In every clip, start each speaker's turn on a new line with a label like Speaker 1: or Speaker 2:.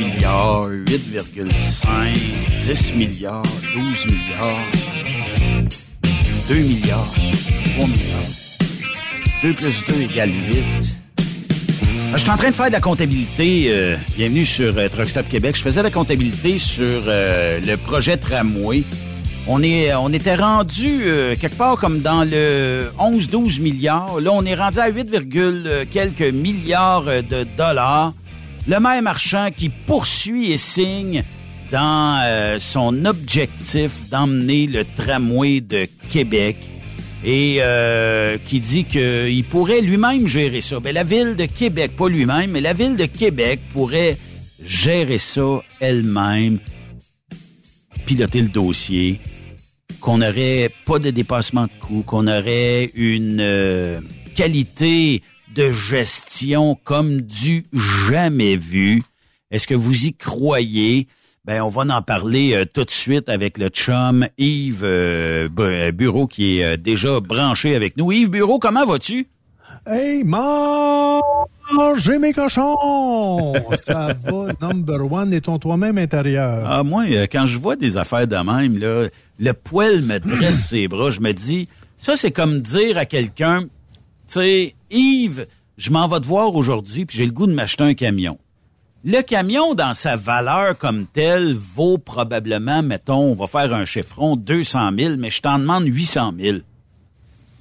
Speaker 1: Milliards, 8,5, 10 milliards, 12 milliards, 2 milliards, 3 milliards. 2 plus 2 égale 8. Je suis en train de faire de la comptabilité. euh, bienvenue sur euh, Truck Stop Québec. Je faisais de la comptabilité sur euh, le projet Tramway. On, est, on était rendu euh, quelque part comme dans le 11-12 milliards. Là, on est rendu à 8, euh, quelques milliards euh, de dollars. Le maire marchand qui poursuit et signe dans euh, son objectif d'emmener le tramway de Québec et euh, qui dit qu'il pourrait lui-même gérer ça. Ben, la ville de Québec, pas lui-même, mais la ville de Québec pourrait gérer ça elle-même, piloter le dossier, qu'on n'aurait pas de dépassement de coûts, qu'on aurait une euh, qualité de gestion comme du jamais vu. Est-ce que vous y croyez? Ben, on va en parler euh, tout de suite avec le chum Yves euh, euh, Bureau qui est déjà branché avec nous. Yves Bureau, comment vas-tu?
Speaker 2: Hey, j'ai mes cochons! Ça va, number one, et ton toi-même intérieur.
Speaker 1: Ah, moi, quand je vois des affaires de même, là, le poil me dresse ses bras. Je me dis, ça, c'est comme dire à quelqu'un, tu Yves, je m'en vais te voir aujourd'hui, puis j'ai le goût de m'acheter un camion. Le camion, dans sa valeur comme telle, vaut probablement, mettons, on va faire un chiffron, 200 000, mais je t'en demande 800 000.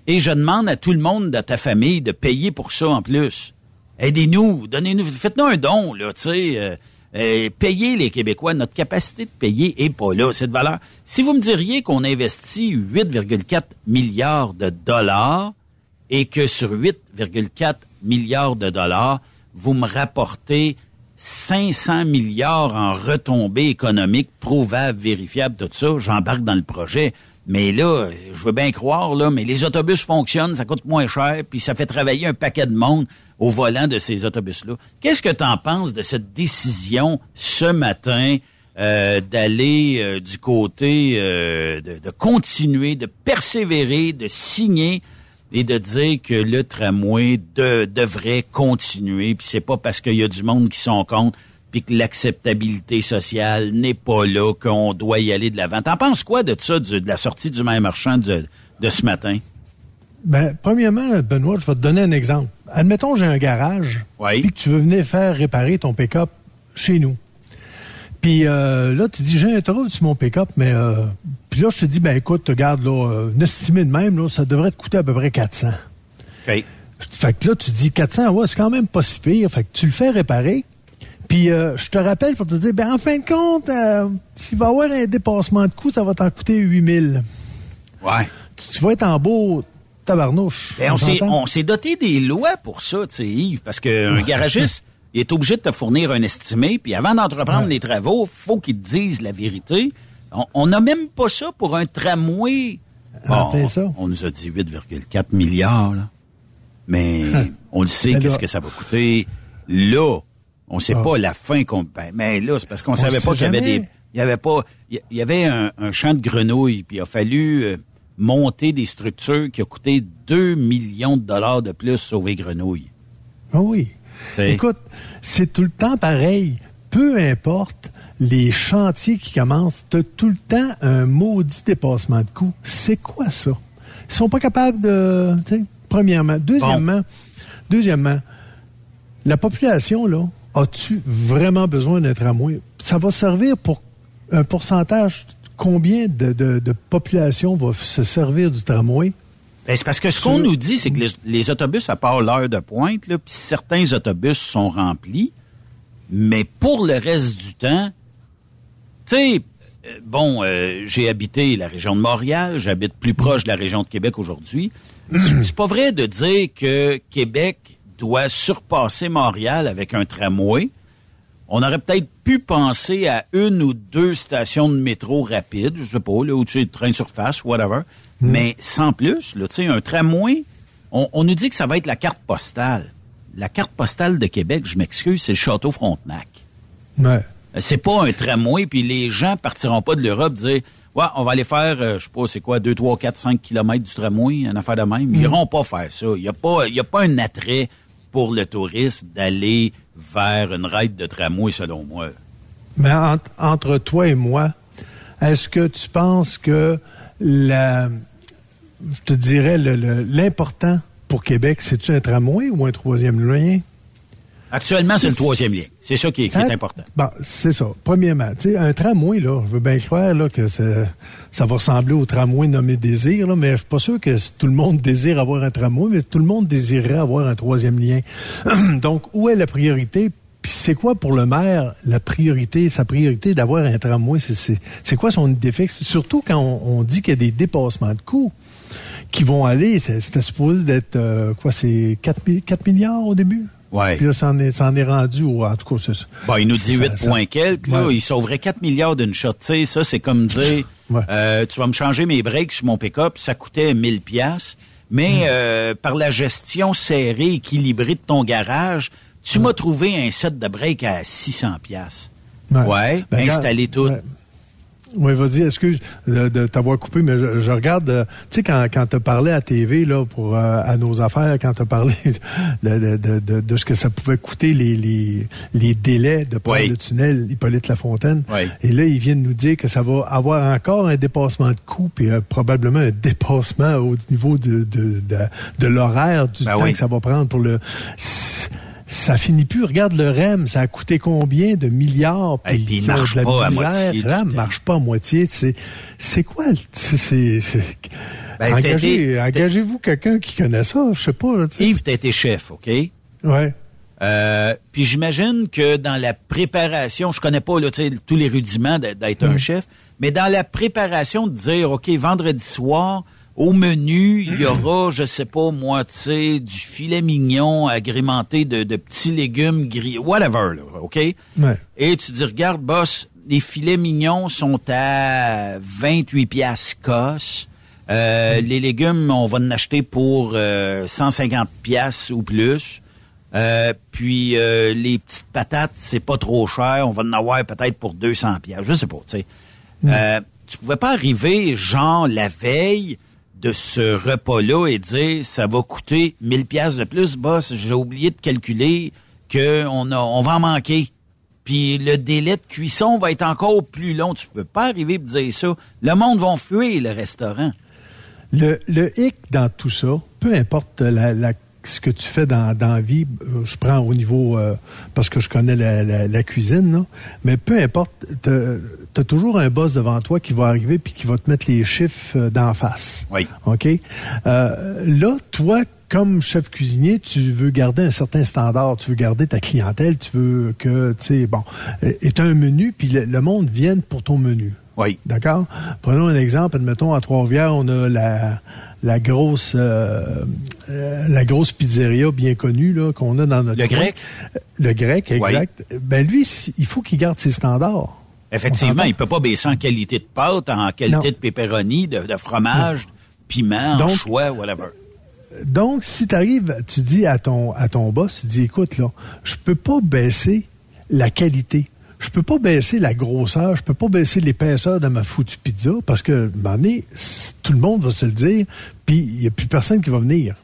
Speaker 1: Et je demande à tout le monde de ta famille de payer pour ça en plus. Aidez-nous, donnez-nous, faites-nous un don, là, tu sais. Euh, euh, payez les Québécois, notre capacité de payer est pas là, cette valeur. Si vous me diriez qu'on investit 8,4 milliards de dollars et que sur 8,4 milliards de dollars, vous me rapportez 500 milliards en retombées économiques prouvables, vérifiables, tout ça, j'embarque dans le projet. Mais là, je veux bien croire, là, mais les autobus fonctionnent, ça coûte moins cher, puis ça fait travailler un paquet de monde au volant de ces autobus-là. Qu'est-ce que tu en penses de cette décision ce matin euh, d'aller euh, du côté euh, de, de, continuer, de persévérer, de signer et de dire que le tramway devrait continuer, puis c'est pas parce qu'il y a du monde qui sont contre, puis que l'acceptabilité sociale n'est pas là qu'on doit y aller de l'avant. T'en penses quoi de ça, de, la sortie du même marchand de, de ce matin?
Speaker 2: Ben, premièrement, Benoît, je vais te donner un exemple. Admettons, j'ai un garage,
Speaker 1: oui.
Speaker 2: puis que tu veux venir faire réparer ton pick-up chez nous. Puis euh, là, tu dis, j'ai un trou sur mon pick-up, mais euh, puis là, je te dis, ben écoute, regarde, là, euh, une estimée de même, là, ça devrait te coûter à peu près 400.
Speaker 1: OK.
Speaker 2: Fait que là, tu dis 400, ouais, c'est quand même pas si pire. Fait que tu le fais réparer. Puis euh, je te rappelle pour te dire, ben en fin de compte, euh, s'il va y avoir un dépassement de coût, ça va t'en coûter 8000.
Speaker 1: Ouais.
Speaker 2: Tu, tu vas être en beau tabarnouche.
Speaker 1: Ben, on s'est doté des lois pour ça, tu sais, Yves, parce qu'un garagiste, il est obligé de te fournir un estimé, puis avant d'entreprendre ouais. les travaux, faut qu'il te dise la vérité. On n'a même pas ça pour un tramway.
Speaker 2: Bon, ah, ça.
Speaker 1: On nous a dit 8,4 milliards, là. Mais on le sait, qu'est-ce que ça va coûter. Là, on ne sait ah. pas la fin qu'on... Ben, mais là, c'est parce qu'on savait pas qu'il y avait des... Il y avait pas... Il y avait un, un champ de grenouilles, puis il a fallu euh, monter des structures qui ont coûté 2 millions de dollars de plus sauver grenouilles.
Speaker 2: Ah oui. Écoute, c'est tout le temps pareil. Peu importe les chantiers qui commencent, tu as tout le temps un maudit dépassement de coûts. C'est quoi ça? Ils sont pas capables de. Premièrement. Deuxièmement, bon. deuxièmement, la population, là, as-tu vraiment besoin d'un tramway? Ça va servir pour un pourcentage. Combien de, de, de population va se servir du tramway?
Speaker 1: Ben, c'est parce que ce qu'on nous dit, c'est que les, les, autobus, à part l'heure de pointe, puis certains autobus sont remplis, mais pour le reste du temps, tu sais, euh, bon, euh, j'ai habité la région de Montréal, j'habite plus proche de la région de Québec aujourd'hui. C'est pas vrai de dire que Québec doit surpasser Montréal avec un tramway. On aurait peut-être pu penser à une ou deux stations de métro rapides, je sais pas, là, où tu es train de surface, whatever. Mm. Mais sans plus, là, tu sais, un tramway, on, on, nous dit que ça va être la carte postale. La carte postale de Québec, je m'excuse, c'est le Château Frontenac.
Speaker 2: Ouais.
Speaker 1: C'est pas un tramway, puis les gens partiront pas de l'Europe dire Ouais, on va aller faire, euh, je sais pas, c'est quoi, 2, 3, 4, 5 kilomètres du tramway, une affaire de même. Ils iront pas faire ça. Il n'y a, pas, y a pas un attrait pour le touriste d'aller vers une raide de tramway, selon moi.
Speaker 2: Mais entre, entre toi et moi, est-ce que tu penses que la, je te dirais, l'important pour Québec, c'est-tu un tramway ou un troisième lien?
Speaker 1: Actuellement, c'est le troisième lien. C'est ça qui est, ça, qui est important.
Speaker 2: Bon, c'est ça. Premièrement, tu sais, un tramway, là, je veux bien croire là, que ça, ça va ressembler au tramway nommé Désir, là, mais je suis pas sûr que tout le monde désire avoir un tramway, mais tout le monde désirerait avoir un troisième lien. Donc, où est la priorité? Puis Puis c'est quoi pour le maire la priorité, sa priorité d'avoir un tramway? C'est quoi son idée fixe? Surtout quand on, dit qu'il y a des dépassements de coûts qui vont aller, c'était supposé d'être, euh, quoi, c'est 4, 4 milliards au début?
Speaker 1: Ouais.
Speaker 2: Puis là, ça en est, ça en est rendu, ou en tout cas, c'est
Speaker 1: Bon, il nous dit 8 points quelques, là. Il sauverait 4 milliards d'une shot. Tu sais, ça, c'est comme dire, euh, tu vas me changer mes breaks sur mon pick-up, ça coûtait 1000 pièces mais hmm. euh, par la gestion serrée, équilibrée de ton garage, tu m'as trouvé un set de breaks à 600 pièces. Ouais, ben, installer tout.
Speaker 2: Oui, vas-y, excuse de, t'avoir coupé, mais je, regarde, euh, tu sais, quand, quand tu as parlé à TV, là, pour, euh, à nos affaires, quand tu as parlé de, de, de, ce que ça pouvait coûter les, les, les délais de prendre le tunnel Hippolyte Lafontaine. Et là, ils viennent nous dire que ça va avoir encore un dépassement de coût, puis euh, probablement un dépassement au niveau de, de, de, l'horaire du ben temps que ça va prendre pour le ça finit plus. Regarde le REM, ça a coûté combien de milliards?
Speaker 1: Puis, il marche pas à moitié.
Speaker 2: Le REM marche pas à moitié. C'est quoi? C'est... Ben, engagez, vous quelqu'un qui connaît ça, je sais pas. Là,
Speaker 1: Yves, t'as été chef, OK?
Speaker 2: Ouais.
Speaker 1: Euh, puis j'imagine que dans la préparation, je connais pas là, tous les rudiments d'être un mm. chef, mais dans la préparation de dire, OK, vendredi soir, au menu, il y aura, je sais pas, moitié du filet mignon agrémenté de, petits légumes gris, whatever, là, OK? Et tu dis, regarde, boss, les filets mignons sont à 28 piastres cos. Euh, les légumes, on va en acheter pour 150 euh, piastres ou plus. Euh, puis les petites patates, c'est pas trop cher. On va en avoir peut-être pour 200 piastres. Je sais pas, tu sais. tu pouvais pas arriver, genre, la veille de ce repas-là et dire ça va coûter 1000 pièces de plus, boss, j'ai oublié de calculer qu'on on va en manquer. Puis le délai de cuisson va être encore plus long. Tu peux pas arriver et dire ça. Le monde va fuir le restaurant.
Speaker 2: Le, le hic dans tout ça, peu importe ce que tu fais dans, dans la vie, euh, je prends au niveau, euh, parce que je connais la, cuisine, mais peu importe, tu as, toujours un boss devant toi qui va arriver puis qui va te mettre les chiffres euh, d'en face.
Speaker 1: Oui.
Speaker 2: OK? là, toi, comme chef cuisinier, tu veux garder un certain standard, tu veux garder ta clientèle, tu veux que, tu sais, bon, est un menu, puis le, monde vienne pour ton menu.
Speaker 1: Oui.
Speaker 2: D'accord? Prenons un exemple, admettons, à Trois-Rivières, on a la, la grosse euh, euh, la grosse pizzeria bien connue là qu'on a dans notre
Speaker 1: le grec
Speaker 2: le grec exact ben lui il faut qu'il garde ses standards
Speaker 1: effectivement il peut pas baisser en qualité de pâte en qualité de pepperoni de, fromage piment donc, choix whatever.
Speaker 2: donc si tu arrives tu dis à ton à ton boss tu dis écoute là je peux pas baisser la qualité. Je peux pas baisser la grosseur, je peux pas baisser l'épaisseur de ma foutue pizza parce que, à tout le monde va se le dire, puis il n'y a plus personne qui va venir.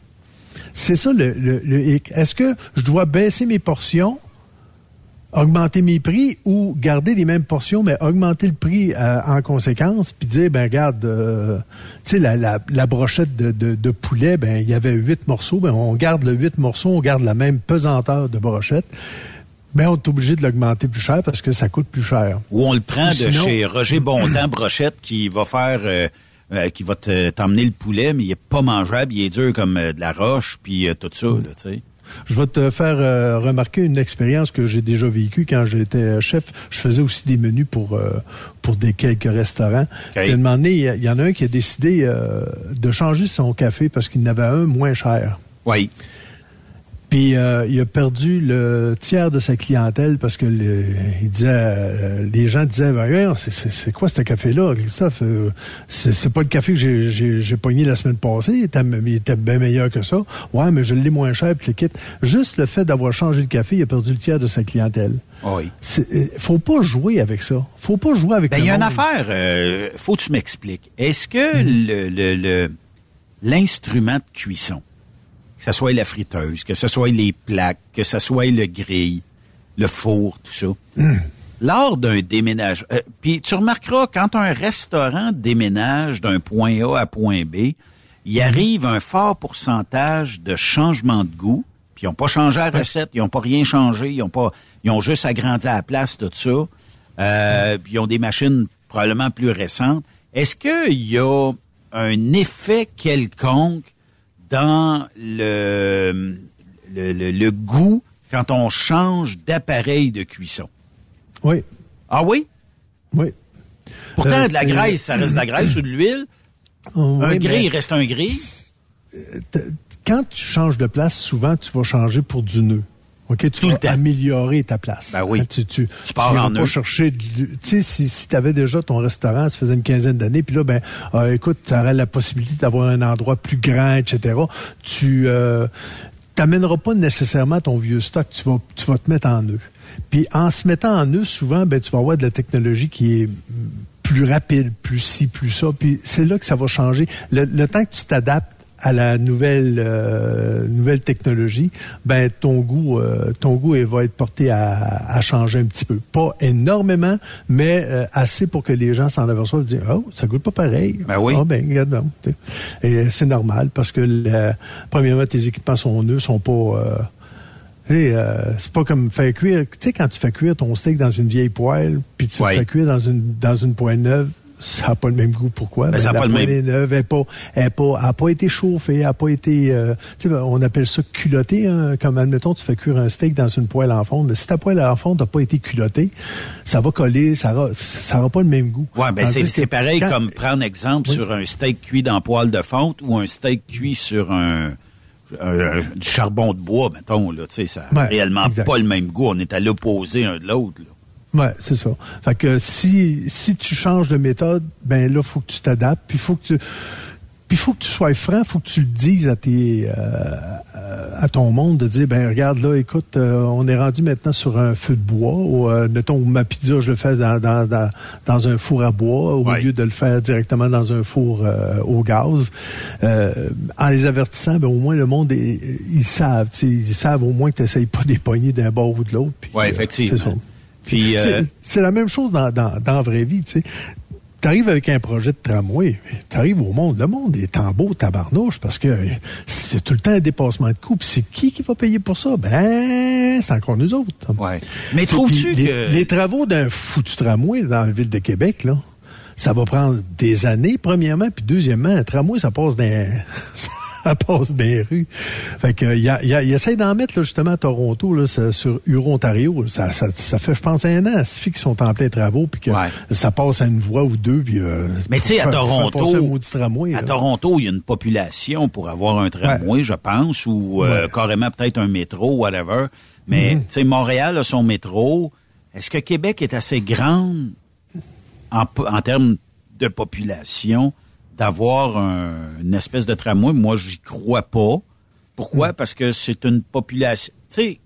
Speaker 2: C'est ça le, le, hic. Est-ce que je dois baisser mes portions, augmenter mes prix ou garder les mêmes portions, mais augmenter le prix euh, en conséquence, puis dire, ben regarde, euh, tu sais, la, la, brochette de, de, de, poulet, ben il y avait huit morceaux, ben on garde le huit morceaux, on garde la même pesanteur de brochette ben, on est obligé de l'augmenter plus cher parce que ça coûte plus cher.
Speaker 1: Ou on le prend de chez Roger Bontemps Brochette qui va faire euh, euh, qui va t'emmener le poulet, mais il est pas mangeable, il est dur comme euh, de la roche, puis tout ça, là, tu sais.
Speaker 2: Je vais te faire remarquer une expérience que j'ai déjà vécue quand j'étais chef. Je faisais aussi des menus pour pour des quelques restaurants. Okay. un moment donné, il y, en a un qui a décidé de changer son café parce qu'il n'avait un moins cher.
Speaker 1: Oui.
Speaker 2: Puis euh, il a perdu le tiers de sa clientèle parce que il disait, euh, les gens disaient, ben, c'est quoi ce café-là, Christophe? Euh, C'est pas le café que j'ai pogné la semaine passée. Il était, bien meilleur que ça. Ouais, mais je l'ai moins cher puis le quitte. Juste le fait d'avoir changé le café, il a perdu le tiers de sa clientèle.
Speaker 1: Oui.
Speaker 2: Faut pas jouer avec ça. Faut pas jouer avec.
Speaker 1: Ben il y a une affaire. faut que tu m'expliques. Est-ce que mm-hmm. le l'instrument de cuisson que ce soit la friteuse, que ce soit les plaques, que ce soit le grill, le four, tout ça. Hmm. Lors d'un déménage, euh, puis tu remarqueras, quand un restaurant déménage d'un point A à point B, il hmm. arrive un fort pourcentage de changement de goût, puis ils n'ont pas changé la recette, ils n'ont pas rien changé, ils ont pas, ils ont juste agrandi à la place, tout ça. Euh, puis ils ont des machines probablement plus récentes. Est-ce qu'il y a un effet quelconque dans le, le, le, goût quand on change d'appareil de cuisson.
Speaker 2: Oui.
Speaker 1: Ah oui?
Speaker 2: Oui.
Speaker 1: Pourtant, euh, de la graisse, ça reste de la graisse ou de l'huile? un gris, il reste un gris?
Speaker 2: Quand tu changes de place, souvent, tu vas changer pour du nœud. OK, tu vas améliorer ta place.
Speaker 1: Ben oui.
Speaker 2: tu, tu,
Speaker 1: tu pars en
Speaker 2: pas chercher... Tu sais, si, si tu avais déjà ton restaurant, ça faisait une quinzaine d'années, puis là, ben, euh, écoute, tu aurais la possibilité d'avoir un endroit plus grand, etc. Tu euh, t'amèneras pas nécessairement ton vieux stock. Tu vas, tu vas te mettre en nœud. Puis en se mettant en nœud, souvent, ben, tu vas avoir de la technologie qui est plus rapide, plus ci, plus ça. Puis c'est là que ça va changer. le temps que tu t'adaptes à la nouvelle euh, nouvelle technologie, ben ton goût euh, ton goût va être porté à, à, changer un petit peu. Pas énormément, mais euh, assez pour que les gens s'en aperçoivent et disent oh ça goûte pas pareil.
Speaker 1: Ben oui.
Speaker 2: Ah ben regarde Et c'est normal parce que premièrement tes équipements sont neufs, sont pas euh, c'est pas comme faire cuire. Tu sais, quand tu fais cuire ton steak dans une vieille poêle, puis tu le fais cuire dans une dans une poêle neuve, ça n'a pas le même goût. Pourquoi?
Speaker 1: Ben, ça
Speaker 2: la
Speaker 1: pas le même...
Speaker 2: est neuve, elle n'a pas, elle pas, pas, été chauffée, elle n'a pas été... Euh, ben, on appelle ça culotté. Hein, comme, admettons, tu fais cuire un steak dans une poêle en fonte. Mais si ta poêle en fonte n'a pas été culottée, ça va coller, ça n'aura ça aura pas le même goût.
Speaker 1: Ouais, ben c'est pareil comme prendre exemple sur un steak cuit dans poêle de fonte ou un steak cuit sur un... du charbon de bois, mettons, là, tu sais, ça n'a réellement pas le même goût. On est à l'opposé un de l'autre,
Speaker 2: Ouais, c'est ça. Fait que si si tu changes de méthode, ben là faut que tu t'adaptes, puis faut que tu puis il faut que tu sois franc, il faut que tu le dises à tes euh, à ton monde de dire ben regarde là, écoute, euh, on est rendu maintenant sur un feu de bois ou euh, mettons ma pizza je le fais dans, dans, dans, dans un four à bois au lieu de le faire directement dans un four au gaz. en les avertissant, ben au moins le monde ils savent, ils savent au moins que tu n'essayes pas des poignées d'un bord ou de l'autre.
Speaker 1: Oui, effectivement. Puis
Speaker 2: euh, c'est la même chose dans, dans, dans la vraie vie, tu sais. T'arrives avec un projet de tramway, t'arrives au monde, le monde est en beau tabarnouche parce que c'est tout le temps un dépassement de coût. c'est qui qui va payer pour ça? Ben, c'est encore nous autres.
Speaker 1: Ouais. Mais trouves-tu
Speaker 2: que... Les, travaux d'un foutu tramway dans la ville de Québec, là, ça va prendre des années, premièrement, puis deuxièmement, un tramway, ça passe d'un... ça passe des rues. Fait que, il, y il, essaie d'en mettre là, justement à Toronto, là, sur Huron-Ontario. Ça, ça, ça, fait, je pense, un an. Suffit qu'ils sont en plein travaux puis que ça passe à une voie ou deux. Puis, euh,
Speaker 1: Mais tu sais, à Toronto,
Speaker 2: tramway,
Speaker 1: à Toronto, il y a une population pour avoir un tramway, je pense, ou euh, carrément peut-être un métro, whatever. Mais mm-hmm. tu sais, Montréal a son métro. Est-ce que Québec est assez grande en, en termes de population d'avoir une espèce de tramway, moi, j'y crois pas. Pourquoi? Hmm. Parce que c'est une population... Tu sais,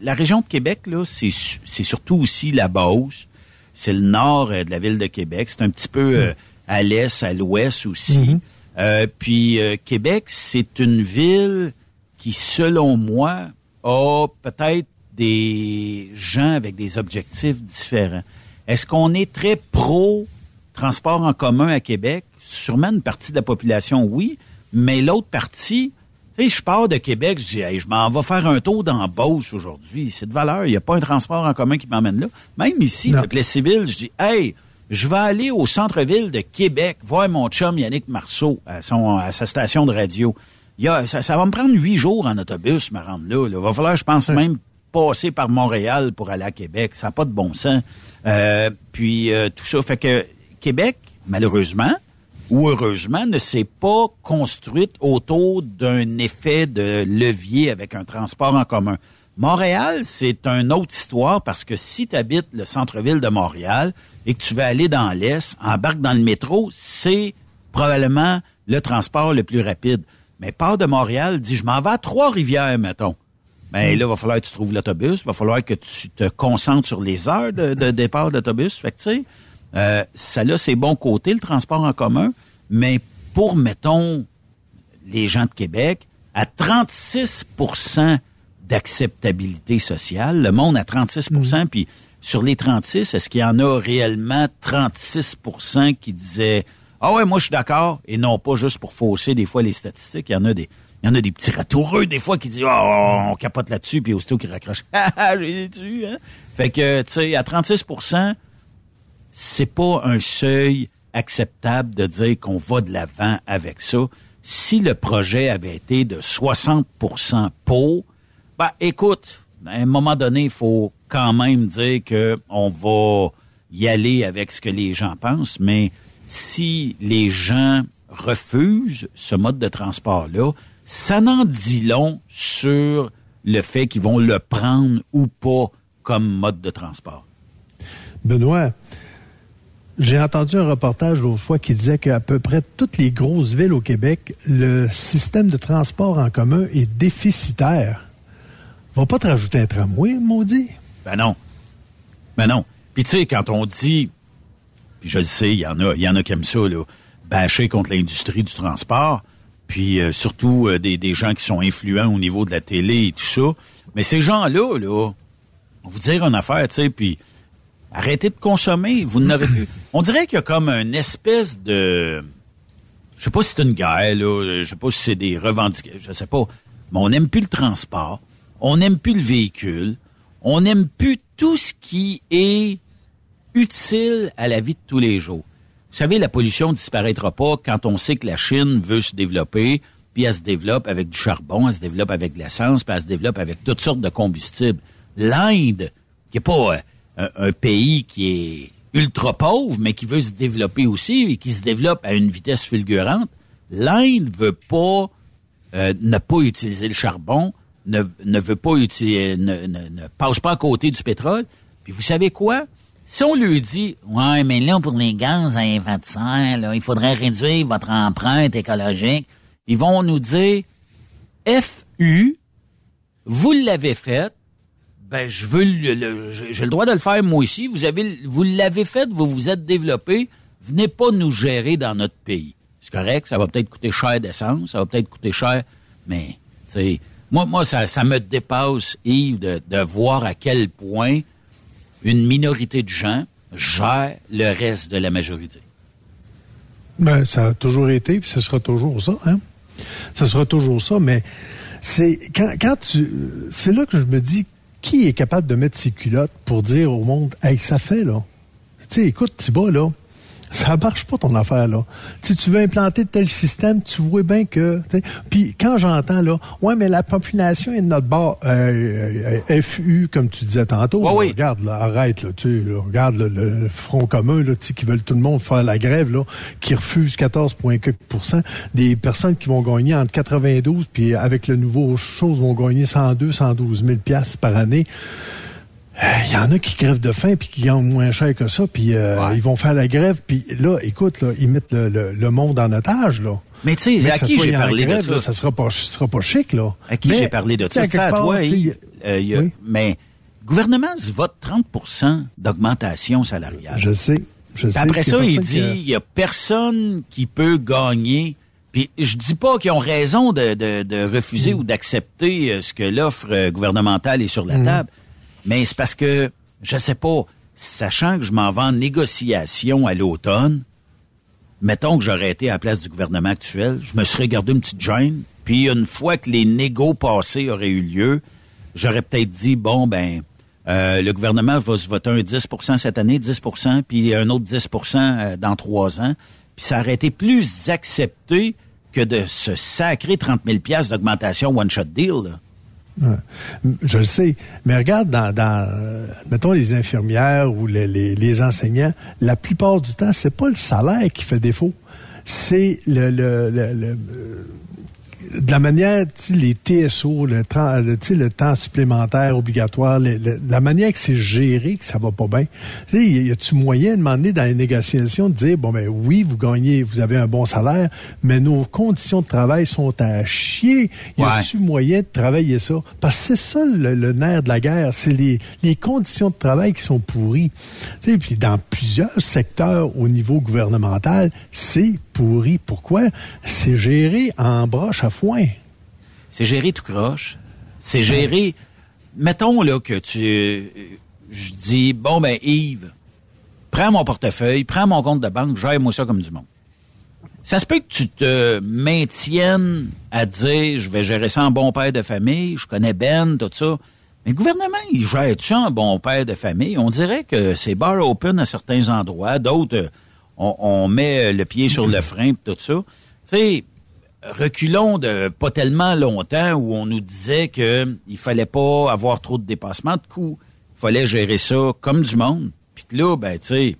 Speaker 1: la région de Québec, là, c'est surtout aussi la Beauce. C'est le nord euh, de la ville de Québec. C'est un petit peu euh, hmm. à l'est, à l'ouest aussi. Hmm. Euh, puis Québec, c'est une ville qui, selon moi, a peut-être des gens avec des objectifs différents. Est-ce qu'on est très pro transport en commun à Québec? Sûrement une partie de la population, oui, mais l'autre partie, tu sais, je pars de Québec, je dis, je m'en vais faire un tour dans Beauce aujourd'hui. C'est de valeur. Il n'y a pas un transport en commun qui m'emmène là. Même ici, avec les civils, je dis, hey, je vais aller au centre-ville de Québec voir mon chum Yannick Marceau à, son, à sa station de radio. Il ça, va me prendre huit jours en autobus me rendre là. Il va falloir, je pense, même passer par Montréal pour aller à Québec. Ça n'a pas de bon sens. Euh, puis euh, tout ça. Fait que Québec, malheureusement, ou heureusement, ne s'est pas construite autour d'un effet de levier avec un transport en commun. Montréal, c'est une autre histoire parce que si tu habites le centre-ville de Montréal et que tu veux aller dans l'Est, embarque dans le métro, c'est probablement le transport le plus rapide. Mais part de Montréal, dis je m'en vais à Trois-Rivières, mettons. Ben là, il va falloir que tu trouves l'autobus, il va falloir que tu te concentres sur les heures de, de départ d'autobus. Fait que tu sais, euh, ça a ses bons côtés, le transport en commun, mais pour, mettons, les gens de Québec, à 36% d'acceptabilité sociale, le monde à 36 mhm. puis sur les 36, est-ce qu'il y en a réellement 36% qui disaient Ah ouais, moi je suis d'accord, et non pas juste pour fausser des fois les statistiques, il y en a des. Il y en a des petits ratoureux, des fois, qui disent Oh, on capote là-dessus, puis aussitôt qui raccrochent. Ah, j'ai dessus, hein? Fait que, tu sais, à 36 c'est pas un seuil acceptable de dire qu'on va de l'avant avec ça. Si le projet avait été de 60% pour, ben écoute, à un moment donné, il faut quand même dire que on va y aller avec ce que les gens pensent, mais si les gens refusent ce mode de transport-là, ça n'en dit long sur le fait qu'ils vont le prendre ou pas comme mode de transport.
Speaker 2: Benoît, j'ai entendu un reportage l'autre fois qui disait qu'à peu près toutes les grosses villes au Québec, le système de transport en commun est déficitaire. Va pas te rajouter un tramway, maudit?
Speaker 1: Ben non. Ben non. Puis tu sais, quand on dit, puis je le sais, il y en a, y en a aiment ça, là, bâcher contre l'industrie du transport, puis euh, surtout euh, des, des, gens qui sont influents au niveau de la télé et tout ça. Mais ces gens-là, là, on vous dire une affaire, tu sais, puis arrêtez de consommer. Vous n'avez plus. On dirait qu'il y a comme une espèce de, je sais pas si c'est une guerre, là, je sais pas si c'est des revendications, je sais pas. Mais on n'aime plus le transport, on n'aime plus le véhicule, on n'aime plus tout ce qui est utile à la vie de tous les jours. Vous savez, la pollution disparaîtra pas quand on sait que la Chine veut se développer, puis elle se développe avec du charbon, elle se développe avec de l'essence, puis elle se développe avec toutes sortes de combustibles. L'Inde, qui est pas un, pays qui est ultra pauvre, mais qui veut se développer aussi et qui se développe à une vitesse fulgurante, l'Inde veut pas euh, ne pas utiliser le charbon, ne, ne veut pas utiliser, ne, ne, ne passe pas à côté du pétrole. Puis vous savez quoi? Si on lui dit, ouais, mais là, pour les gaz à effet de serre, là, il faudrait réduire votre empreinte écologique, ils vont nous dire, FU, vous l'avez fait, ben, je veux le, j'ai le droit de le faire moi aussi. Vous avez, vous l'avez fait, vous vous êtes développé. Venez pas nous gérer dans notre pays. C'est correct, ça va peut-être coûter cher d'essence, ça va peut-être coûter cher, mais, tu moi, moi, ça, ça me dépasse, Yves, de, de voir à quel point une minorité de gens gère le reste de la majorité.
Speaker 2: Ben, ça a toujours été, puis ce sera toujours ça, hein? Ce sera toujours ça, mais c'est quand, quand tu. C'est là que je me dis qui est capable de mettre ses culottes pour dire au monde Hey, ça fait là? Tu sais, écoute, Thibault, là, ça marche pas ton affaire là. Si tu veux implanter tel système, tu vois bien que. Puis quand j'entends là, ouais, mais la population est de notre bord. Euh, euh FU, comme tu disais tantôt. Regarde, là, arrête là, tu regarde le front commun là, qui veulent tout le monde faire la grève là, qui refuse 14,4 des personnes qui vont gagner entre 92 puis avec le nouveau chose vont gagner 102, 112 000 pièces par année. Il y en a qui crèvent de faim puis qui gagnent moins cher que ça, puis euh, ils vont faire la grève, puis là, écoute, là, ils mettent le, monde en otage, là.
Speaker 1: Mais tu sais, à qui j'ai parlé de ça?
Speaker 2: ça sera pas, sera pas chic, là.
Speaker 1: À qui j'ai parlé de ça? C'est à toi, euh, Mais le gouvernement se vote 30% d'augmentation salariale.
Speaker 2: Je sais. Je sais
Speaker 1: après ça, il dit, il y a personne qui peut gagner. Puis je dis pas qu'ils ont raison de, de, refuser mm. ou d'accepter euh, ce que l'offre gouvernementale est sur la mm. table. Mais c'est parce que, je sais pas, sachant que je m'en vais en négociation à l'automne, mettons que j'aurais été à la place du gouvernement actuel, je me serais gardé une petite gêne, puis une fois que les négos passés auraient eu lieu, j'aurais peut-être dit, bon, ben, euh, le gouvernement va se voter un 10% cette année, 10% puis un autre 10% euh, dans trois ans. Puis ça aurait été plus accepté que de se sacrer 30 000 d'augmentation one-shot deal. Là.
Speaker 2: Je le sais. Mais regarde, dans, mettons, les infirmières ou les, les, enseignants, la plupart du temps, c'est pas le salaire qui fait défaut. C'est le de la manière, les TSO, le, le, le temps supplémentaire obligatoire, la manière que c'est géré, que ça va pas bien. Y a-tu moyen de demander dans les négociations de dire, bon, ben oui, vous gagnez, vous avez un bon salaire, mais nos conditions de travail sont à chier. Y a-tu moyen de travailler ça? Parce que c'est ça le, nerf de la guerre, c'est les, les conditions de travail qui sont pourries. Puis dans plusieurs secteurs au niveau gouvernemental, c'est pourri. Pourquoi? C'est géré en broche à
Speaker 1: C'est géré tout croche. C'est géré. Mettons là que tu. Je dis, bon, ben, Yves, prends mon portefeuille, prends mon compte de banque, gère-moi ça comme du monde. Ça se peut que tu te maintiennes à dire, je vais gérer ça en bon père de famille, je connais Ben, tout ça. Mais le gouvernement, il gère ça en bon père de famille? On dirait que c'est bar open à certains endroits, d'autres, on, met le pied sur le frein, tout ça. Tu sais, reculons de pas tellement longtemps où on nous disait que il fallait pas avoir trop de dépassements de coûts. Il fallait gérer ça comme du monde. Puis que là, ben, tu sais,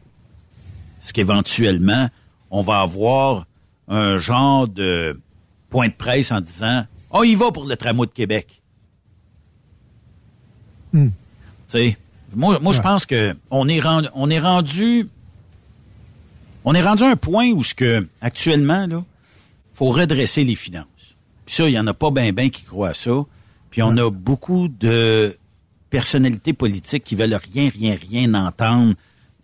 Speaker 1: ce qu'éventuellement, on va avoir un genre de point de presse en disant on y va pour le tramway de Québec?
Speaker 2: Hmm.
Speaker 1: Tu sais, moi, moi je pense que on est rendu, on est rendu, on est rendu à un point où ce que actuellement là, faut redresser les finances. Puis ça, il y en a pas ben ben qui croient à ça. Puis on a beaucoup de personnalités politiques qui veulent rien, rien, rien entendre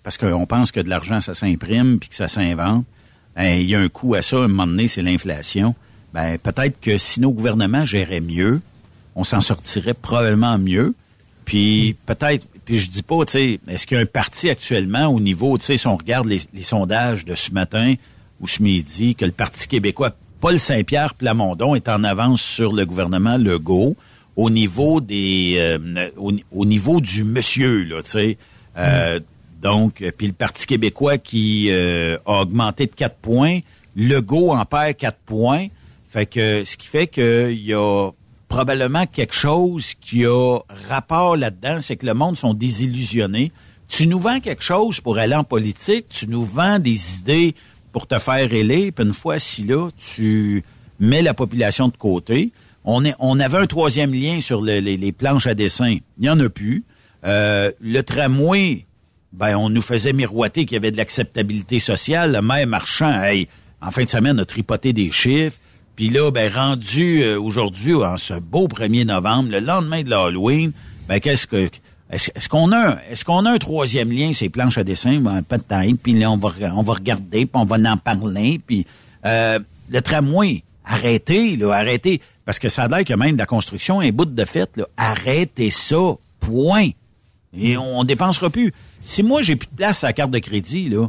Speaker 1: parce qu'on pense que de l'argent, ça s'imprime puis que ça s'invente. Ben, il y a un coût à ça, à un moment donné, c'est l'inflation. Ben, peut-être que si nos gouvernements géraient mieux, on s'en sortirait probablement mieux. Puis peut-être, puis je dis pas, tu sais, est-ce qu'il y a un parti actuellement au niveau, tu sais, si on regarde les, sondages de ce matin ou ce midi, que le Parti québécois, Paul Saint-Pierre Plamondon est en avance sur le gouvernement Legault au niveau euh, du monsieur, là. Euh, donc, euh, puis le Parti québécois qui a augmenté de 4 points, Legault en perd 4 points. Fait que ce qui fait qu'il y a probablement quelque chose qui a rapport là-dedans, c'est que le monde sont désillusionnés. Tu nous vends quelque chose pour aller en politique, tu nous vends des idées pour te faire élire, puis une fois si là, tu mets la population de côté. On, est, on avait un troisième lien sur les, planches à dessin. Il n'y en a plus. Euh, le tramway, ben on nous faisait miroiter qu'il y avait de l'acceptabilité sociale. Le maire marchand, hey, en fin de semaine, a tripoté des chiffres. Puis là, ben rendu euh, aujourd'hui, en ce beau 1er novembre, le lendemain de l'Halloween, ben qu'est-ce que est-ce, qu'on a est-ce qu'on a un troisième lien, ces planches à dessin, ben, peut-être, puis là on va on va regarder, puis on va en parler, puis euh, le tramway, arrêtez, là, arrêtez, parce que ça a l'air que même la construction un bout de fait, là, arrêtez ça, point. Et on, on dépensera plus. Si moi, j'ai plus de place à la carte de crédit, là,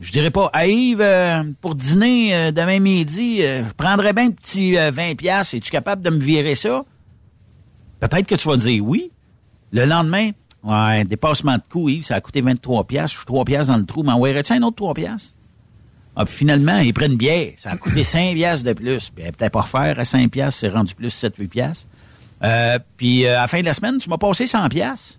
Speaker 1: je dirais pas, à Yves, euh, pour dîner euh, demain midi, euh, je prendrais bien un petit 20 pièces. Es-tu capable de me virer ça? Peut-être que tu vas dire oui. Le lendemain, ouais, dépassement de coût, Yves, ça a coûté 23 pièces. Je suis 3 pièces dans le trou. M'envoierais-tu un autre 3 pièces? Ah, puis finalement, ils prennent bière. Ça a coûté 5 pièces de plus. Puis peut-être pas faire à 5 pièces, c'est rendu plus 7-8 pièces. puis à la fin de la semaine, tu m'as passé 100 pièces.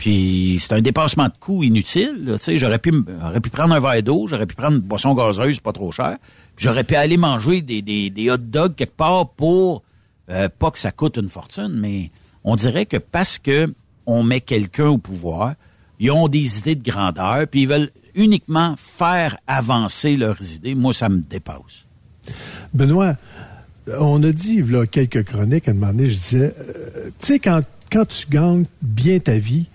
Speaker 1: Puis c'est un dépassement de coût inutile. Tu sais, j'aurais pu, pu prendre un verre d'eau, j'aurais pu prendre une boisson gazeuse, pas trop cher. J'aurais pu aller manger des, des, des hot dogs quelque part pour euh, pas que ça coûte une fortune, mais on dirait que parce que on met quelqu'un au pouvoir, ils ont des idées de grandeur, puis ils veulent uniquement faire avancer leurs idées. Moi, ça me dépasse.
Speaker 2: Benoît, on a dit là, quelques chroniques à un moment donné, je disais, euh, tu sais, quand quand tu gagnes bien ta vie,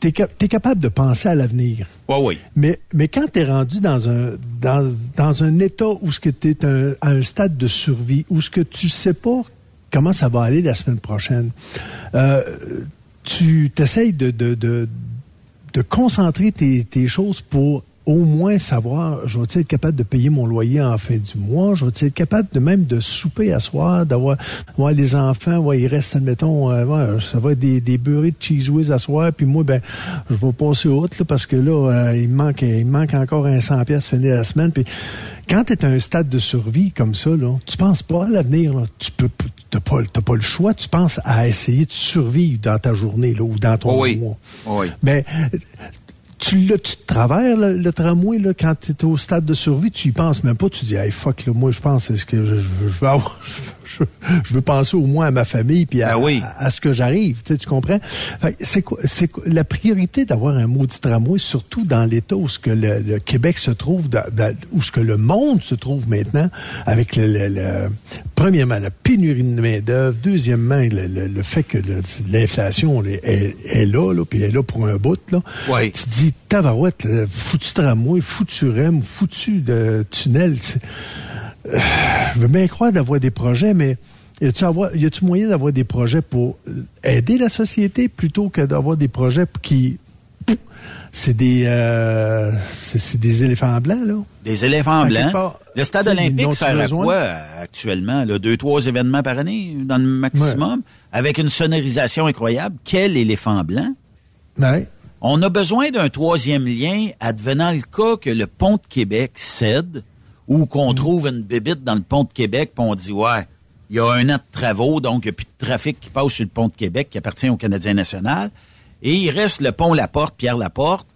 Speaker 2: tu es, capable de penser à l'avenir.
Speaker 1: Oui, oui.
Speaker 2: Mais, mais quand tu es rendu dans un, dans, dans un état où tu es à un stade de survie, où ce que tu sais pas comment ça va aller la semaine prochaine, euh, tu t'essayes de, de, de, concentrer tes, tes choses pour au moins savoir, je vais être capable de payer mon loyer en fin du mois, je vais être capable de même de souper à soir, d'avoir les enfants, ouais, il reste, admettons, euh, ça va être des, des beurrés de cheese whiz à soir, puis moi, ben, je vais passer autre, là, parce que là, euh, il, manque, il manque encore un 100 pièces finir la semaine, puis quand tu es à un stade de survie comme ça, là, tu penses pas à l'avenir, tu peux t'as pas, pas le choix, tu penses à essayer de survivre dans ta journée là, ou dans ton
Speaker 1: mois. Oui.
Speaker 2: Mais tu l'as tu travers le, tramway là, quand tu es au stade de survie, tu y penses même pas, tu dis hey fuck là, moi je pense c'est ce que je, je, vais avoir je, veux penser au moins à ma famille puis à,
Speaker 1: ben
Speaker 2: à, ce que j'arrive, tu, tu comprends? C'est quoi c'est la priorité d'avoir un maudit tramway surtout dans l'état où ce que le, Québec se trouve où ce que le monde se trouve maintenant avec le, premièrement la pénurie de main-d'œuvre, deuxièmement le, fait que l'inflation est, là là puis elle est là pour un bout là. Tu dis tabarouette, foutu tramway, foutu REM, foutu de tunnel. Euh, je veux bien croire d'avoir des projets, mais y a-tu moyen d'avoir des projets pour aider la société plutôt que d'avoir des projets qui c'est des euh, c'est des éléphants blancs là?
Speaker 1: Des éléphants blancs. le stade olympique sert à quoi actuellement là, deux trois événements par année dans le maximum avec une sonorisation incroyable. Quel éléphant blanc?
Speaker 2: Ouais.
Speaker 1: On a besoin d'un troisième lien advenant le cas que le pont de Québec cède ou qu'on mm. trouve une bébite dans le pont de Québec, puis on dit, ouais, il y a un an de travaux, donc il n'y a plus de trafic qui passe sur le pont de Québec qui appartient au Canadien national. Et il reste le pont Laporte, Pierre Laporte,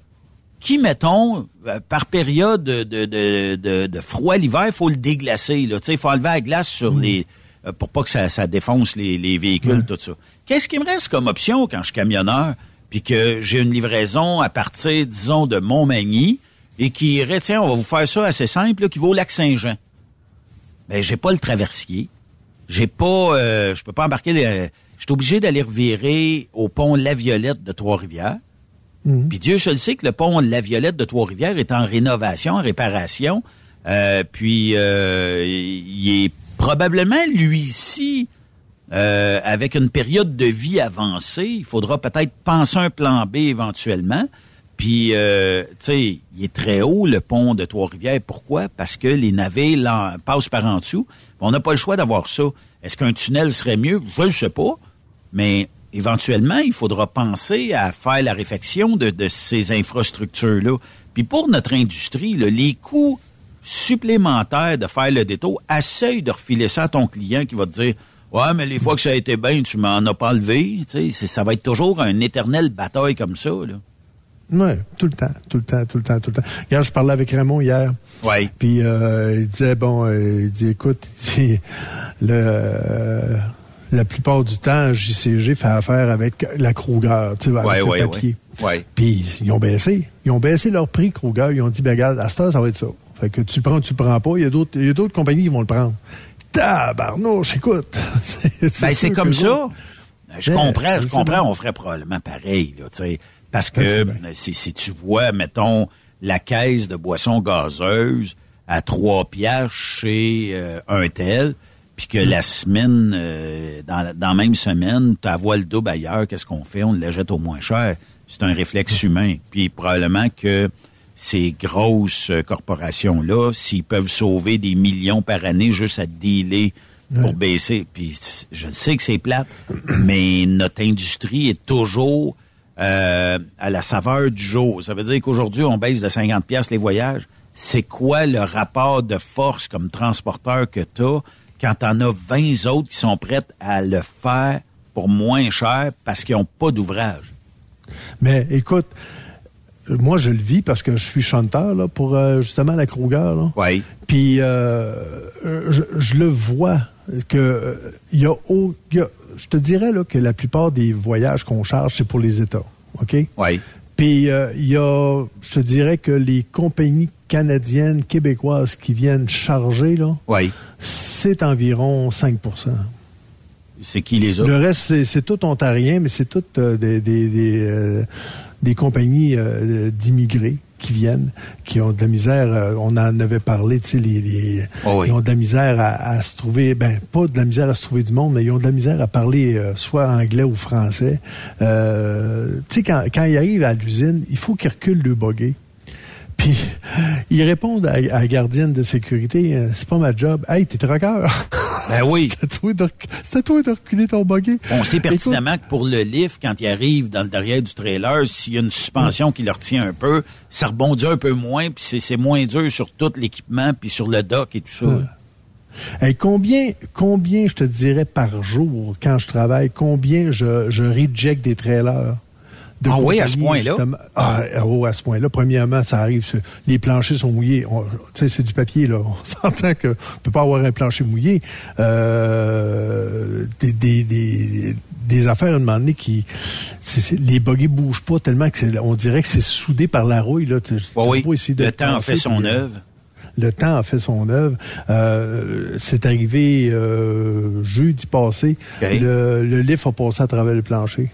Speaker 1: qui, mettons, euh, par période de, de, de, froid l'hiver, il faut le déglacer. Il faut enlever la glace sur mm. les euh, pour pas que ça, ça défonce les, les véhicules, tout ça. Qu'est-ce qui me reste comme option quand je suis camionneur, puis que j'ai une livraison à partir, disons, de Montmagny, et qui irait, tiens, on va vous faire ça assez simple, qui vaut au lac Saint-Jean. Ben, j'ai pas le traversier. J'ai pas, euh, je peux pas embarquer les, je suis obligé d'aller revirer au pont La Violette de Trois-Rivières. Mhm. Puis Dieu seul sait que le pont La Violette de Trois-Rivières est en rénovation, en réparation. Euh, puis euh, il est probablement lui-ci euh, avec une période de vie avancée. Il faudra peut-être penser un plan B éventuellement. Puis, euh, tu sais, il est très haut, le pont de Trois-Rivières. Pourquoi? Parce que les navires passent par en dessous. On n'a pas le choix d'avoir ça. Est-ce qu'un tunnel serait mieux? Je ne sais pas. Mais éventuellement, il faudra penser à faire la réfection de, ces infrastructures-là. Puis pour notre industrie, les coûts supplémentaires de faire le détour, essaye de refiler ça à ton client qui va te dire Ouais, mais les fois que ça a été bien, tu m'en as pas enlevé. Ça va être toujours un éternel bataille comme ça. Là.
Speaker 2: Oui, tout le temps, tout le temps, tout le temps, tout le temps. Hier, je parlais avec Raymond hier.
Speaker 1: Oui.
Speaker 2: Puis euh, il disait, bon, euh, il dit, écoute, il le, euh, la plupart du temps, JCG fait affaire avec la Kruger, tu sais, avec le papier. Puis ils ont baissé. Ils ont baissé leur prix, Kruger. Ils ont dit, ben regarde, à ce temps, ça va être ça. Fait que tu le prends, tu le prends pas. Il y a d'autres, il y a d'autres compagnies qui vont le prendre. Tabarnouche, écoute.
Speaker 1: c'est ben, c'est comme ça. Je comprends, je comprends, on ferait probablement pareil, là, tu sais. Parce que si, si, tu vois, mettons, la caisse de boissons gazeuses à trois piastres chez euh, un tel, puis que la semaine, euh, dans, dans la même semaine, tu vois le double ailleurs, qu'est-ce qu'on fait? On le jette au moins cher. C'est un réflexe humain. Puis probablement que ces grosses corporations-là, s'ils peuvent sauver des millions par année juste à dealer pour baisser, puis je sais que c'est plate, mais notre industrie est toujours euh, à la saveur du jour. Ça veut dire qu'aujourd'hui, on baisse de 50 pièces les voyages. C'est quoi le rapport de force comme transporteur que tu as quand t'en as 20 autres qui sont prêts à le faire pour moins cher parce qu'ils n'ont pas d'ouvrage?
Speaker 2: Mais écoute, moi, je le vis parce que je suis chanteur là, pour euh, justement la Kruger.
Speaker 1: Oui.
Speaker 2: Puis euh, je, le vois que il y, a, je te dirais là, que la plupart des voyages qu'on charge, c'est pour les États. OK?
Speaker 1: Oui.
Speaker 2: Puis il euh, y a, je te dirais que les compagnies canadiennes, québécoises qui viennent charger, là,
Speaker 1: oui.
Speaker 2: c'est environ 5%
Speaker 1: C'est qui les autres?
Speaker 2: Le reste, c'est tout ontarien, mais c'est tout euh, des, des, des, euh, des compagnies d'immigrés qui viennent, qui ont de la misère. Euh, on en avait parlé, tu sais, les, les
Speaker 1: oh
Speaker 2: ils ont de la misère à, se trouver, ben pas de la misère à se trouver du monde, mais ils ont de la misère à parler euh, soit anglais ou français. Euh, tu sais, quand, quand ils arrivent à l'usine, il faut qu'ils reculent le buggy. Puis ils répondent à, la gardienne de sécurité, euh, c'est pas ma job. Hey, t'es troqueur.
Speaker 1: Ben oui.
Speaker 2: c'est à, toi de reculer ton buggy.
Speaker 1: On sait pertinemment que pour le lift, quand il arrive dans le derrière du trailer, s'il y a une suspension qui le retient un peu, ça rebondit un peu moins, puis c'est moins dur sur tout l'équipement, puis sur le dock et tout ça.
Speaker 2: Hey, combien, combien je te dirais par jour quand je travaille, combien je, je reject des trailers?
Speaker 1: Ah oui, à ce point-là?
Speaker 2: Ah, oh, à ce point-là. Premièrement, ça arrive, les planchers sont mouillés. Tu sais, c'est du papier, là. On s'entend qu'on ne peut pas avoir un plancher mouillé. Euh, des, des, des, des affaires, à un moment donné, qui... les boguets bougent pas tellement que on dirait que c'est soudé par la rouille, là.
Speaker 1: oui, le temps a fait son euh, œuvre
Speaker 2: le temps a fait son œuvre. Euh, c'est arrivé euh, jeudi passé. Le, le lift a passé à travers le plancher.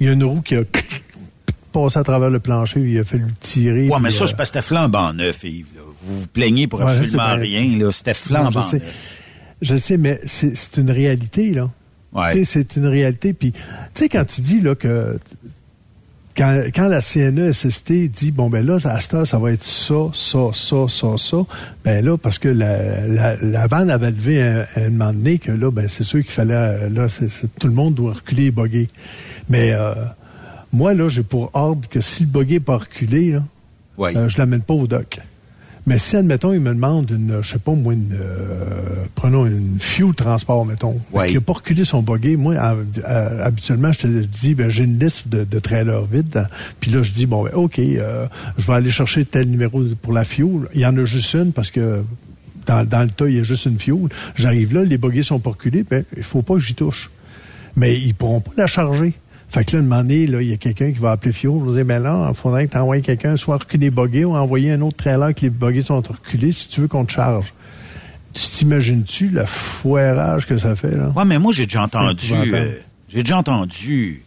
Speaker 2: Il y a une roue qui a passé à travers le plancher, il a fallu tirer.
Speaker 1: Ouais, mais ça, c'est parce que c'était flambant neuf, Yves. Vous vous plaignez pour absolument rien, là. C'était flambant
Speaker 2: je sais, neuf. Je sais, mais c'est une réalité, là.
Speaker 1: Ouais.
Speaker 2: C'est une réalité. Puis, tu sais, quand tu dis là que quand, quand la CNESST dit bon ben là à cette heure ça va être ça ça ça ça ça ben là parce que la, la, la vanne avait levé un, un moment donné que là ben c'est sûr qu'il fallait là tout le monde doit reculer et boguer mais euh, moi, là, j'ai pour ordre que si le buggy n'est pas reculé, là, euh, je l'amène pas au doc. Mais si, admettons, il me demande une, je sais pas moi, une, euh, prenons une fuel transport, mettons,
Speaker 1: Oui.
Speaker 2: qui n'a pas reculé son buggy, moi, hab- habituellement, je te dis, ben, j'ai une liste de, de trailers vides. hein. Puis là, je dis, bon, ben, OK, euh, je vais aller chercher tel numéro pour la fuel. Il y en a juste une parce que dans, dans le tas, il y a juste une fuel. J'arrive là, les buggy sont pas reculés, ben, il faut pas que j'y touche. Mais ils pourront pas la charger. Fait que là, un moment donné, là, il y a quelqu'un qui va appeler Fio. Je dire, ben là, il faudrait que tu envoies quelqu'un soit reculer les buggy ou envoyer un autre trailer que les buggy sont reculés si tu veux qu'on te charge. Tu t'imagines-tu le foirage que ça fait, là?
Speaker 1: Ouais, mais moi, j'ai déjà entendu, euh, j'ai déjà entendu,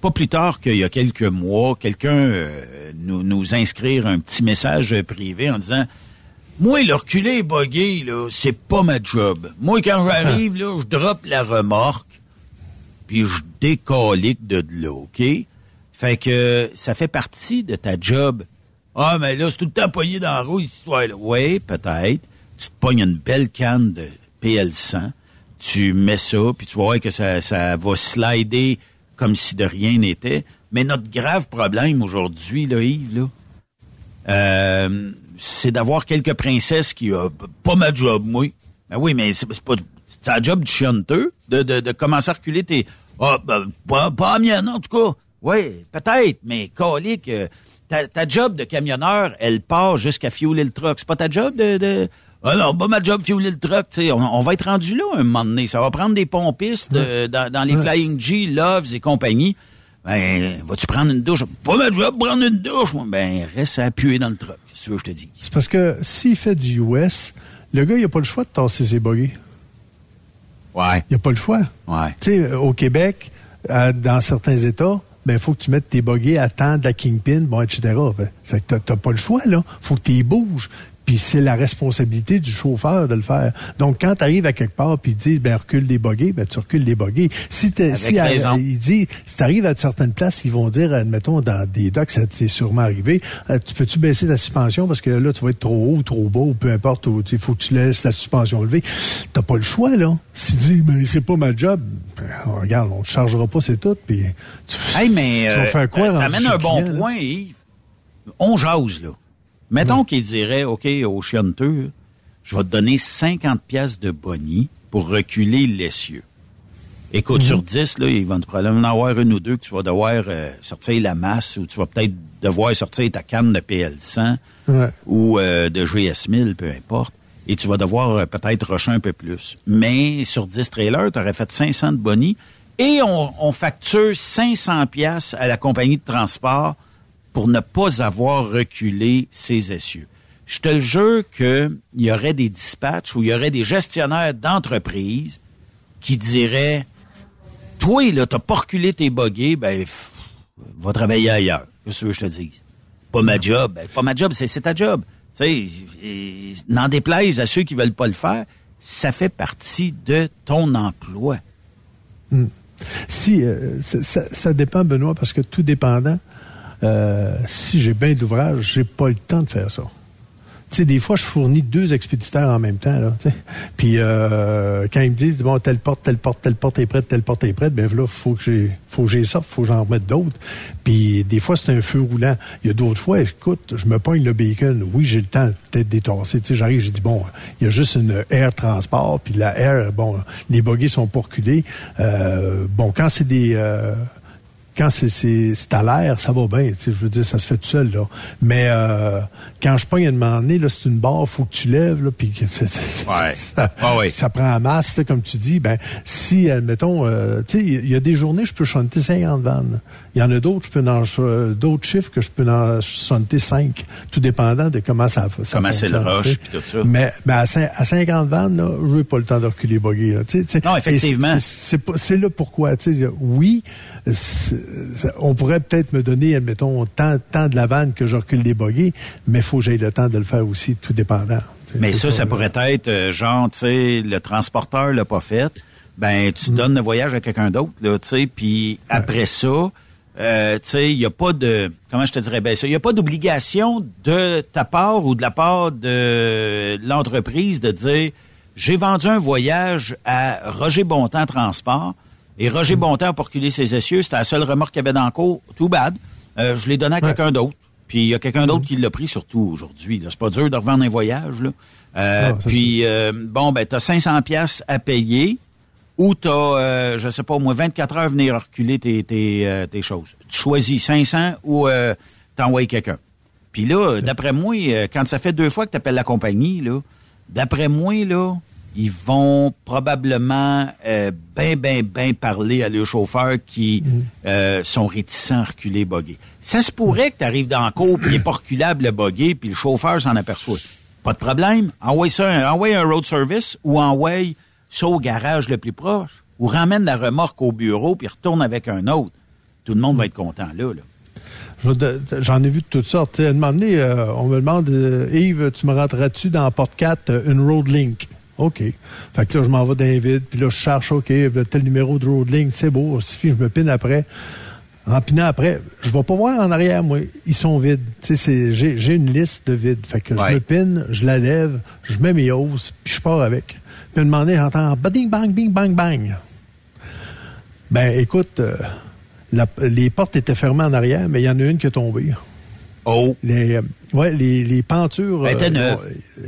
Speaker 1: pas plus tard qu'il y a quelques mois, quelqu'un euh, nous, nous inscrire un petit message privé en disant, moi, le reculer et bugger, là, c'est pas ma job. Moi, quand j'arrive, là, je drop la remorque, puis je décalique de là, OK? Fait que ça fait partie de ta job. Ah, mais là, c'est tout le temps pogné dans la roue, ici, là. Oui, peut-être. Tu te pognes une belle canne de PL100, tu mets ça, puis tu voir que ça, ça va slider comme si de rien n'était. Mais notre grave problème aujourd'hui, là, Yves, là, euh, c'est d'avoir quelques princesses qui ont pas ma job, moi. Ben oui, mais c'est pas c'est la job du chianteux de, de, de commencer à reculer tes. Ah, ben, pas, pas la mienne, en tout cas. Oui, peut-être, mais calique, euh, ta, ta job de camionneur, elle part jusqu'à fueler le truck. C'est pas ta job de. de... Ah non, pas ma job fueler le truck, tu sais. On, on va être rendu là un moment donné. Ça va prendre des pompistes euh, dans, dans les Flying G, Loves et compagnie. Ben, vas-tu prendre une douche? Pas ma job, prendre une douche. moi. Ben, reste appuyé dans le truck. C'est ce que je te dis.
Speaker 2: C'est parce que s'il fait du US, le gars, il a pas le choix de tasser ses buggy.
Speaker 1: Ouais.
Speaker 2: Il a pas le choix.
Speaker 1: Ouais.
Speaker 2: Tu sais, au Québec, euh, dans certains États, ben, il faut que tu mettes tes buggy à temps de la Kingpin, bon, etc. Ben, t'as- pas le choix, là. faut que tu bouges. Puis c'est la responsabilité du chauffeur de le faire. Donc, quand tu arrives à quelque part puis ils disent, ben, recule les buggy, ben, tu recules les buggy. Si si, il dit, si tu arrives à certaines places, ils vont dire, admettons, dans des docks, ça t'est sûrement arrivé, euh, tu peux-tu baisser la suspension? Parce que là, tu vas être trop haut trop bas ou peu importe, il faut que tu laisses la suspension levée. T'as pas le choix, là. Si tu dis, mais c'est pas ma job, ben, regarde, on te chargera pas, c'est tout, puis tu,
Speaker 1: Hey, mais.
Speaker 2: tu vas
Speaker 1: euh,
Speaker 2: faire quoi, rendu
Speaker 1: T'amènes un bon
Speaker 2: client,
Speaker 1: point, Yves. On jase, là. Mettons qu'il dirait, OK, au chianteux, je vais te donner 50 pièces de boni pour reculer l'essieu. Écoute,
Speaker 2: Mhm.
Speaker 1: sur 10, là, il va probablement en avoir une ou deux que tu vas devoir euh, sortir la masse ou tu vas peut-être devoir sortir ta canne de PL100
Speaker 2: Ouais.
Speaker 1: ou euh, de GS1000, peu importe. Et tu vas devoir euh, peut-être rusher un peu plus. Mais sur 10 trailers, tu aurais fait 500 de boni et on, on facture 500 pièces à la compagnie de transport pour ne pas avoir reculé ses essieux. Je te le jure qu'il y aurait des dispatchs ou il y aurait des gestionnaires d'entreprise qui diraient Toi, là, t'as pas reculé tes buggés, ben, pff, va travailler ailleurs. Qu'est-ce que je te dise? Pas ma job. Ben, pas ma job, c'est ta job. N'en déplaise à ceux qui veulent pas le faire, ça fait partie de ton emploi.
Speaker 2: Si, euh, ça dépend, Benoît, parce que tout dépendant, euh, si j'ai bien d'ouvrage, j'ai pas le temps de faire ça. Tu sais, des fois, je fournis deux expéditeurs en même temps, là. Puis, euh, quand ils me disent, bon, telle porte, telle porte, telle porte est prête, telle porte est prête, ben là, faut que j'ai, faut que j'ai ça, faut que j'en remette d'autres. Puis, des fois, c'est un feu roulant. Il y a d'autres fois, écoute, je me pogne le bacon. Oui, j'ai le temps peut-être d'étasser. Tu sais, j'arrive, j'ai dit, bon, il y a juste une air transport, puis la air, bon, les bogies sont pas. Euh, bon, quand c'est des... euh, quand c'est, à l'air, ça va bien. Je veux dire, ça se fait tout seul. Là. Mais euh, quand je pogne à donné, là, c'est une barre, faut que tu lèves, là, puis
Speaker 1: Ouais.
Speaker 2: ça,
Speaker 1: Ah oui.
Speaker 2: ça prend en masse, là, comme tu dis. Ben, si, admettons, euh, tu sais, il y a des journées, je peux chanter 50 vannes. Il y en a d'autres, je peux en, euh, d'autres chiffres que je peux en chanter 5, tout dépendant de comment ça, ça
Speaker 1: Comment c'est le rush, puis tout ça.
Speaker 2: Mais, mais à, cin- à 50 vannes, là, je n'ai pas le temps de reculer buggy. Là.
Speaker 1: Non, effectivement.
Speaker 2: C'est- là pourquoi. tu sais, Oui, on pourrait peut-être me donner, admettons, tant, tant de la vanne que je recule les buggy, mais il faut que j'aie le temps de le faire aussi, tout dépendant.
Speaker 1: Mais ça, ça pourrait être euh, genre, tu sais, le transporteur l'a pas fait, ben tu donnes le voyage à quelqu'un d'autre, là, tu sais, puis après ça, euh, tu sais, il y a pas de, comment je te dirais ben ça, il y a pas d'obligation de ta part ou de la part de l'entreprise de dire, j'ai vendu un voyage à Roger Bontemps Transport et Roger Bontemps a pas reculé ses essieux, c'était la seule remorque qu'il y avait dans le cours, tout bad, Euh, je l'ai donné à quelqu'un d'autre. Puis il y a quelqu'un d'autre qui l'a pris surtout aujourd'hui. C'est pas dur de revendre un voyage. Là. Euh, puis euh, bon, ben t'as 500 pièces à payer ou t'as, euh, je sais pas, au moins 24 heures à venir reculer tes, tes, tes choses. Tu choisis 500 ou t'envoies quelqu'un. Puis là, d'après moi, quand ça fait deux fois que tu appelles la compagnie, là, d'après moi, là, ils vont probablement euh, ben, ben, ben parler à leurs chauffeurs qui mm. euh, sont réticents à reculer boguer. Ça se pourrait que tu arrives dans le cours puis il n'est pas reculable le boguer puis le chauffeur s'en aperçoit. Pas de problème. Envoie ça, envoie un road service ou envoie ça au garage le plus proche ou ramène la remorque au bureau puis retourne avec un autre. Tout le monde va être content là.
Speaker 2: J'en ai vu de toutes sortes. À un moment donné, euh, on me demande, Yves, tu me rentreras-tu dans Port 4 une Road Link? OK. Fait que là, je m'en vais d'un vide, puis là, je cherche, OK, tel numéro de roadling, c'est beau, suffit, je me pine après. En pinant après, je vais pas voir en arrière, moi. Ils sont vides. J'ai une liste de vides. Fait que je me pine, je la lève, je mets mes hausses, puis je pars avec. Puis un moment j'entends bing, bang, bing, bang, bang. Ben, écoute, euh, les portes étaient fermées en arrière, mais il y en a une qui est tombée.
Speaker 1: Oh.
Speaker 2: Les, euh, ouais, les, les pentures.
Speaker 1: Elle était neuve.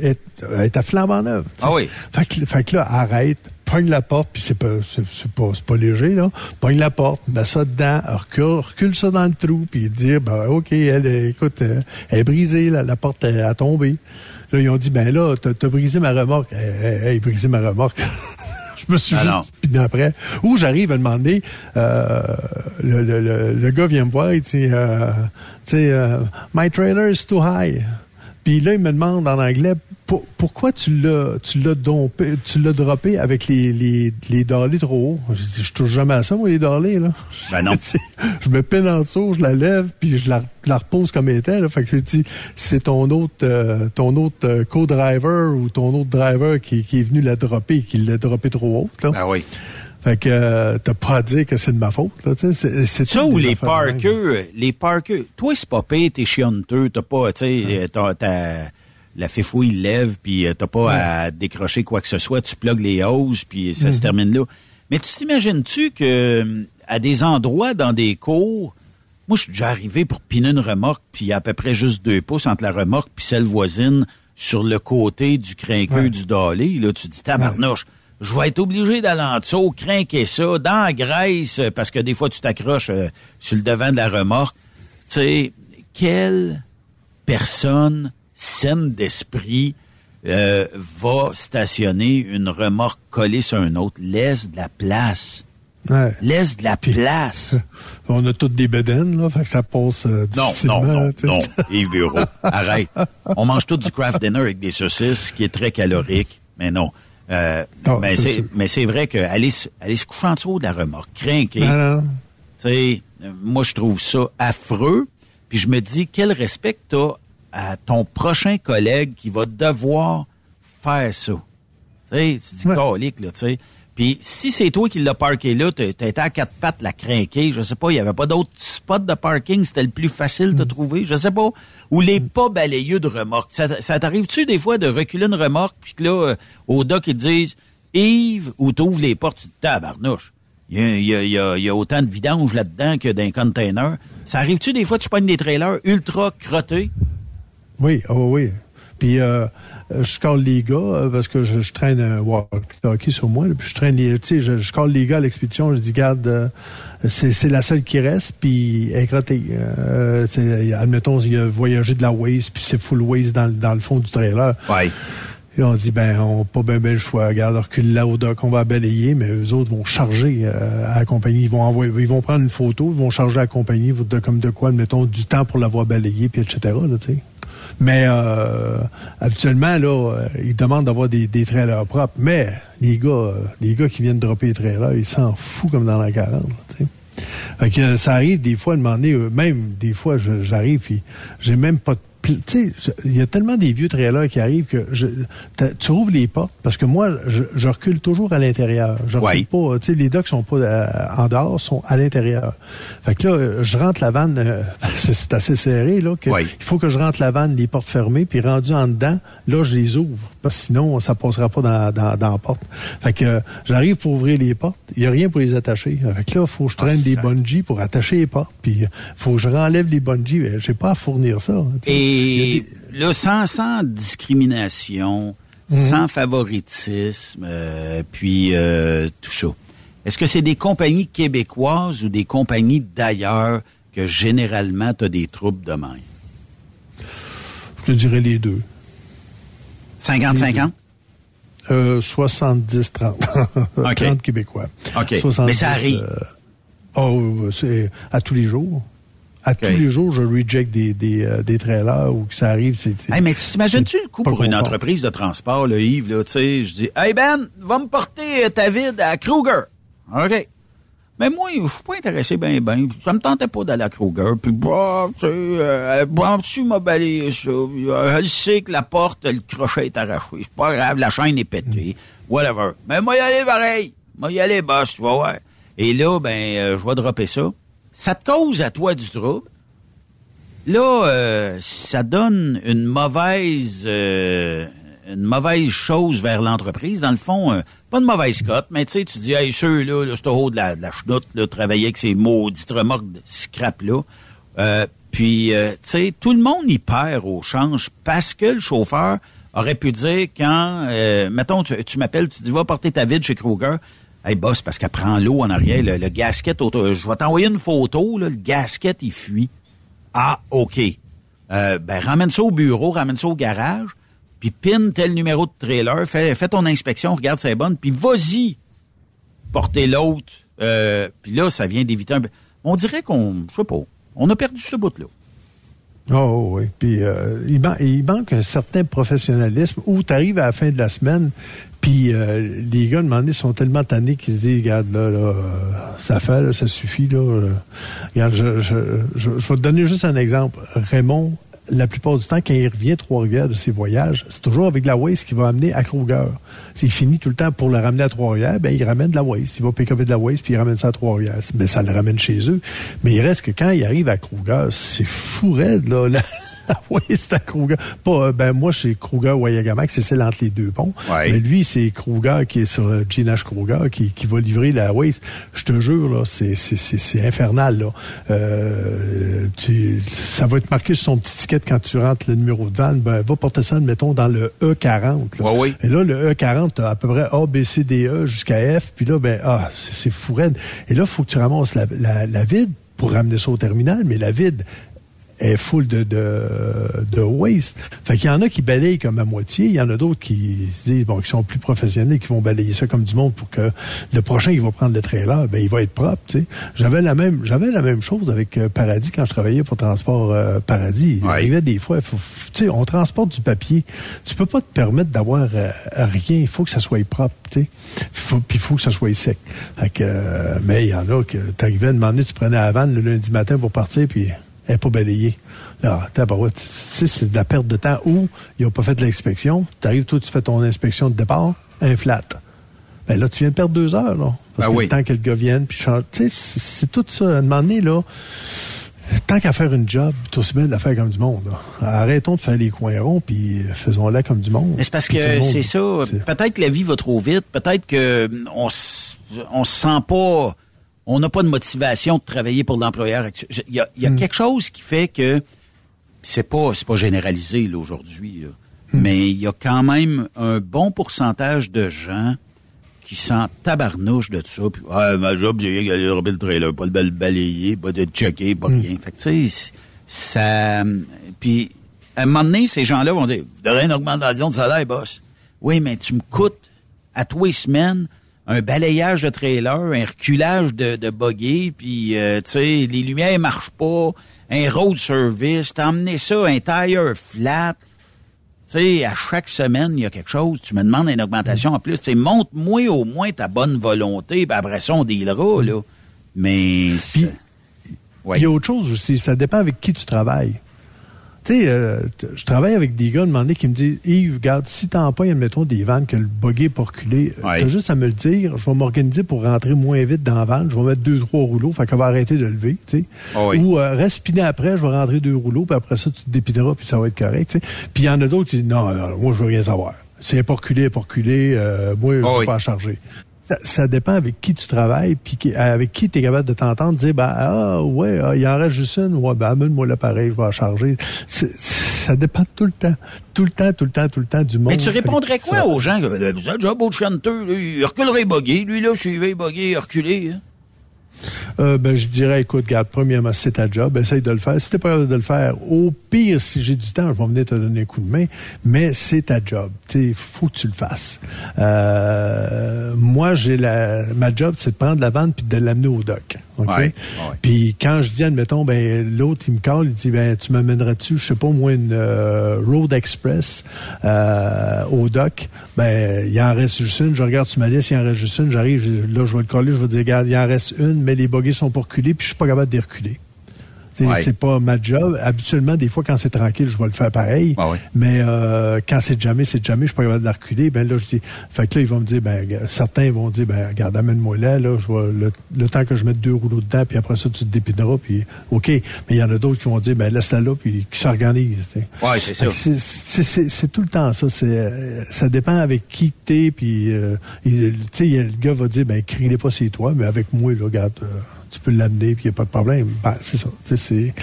Speaker 2: Euh, elle était flambant neuve.
Speaker 1: Ah oui.
Speaker 2: Fait que, fait que là, arrête, pogne la porte, puis c'est pas, c'est, pas, c'est pas léger, là. Pogne la porte, met ça dedans, recule, recule ça dans le trou, puis dire, ben, OK, elle, écoute, elle est brisée, la, la porte a tombé. Là, ils ont dit, ben là, t'as, as brisé ma remorque. Elle, a brisé ma remorque. je me suis ah juste après. Ou j'arrive à demander, euh, le, le, le, gars vient me voir, il dit, euh, tu sais, euh, my trailer is too high. Puis là, il me demande en anglais pourquoi tu l'as tu l'as dompé, tu l'as droppé avec les, les, les trop haut? Je dis, je touche jamais à ça, moi, les dollies, là.
Speaker 1: Ben non.
Speaker 2: je me peine en dessous, je la lève, puis je la, la repose comme elle était. Là. Fait que je dis, c'est ton autre euh, ton autre euh, co-driver ou ton autre driver qui, qui est venu la dropper, qui l'a droppé trop haut. Là.
Speaker 1: Ben oui.
Speaker 2: Fait que euh, t'as pas à dire que c'est de ma faute. Là, c'est, c'est
Speaker 1: ça ou les parkers, les parkers. Toi, c'est pas payé, t'es chionteux, t'as pas, tu sais, t'as, la fifouille lève, puis euh, t'as pas à décrocher quoi que ce soit, tu plugues les hausses, puis ça se mhm. termine là. Mais tu t'imagines-tu que à des endroits dans des cours, moi je suis déjà arrivé pour piner une remorque, puis il y a à peu près juste deux pouces entre la remorque puis celle voisine sur le côté du crinqueux du dolé. Là, tu dis tabarnouche je vais être obligé d'aller en dessous, craquer ça, dans la graisse, parce que des fois, tu t'accroches euh, sur le devant de la remorque. Tu sais, quelle personne saine d'esprit euh, va stationner une remorque collée sur un autre? Laisse de la place. Laisse de la place.
Speaker 2: On a toutes des bedaines, là, fait que ça passe euh,
Speaker 1: Non, non, non, non, Yves Bureau, arrête. On mange tout du craft dinner avec des saucisses, qui est très calorique, mais non. Euh, ah, mais c'est mais c'est vrai que aller, se coucher en dessous de la remorque, craquer. Ah, moi je trouve ça affreux. Puis je me dis quel respect t'as à ton prochain collègue qui va devoir faire ça. Tu sais, tu dis colique là, tu sais. Puis si c'est toi qui l'as parké là, t'étais à quatre pattes la craquer, je sais pas, il y avait pas d'autres spots de parking, c'était le plus facile de mm. trouver, je sais pas. Ou les pas balayeux de remorque. Ça, ça t'arrive-tu des fois de reculer une remorque, puis que là, euh, au doc, ils te disent, Yves, ou t'ouvres les portes, tu te tabarnouche. Il y a, y, a, y a, autant de vidange là-dedans que d'un container. Ça arrive-tu des fois, tu pognes des trailers ultra crottés?
Speaker 2: Oui, oh oui. Puis euh, je colle les gars euh, parce que je, traîne un walkie sur moi. puis je traîne les, tu sais, je, je colle les gars à l'expédition. Je dis, garde, euh, c'est la seule qui reste. Puis euh, admettons, il a voyagé de la waste, puis c'est full waste dans, dans le fond du trailer.
Speaker 1: Ouais.
Speaker 2: Et on dit, ben, on pas bien ben le choix. Regarde, recule là au doc, on va balayer, mais eux autres vont charger à la compagnie. Ils vont envoyer, ils vont prendre une photo, ils vont charger à la compagnie, de, comme de quoi, admettons, du temps pour l'avoir balayé, puis etc. Là, tu sais. Mais euh, habituellement, là, euh, ils demandent d'avoir des, des, trailers propres. Mais les gars, euh, les gars qui viennent dropper les trailers, ils s'en foutent comme dans la 40. fait que ça arrive des fois, de demander, même des fois, j'arrive, puis j'ai même pas de il y a tellement des vieux trailers qui arrivent que je, tu ouvres les portes parce que moi, je, recule toujours à l'intérieur. Je recule pas. Tu sais, les docks sont pas euh, en dehors, sont à l'intérieur. Fait que là, je rentre la vanne. Euh, c'est assez serré là. Que Il faut que je rentre la vanne, les portes fermées, puis rendu en dedans, là, je les ouvre parce que sinon, ça passera pas dans, dans, dans la porte. Fait que j'arrive pour ouvrir les portes, il y a rien pour les attacher. Fait que là, faut que je traîne ah, des bungees pour attacher les portes, puis faut que je renlève les bungees. J'ai pas à fournir ça.
Speaker 1: Et là, sans, discrimination, mhm. sans favoritisme, euh, puis euh, tout ça. Est-ce que c'est des compagnies québécoises ou des compagnies d'ailleurs que généralement tu as des troubles de même?
Speaker 2: Je dirais les deux.
Speaker 1: 50-50?
Speaker 2: Euh, 70-30. OK. 30 Québécois.
Speaker 1: OK. Mais ça arrive.
Speaker 2: oh, c'est à tous les jours. À tous les jours, je reject des, des, euh, des trailers ou que ça arrive. C'est,
Speaker 1: mais tu t'imagines-tu le coup pour une entreprise de transport, le Yves, là, tu sais, je dis, hey Ben, va me porter ta vide à Kruger. OK. Mais moi, je suis pas intéressé ben ben. Ça me tentait pas d'aller à Kruger. Puis, bah, tu sais, euh, tu m'as balayé ça. Euh, elle sait que la porte, le crochet est arraché. C'est pas grave, la chaîne est pétée. Whatever. Mais moi, y aller pareil. Moi, y aller, boss, tu vois, ouais. Et là, ben, euh, je vais dropper ça ça te cause à toi du trouble. Là, euh, ça donne une mauvaise euh, une mauvaise chose vers l'entreprise. Dans le fond, euh, pas de mauvaise cote, mais tu sais, tu dis, hey, ceux-là, là, c'est au haut de la, de la chenoute, là, travailler avec ces maudites remorques de scrap-là. puis, tu sais, tout le monde y perd au change parce que le chauffeur aurait pu dire quand, mettons, tu, tu m'appelles, tu dis, va porter ta vide chez Kruger. Hey boss, parce qu'elle prend l'eau en arrière, le, gasket, je vais t'envoyer une photo, le gasket, il fuit. Ah, OK. Euh, ben, ramène ça au bureau, ramène ça au garage, puis pin tel numéro de trailer, fais, ton inspection, regarde si c'est bonne, puis vas-y porter l'autre. Euh, puis là, ça vient d'éviter un... On dirait qu'on, je sais pas, on a perdu ce bout-là.
Speaker 2: Oh oui, puis euh, il, manque un certain professionnalisme où tu arrives à la fin de la semaine, puis euh, les gars, de sont tellement tannés qu'ils se disent, regarde, là, là ça fait, ça suffit, là. Regarde, je, je, vais te donner juste un exemple. Raymond, la plupart du temps, quand il revient Trois-Rivières de ses voyages, c'est toujours avec la waste qu'il va amener à Kruger. C'est fini tout le temps pour le ramener à Trois-Rivières, ben il ramène de la waste. Il va pick de la waste, puis il ramène ça à Trois-Rivières. Mais ça le ramène chez eux. Mais il reste que quand il arrive à Kruger, c'est fou raide, là. oui, c'est à Kruger. Pas, euh, ben, moi, c'est Kruger Wayagamack, c'est celle entre les deux ponts. Mais lui, c'est Kruger qui est sur le Ginash Kruger qui, qui va livrer la waste. Je te jure, là, c'est, c'est, c'est, infernal, là. Euh, tu, ça va être marqué sur son petit ticket quand tu rentres le numéro de van. Ben, va porter ça, mettons, dans le E40. Là.
Speaker 1: oui.
Speaker 2: Et là, le E40, t'as à peu près A, B, C, D, E jusqu'à F. Puis là, ben, ah, c'est, fou raide. Et là, il faut que tu ramasses la, la, la vide pour ramener ça au terminal, mais la vide, est full de, de, de waste. Fait qu'il y en a qui balayent comme à moitié, il y en a d'autres qui disent, bon, qui sont plus professionnels, qui vont balayer ça comme du monde pour que le prochain qui va prendre le trailer, ben, il va être propre, tu sais. J'avais la même, j'avais la même chose avec euh, Paradis quand je travaillais pour Transport euh, Paradis. Il arrivait des fois, tu sais, on transporte du papier. Tu peux pas te permettre d'avoir euh, rien. Il faut que ça soit propre, tu sais. Puis il faut que ça soit sec. Fait que, mais il y en a que t'arrivais à demander, tu prenais la vanne le lundi matin pour partir, puis elle n'est pas balayée. Là, c'est de la perte de temps où ils n'ont pas fait l'inspection. Tu arrives, toi, tu fais ton inspection de départ, un flat. Ben là, tu viens de perdre deux heures, là. Parce ben que le temps que le gars vienne, puis change. Tu sais, c'est tout ça. À un moment donné, là, tant qu'à faire une job, c'est aussi bien de la faire comme du monde. Arrêtons de faire les coins ronds, puis faisons-la comme du monde.
Speaker 1: Mais c'est parce que c'est ça. Peut-être que la vie va trop vite. Peut-être que on, on se sent pas on n'a pas de motivation de travailler pour l'employeur. Il y a, y a hmm. quelque chose qui fait que c'est pas c'est pas généralisé aujourd'hui, hmm. mais il y a quand même un bon pourcentage de gens qui s'en tabarnouche de ça. Puis, ah, ma job, j'ai rien le trailer, pas le balayer, pas de checker, pas hmm. rien. Fait que, tu sais, ça... Puis, à un moment donné, ces gens-là vont dire, vous aurez une augmentation de salaire, boss. Oui, mais tu me coûtes à tous les semaines un balayage de trailer, un reculage de, de buggy, puis euh, tu sais, les lumières marchent pas, un road service, t'as emmené ça, un tire flat. Tu sais, à chaque semaine, il y a quelque chose, tu me demandes une augmentation en plus. Tu montre-moi au moins ta bonne volonté, puis après ça, on dealera, là. Mais...
Speaker 2: Puis, il y a autre chose aussi, ça dépend avec qui tu travailles. Tu sais, euh, je travaille avec des gars, demandé qui me disent Yves, regarde, si t'en pas, mettons des vannes que le buggy est pas reculé, t'as juste à me le dire, je vais m'organiser pour rentrer moins vite dans la vanne, je vais mettre deux, trois rouleaux, fait qu'elle va arrêter de lever, tu sais.
Speaker 1: Ah
Speaker 2: Ou euh, reste après, je vais rentrer deux rouleaux, puis après ça, tu te dépineras, puis ça va être correct, tu sais. Puis il y en a d'autres qui disent Non, non, moi, je veux rien savoir. Si elle pas reculé, pas reculé, euh, moi, je ne vais pas charger ça, dépend avec qui tu travailles, puis avec qui tu es capable de t'entendre, dire, ben, ah, ouais, ah, il en reste juste une, ouais, ben, amène-moi l'appareil, je vais la charger. Ça dépend tout le temps. Tout le temps, tout le temps, tout le temps du monde.
Speaker 1: Mais tu répondrais quoi aux gens? Vous avez déjà beau chanteur, il reculerait buggy, lui, là, je suis buggy, reculé, hein?
Speaker 2: Euh, ben, je dirais, écoute, garde, premièrement, c'est ta job, essaye de le faire. Si t'es pas capable de le faire, au pire, si j'ai du temps, je vais venir te donner un coup de main, mais c'est ta job. Il faut que tu le fasses. Euh, moi, j'ai la, ma job, c'est de prendre la vanne puis de l'amener au dock. OK? Puis quand je dis, admettons, ben, l'autre, il me colle, il dit, ben, tu m'amèneras-tu, je sais pas, moi, une euh, Road Express au dock? Ben, il en reste juste une. Je regarde sur ma liste, il en reste juste une. J'arrive, là, je vais le coller, je vais dire, regarde, il en reste une, mais les bogies sont pour reculer, puis je suis pas capable de les reculer. C'est pas ma job. Habituellement, des fois, quand c'est tranquille, je vais le faire pareil.
Speaker 1: Ah
Speaker 2: mais euh, quand c'est jamais, c'est jamais, je suis pas capable de la reculer. Ben là, je dis, fait que là, ils vont me dire, ben certains vont dire, ben regarde, amène-moi là, là, je vois le, temps que je mette deux rouleaux dedans, puis après ça, tu te dépineras, puis ok. Mais il y en a d'autres qui vont dire, ben laisse-la là, puis qui s'organisent.
Speaker 1: Ouais, c'est ça.
Speaker 2: C'est tout le temps ça. C'est ça dépend avec qui t'es, puis euh, tu sais, le gars va dire, ben crie-les pas c'est toi, mais avec moi, là, regarde. Euh, tu peux l'amener, puis il n'y a pas de problème. Ben, c'est ça. C'est.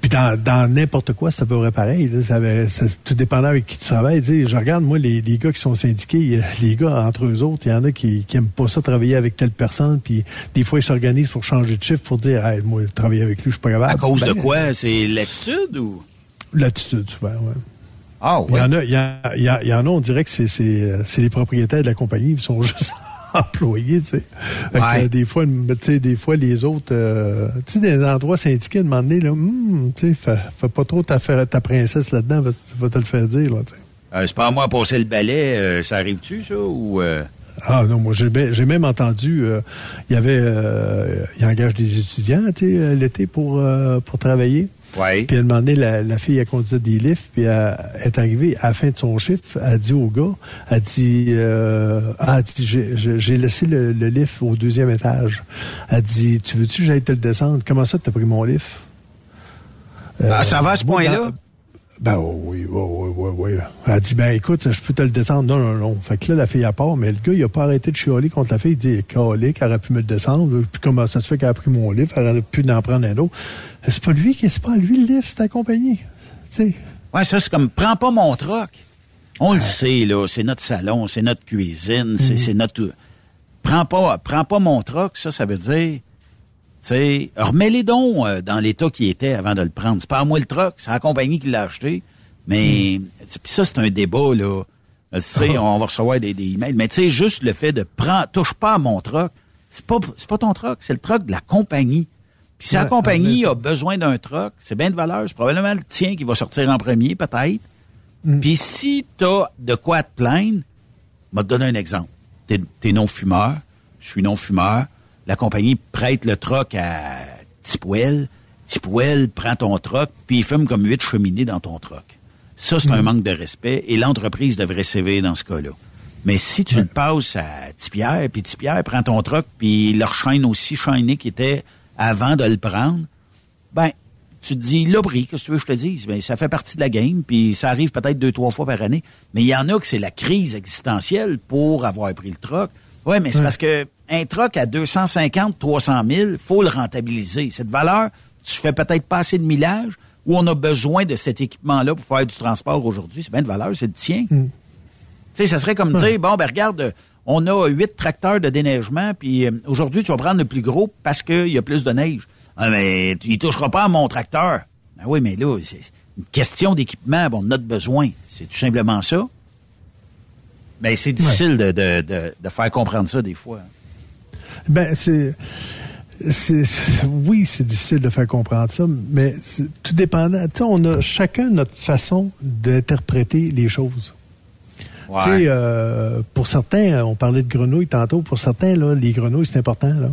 Speaker 2: Puis dans n'importe quoi, ça peut être pareil. ça, tout dépendant avec qui tu travailles. je regarde, moi, les, les, gars qui sont syndiqués, les gars, entre eux autres, il y en a qui, qui aiment pas ça travailler avec telle personne, puis des fois, ils s'organisent pour changer de chiffre, pour dire, hey, moi, travailler avec lui, je suis pas capable.
Speaker 1: À cause de ben, quoi? C'est l'attitude ou?
Speaker 2: L'attitude, souvent, oui.
Speaker 1: Ah, ouais.
Speaker 2: Il y en a, il y, a, il y en a, on dirait que c'est les propriétaires de la compagnie, ils sont juste employés, tu sais. des fois, tu sais, des fois, les autres, euh, tu sais, des endroits syndiqués, demander, là, hmm, tu sais, fais, pas trop ta, ta princesse là-dedans, ça va te le faire dire, là, tu sais.
Speaker 1: Euh, c'est pas à moi à passer le balai, euh, ça arrive-tu, ça, ou...
Speaker 2: Ah non, moi j'ai même entendu, il y avait, il engage des étudiants, tu sais, l'été pour pour travailler.
Speaker 1: Puis
Speaker 2: elle demandé, la, la fille, a conduit des lifts, puis elle, est arrivée à la fin de son chiffre, elle a dit au gars, elle dit, euh, ah, dit j'ai laissé le, lift au deuxième étage. Elle dit, tu veux-tu que j'aille te le descendre? Comment ça, tu as pris mon lift?
Speaker 1: ah, ça va à ce point-là?
Speaker 2: Ben oui, oui, oui, oui, oui. Elle dit, ben écoute, je peux te le descendre. Non, non, non. Fait que là, la fille a part, mais le gars, il a pas arrêté de chialer contre la fille. Il dit, qu'elle aurait pu me le descendre. Puis comment ça se fait qu'elle a pris mon livre, elle aurait pu en prendre un autre. C'est pas lui qui, c'est pas lui le livre, c'est ta compagnie. sais.
Speaker 1: Ouais, ça, c'est comme, prends pas mon troc. On le sait, là, c'est notre salon, c'est notre cuisine, c'est mhm. notre... Prends pas, prends pas mon troc, ça, ça veut dire sais, remets les dons euh, dans l'état qui était avant de le prendre. C'est pas à moi le troc, c'est la compagnie qui l'a acheté. Mais hmm. ça, c'est un débat, là. Tu sais, ah. on va recevoir des, des emails. Mais tu sais, juste le fait de prendre, touche pas à mon troc, c'est pas, c'est pas ton troc, c'est le troc de la compagnie. Puis si la compagnie a besoin d'un troc, c'est bien de valeur. C'est probablement le tien qui va sortir en premier, peut-être. Hmm. Puis si t'as de quoi te plaindre, je vais te donner un exemple. T'es, es non-fumeur, je suis non-fumeur la compagnie prête le troc à Tipwell. Tipwell prend ton troc, puis il fume comme huit cheminées dans ton troc. Ça, c'est un mm. manque de respect et l'entreprise devrait s'éveiller dans ce cas-là. Mais si tu le passes à Tipierre, puis Tipierre prend ton troc, puis leur chaîne aussi shiny qui était avant de le prendre, ben, tu te dis, l'abri, qu'est-ce que tu veux que je te dise? Ben, ça fait partie de la game, puis ça arrive peut-être deux, trois fois par année. Mais il y en a que c'est la crise existentielle pour avoir pris le troc. Oui, mais c'est parce que un truck à 250, 300 000, faut le rentabiliser. Cette valeur, tu fais peut-être pas assez de millage ou on a besoin de cet équipement-là pour faire du transport aujourd'hui. C'est bien de valeur, c'est le tien. Mm. Tu sais, ça serait comme dire, bon, ben regarde, on a huit tracteurs de déneigement, puis euh, aujourd'hui, tu vas prendre le plus gros parce qu'il y a plus de neige. Ah, mais il touchera pas à mon tracteur. Ben oui, mais là, c'est une question d'équipement, bon, on a besoin. C'est tout simplement ça. Mais ben, c'est difficile de, de, de, faire comprendre ça des fois.
Speaker 2: Ben, c'est. oui, c'est difficile de faire comprendre ça, mais tout dépendant. Tu sais, on a chacun notre façon d'interpréter les choses. Tu sais, euh, pour certains, on parlait de grenouilles tantôt. Pour certains, là, les grenouilles, c'est important. Là.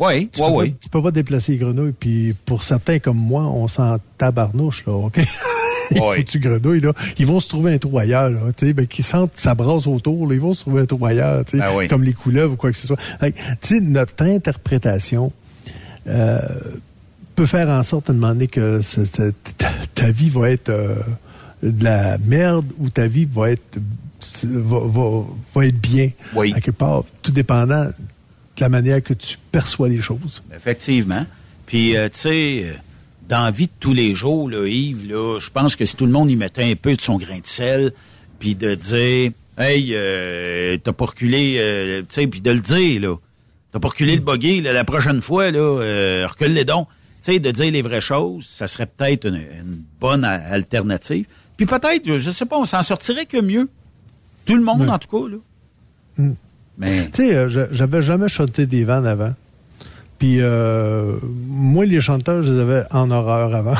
Speaker 1: Oui, oui, oui.
Speaker 2: Tu peux pas déplacer les grenouilles. Puis pour certains comme moi, on s'en tabarnouche, là, OK? Les tu grenouilles, là, ils vont se trouver un trou ailleurs, là, tu sais, ben, qui sentent que ça brasse autour, là, ils vont se trouver un trou ailleurs, tu sais,
Speaker 1: Ben oui.
Speaker 2: comme les couleuvres ou quoi que ce soit. Fait que, Tu sais, notre interprétation euh, peut faire en sorte à demander que ta, ta vie va être euh, de la merde ou ta vie va être va, va- va être bien.
Speaker 1: Oui.
Speaker 2: À quelque part, tout dépendant de la manière que tu perçois les choses.
Speaker 1: Effectivement. Puis, euh, tu sais, euh, dans la vie de tous les jours, là, Yves, là, je pense que si tout le monde y mettait un peu de son grain de sel, puis de dire, hey, euh, t'as pas reculé, euh, tu sais, puis de le dire, là, t'as pas reculé le buggy, là, la prochaine fois, là, euh, recule les dons. Tu sais, de dire les vraies choses, ça serait peut-être une, une bonne alternative. Puis peut-être, je sais pas, on s'en sortirait que mieux. Tout le monde, en tout cas, là.
Speaker 2: Mm.
Speaker 1: Mais,
Speaker 2: Tu sais, euh, je- j'avais jamais chanté des vannes avant. Puis euh, moi, les chanteurs, je les avais en horreur avant.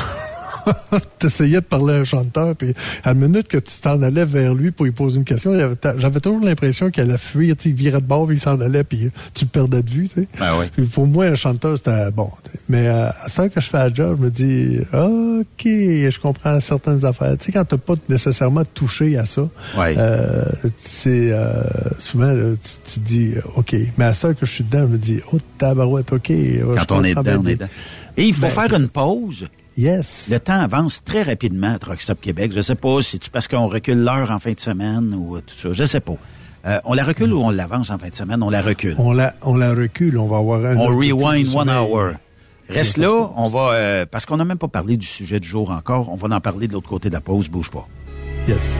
Speaker 2: T'essayais de parler à un chanteur, puis à la minute que tu t'en allais vers lui pour lui poser une question, j'avais toujours l'impression qu'il allait fuir, tu sais, il virait de bord, il s'en allait, puis tu le perdais de vue, tu sais.
Speaker 1: ben oui.
Speaker 2: Pour moi, un chanteur, c'était bon. Mais euh, à ça que je fais la job, je me dis, OK, je comprends certaines affaires. Tu sais, quand t'as pas nécessairement touché à ça,
Speaker 1: Ouais.
Speaker 2: euh, c'est euh, souvent, là, tu, dis, OK. Mais à ça que je suis dedans, je me dis, oh, tabarouette, OK.
Speaker 1: Quand on est dedans, on est dedans. Et il faut
Speaker 2: Ben,
Speaker 1: faire une pause.
Speaker 2: Yes.
Speaker 1: Le temps avance très rapidement à Truck Stop Québec. Je sais pas si tu parce qu'on recule l'heure en fin de semaine ou tout ça. Je sais pas. Euh, on la recule ou on l'avance en fin de semaine? On la recule.
Speaker 2: On la, on la recule, on va avoir un.
Speaker 1: On rewind one hour. Reste là, on va euh, parce qu'on n'a même pas parlé du sujet du jour encore. On va en parler de l'autre côté de la pause. Bouge pas.
Speaker 2: Yes.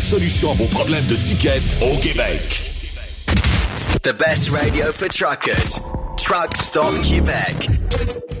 Speaker 3: solution à vos problèmes de ticket au Québec.
Speaker 4: The best radio for truckers. Truck Stop Québec.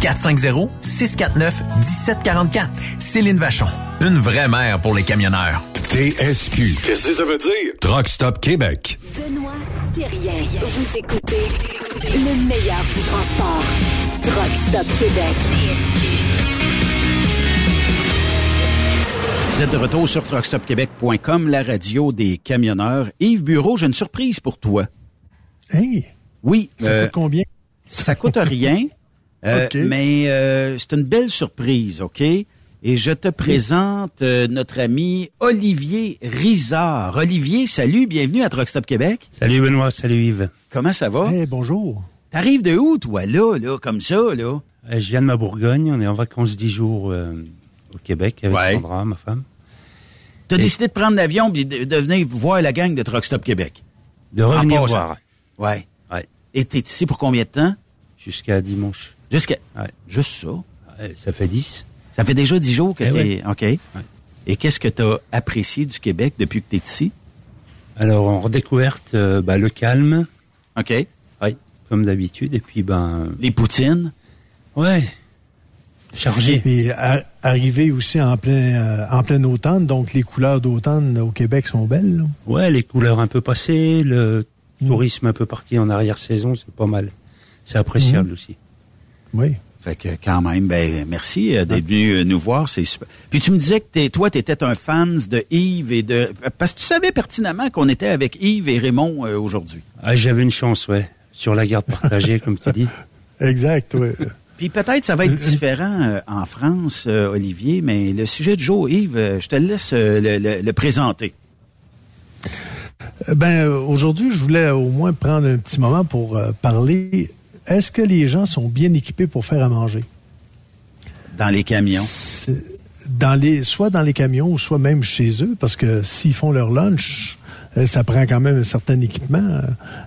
Speaker 5: 450-649-1744. Céline Vachon. Une vraie mère pour les camionneurs.
Speaker 6: TSQ. Qu'est-ce que ça veut dire? Truck Stop Québec.
Speaker 7: Benoît Thérien. Vous écoutez le meilleur du transport. Truck Stop Québec.
Speaker 1: Vous êtes de retour sur truckstopquebec.com, la radio des camionneurs. Yves Bureau, j'ai une surprise pour toi.
Speaker 2: Hey!
Speaker 1: Oui.
Speaker 2: Ça
Speaker 1: euh,
Speaker 2: coûte combien?
Speaker 1: Ça coûte rien, euh,
Speaker 2: OK.
Speaker 1: mais euh, c'est une belle surprise, OK? Et je te présente euh, notre ami Olivier Rizard. Olivier, salut, bienvenue à Truck Stop Québec.
Speaker 8: Salut Benoît, salut Yves.
Speaker 1: Comment ça va?
Speaker 2: Hey, bonjour.
Speaker 1: T'arrives de où, toi, là, là, comme ça, là?
Speaker 8: Euh, je viens de ma Bourgogne, on est en vacances 10 jours euh, au Québec avec
Speaker 1: Ouais.
Speaker 8: Sandra, ma femme.
Speaker 1: T'as
Speaker 8: Et-
Speaker 1: décidé de prendre l'avion et de, de venir voir la gang de Truck Stop Québec?
Speaker 8: De revenir voir
Speaker 1: Ouais.
Speaker 8: Ouais.
Speaker 1: Et t'es ici pour combien de temps?
Speaker 8: jusqu'à dimanche.
Speaker 1: Jusqu'à...
Speaker 8: Ouais.
Speaker 1: Juste ça?
Speaker 8: Ouais, ça fait 10.
Speaker 1: Ça fait déjà dix jours que
Speaker 8: Eh
Speaker 1: t'es... OK. Et qu'est-ce que t'as apprécié du Québec depuis que t'es ici?
Speaker 8: Alors en redécouverte, euh, bah, le calme,
Speaker 1: OK.
Speaker 8: ouais, comme d'habitude, et puis ben
Speaker 1: Les poutines?
Speaker 8: ouais, chargé.
Speaker 2: Puis à- arrivé aussi en plein, euh, en plein automne, donc les couleurs d'automne au Québec sont belles. là?
Speaker 8: Ouais, les couleurs un peu passées, le
Speaker 2: Mm.
Speaker 8: tourisme un peu parti en arrière-saison, c'est pas mal. C'est appréciable
Speaker 2: Mm.
Speaker 8: aussi.
Speaker 2: Oui.
Speaker 1: Fait que quand même, ben merci euh, d'être venu euh, nous voir, c'est super. Puis tu me disais que t'es, toi, tu étais un fan de Yves et de... Parce que tu savais pertinemment qu'on était avec Yves et Raymond euh, aujourd'hui.
Speaker 8: Ah, J'avais une chance, ouais, sur la garde partagée, comme tu dis.
Speaker 2: Exact, oui.
Speaker 1: Puis peut-être ça va être différent euh, en France, euh, Olivier, mais le sujet du jour, Yves, euh, je te laisse euh, le, le- le présenter.
Speaker 2: Ben, aujourd'hui, je voulais au moins prendre un petit moment pour euh, parler. Est-ce que les gens sont bien équipés pour faire à manger?
Speaker 1: Dans les camions.
Speaker 2: C'est- Dans les, soit dans les camions, soit même chez eux, parce que s'ils font leur lunch, euh, ça prend quand même un certain équipement.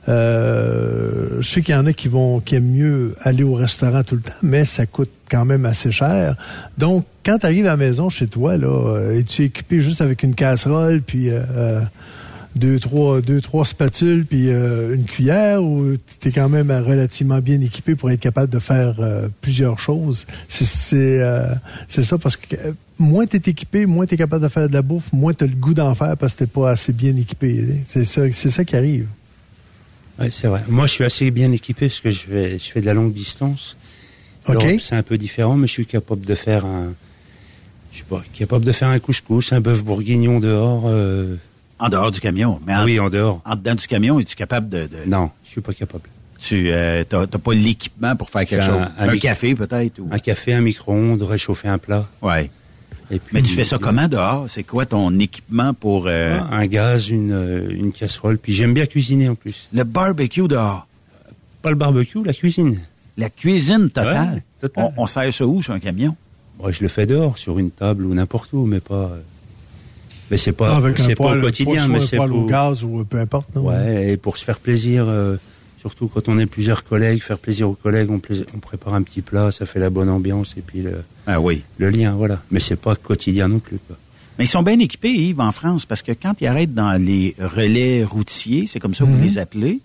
Speaker 2: Euh, je sais qu'il y en a qui vont qui aiment mieux aller au restaurant tout le temps, mais ça coûte quand même assez cher. Donc, quand tu arrives à la maison chez toi, là, euh, es-tu équipé juste avec une casserole, puis euh, deux, trois, deux, trois spatules, puis euh, une cuillère, ou tu es quand même relativement bien équipé pour être capable de faire euh, plusieurs choses? C'est c'est, euh, c'est ça, parce que moins tu es équipé, moins tu es capable de faire de la bouffe, moins tu as le goût d'en faire parce que tu pas assez bien équipé. C'est ça, ça qui arrive.
Speaker 8: Ouais, c'est vrai. Moi, je suis assez bien équipé parce que je fais, je fais de la longue distance.
Speaker 2: OK.
Speaker 8: L'Europe, C'est un peu différent, mais je suis capable de faire un, je suis pas capable de faire un couscous, un bœuf bourguignon dehors. euh,
Speaker 1: En dehors du camion. Mais en,
Speaker 8: oui, en dehors.
Speaker 1: en dedans du camion, es-tu capable de... de-
Speaker 8: Non, je suis pas capable.
Speaker 1: Tu euh, t'as, pas l'équipement pour faire quelque chose?
Speaker 8: un-
Speaker 1: café peut-être? Ou...
Speaker 8: Un café, un micro-ondes, réchauffer un plat.
Speaker 1: Ouais.
Speaker 8: Et puis,
Speaker 1: Mais tu fais ça comment dehors? C'est quoi ton équipement pour euh,
Speaker 8: Ah, Un gaz, une, euh, une casserole. Puis j'aime bien cuisiner en plus.
Speaker 1: le barbecue dehors?
Speaker 8: Pas le barbecue, la cuisine.
Speaker 1: La cuisine totale?
Speaker 8: Ouais, totale.
Speaker 1: On, on sert ça où sur un camion?
Speaker 8: Moi, je le fais dehors, sur une table ou n'importe où, mais pas. Mais c'est pas, c'est pas au quotidien, mais c'est
Speaker 2: au
Speaker 8: pour.
Speaker 2: gaz ou peu importe. non?
Speaker 8: Ouais, et pour se faire plaisir, euh, surtout quand on est plusieurs collègues, faire plaisir aux collègues, on, plais- on prépare un petit plat, ça fait la bonne ambiance et puis le,
Speaker 1: Ah oui.
Speaker 8: le lien, voilà. Mais c'est pas quotidien non plus. Quoi.
Speaker 1: Mais ils sont bien équipés, Yves, en France, parce que quand ils arrêtent dans les relais routiers, c'est comme ça que vous les appelez,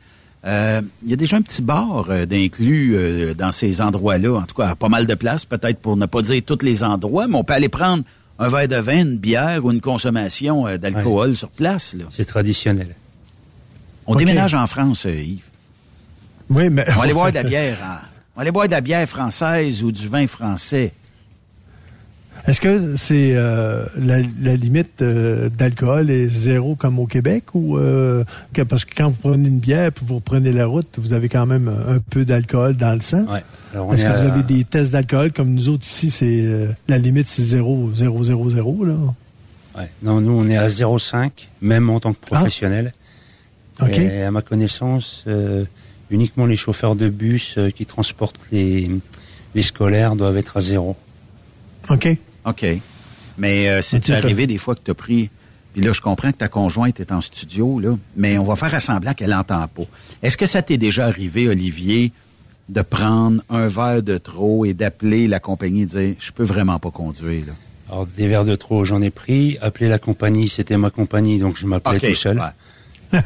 Speaker 1: euh, il y a déjà un petit bar euh, d'inclus euh, dans ces endroits-là. En tout cas, pas mal de place, peut-être pour ne pas dire tous les endroits, mais on peut aller prendre un verre de vin, une bière ou une consommation euh, d'alcool sur place. Là.
Speaker 8: C'est traditionnel.
Speaker 1: On déménage en France, euh, Yves.
Speaker 2: Oui, mais
Speaker 1: On va aller boire de la bière. en- On va aller boire de la bière française ou du vin français.
Speaker 2: Est-ce que c'est euh, la, la limite euh, d'alcool est zéro comme au Québec ou euh, que- parce que quand vous prenez une bière puis vous reprenez la route, vous avez quand même un peu d'alcool dans le sang?
Speaker 8: Ouais.
Speaker 2: Est-ce
Speaker 8: est
Speaker 2: que vous avez des tests d'alcool comme nous autres ici, c'est la limite c'est zéro, zéro, zéro, zéro là?
Speaker 8: ouais. Non, nous on est à 0,5, même en tant que professionnel.
Speaker 2: Ok.
Speaker 8: Et à ma connaissance, uniquement les chauffeurs de bus qui transportent les, les scolaires doivent être à zéro.
Speaker 2: Ok.
Speaker 1: OK. Mais euh, c'est arrivé des fois que tu as pris. Puis là, je comprends que ta conjointe est en studio, là, mais on va faire à semblant qu'elle n'entend pas. Est-ce que ça t'est déjà arrivé, Olivier, de prendre un verre de trop et d'appeler la compagnie et de dire Je peux vraiment pas conduire, là?
Speaker 8: Alors, des verres de trop, j'en ai pris. Appeler la compagnie, c'était ma compagnie, donc je m'appelais
Speaker 1: Ok,
Speaker 8: tout seul.
Speaker 1: ouais.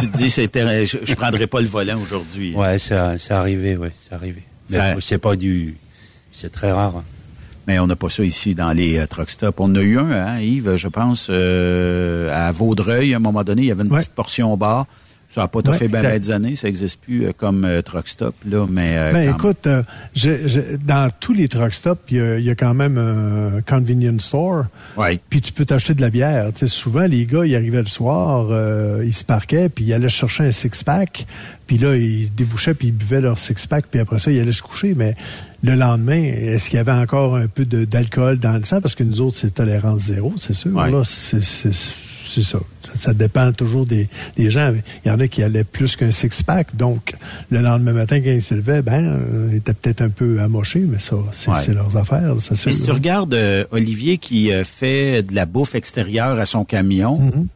Speaker 1: tu te dis, c'était, je, je prendrai pas le volant aujourd'hui.
Speaker 8: Ouais, ça, c'est arrivé, ouais, c'est arrivé. Mais c'est pas du, c'est très rare. hein.
Speaker 1: Mais on n'a pas ça ici dans les euh, truck stops. On en a eu un, hein, Yves, je pense, euh, à Vaudreuil, à un moment donné, il y avait une
Speaker 2: Ouais.
Speaker 1: petite portion au bar. Ça n'a pas tout
Speaker 2: Ouais,
Speaker 1: fait bien
Speaker 2: exact.
Speaker 1: des années, ça n'existe plus euh, comme euh, truck stop, là, mais... euh,
Speaker 2: Ben écoute, je- je- dans tous les truck stops, il y a, il y a quand même un convenience store. Puis tu peux t'acheter de la bière. Souvent, les gars, ils arrivaient le soir, ils se parquaient, puis ils allaient chercher un six-pack. Puis là, ils débouchaient, puis ils buvaient leur six-pack, puis après ça, ils allaient se coucher. Mais le lendemain, est-ce qu'il y avait encore un peu d'alcool dans le sang? Parce que nous autres, c'est tolérance zéro, c'est sûr.
Speaker 1: Ouais.
Speaker 2: Là, c'est c'est- ça. ça. ça dépend toujours des, des gens. Il y en a qui allaient plus qu'un six-pack. Donc, le lendemain matin, quand ils se levaient, ben, euh, ils étaient peut-être un peu amochés, mais ça, c'est
Speaker 1: Ouais.
Speaker 2: leurs affaires, ça
Speaker 1: Mais si tu regardes euh, Olivier qui euh, fait de la bouffe extérieure à son camion,
Speaker 2: Mhm.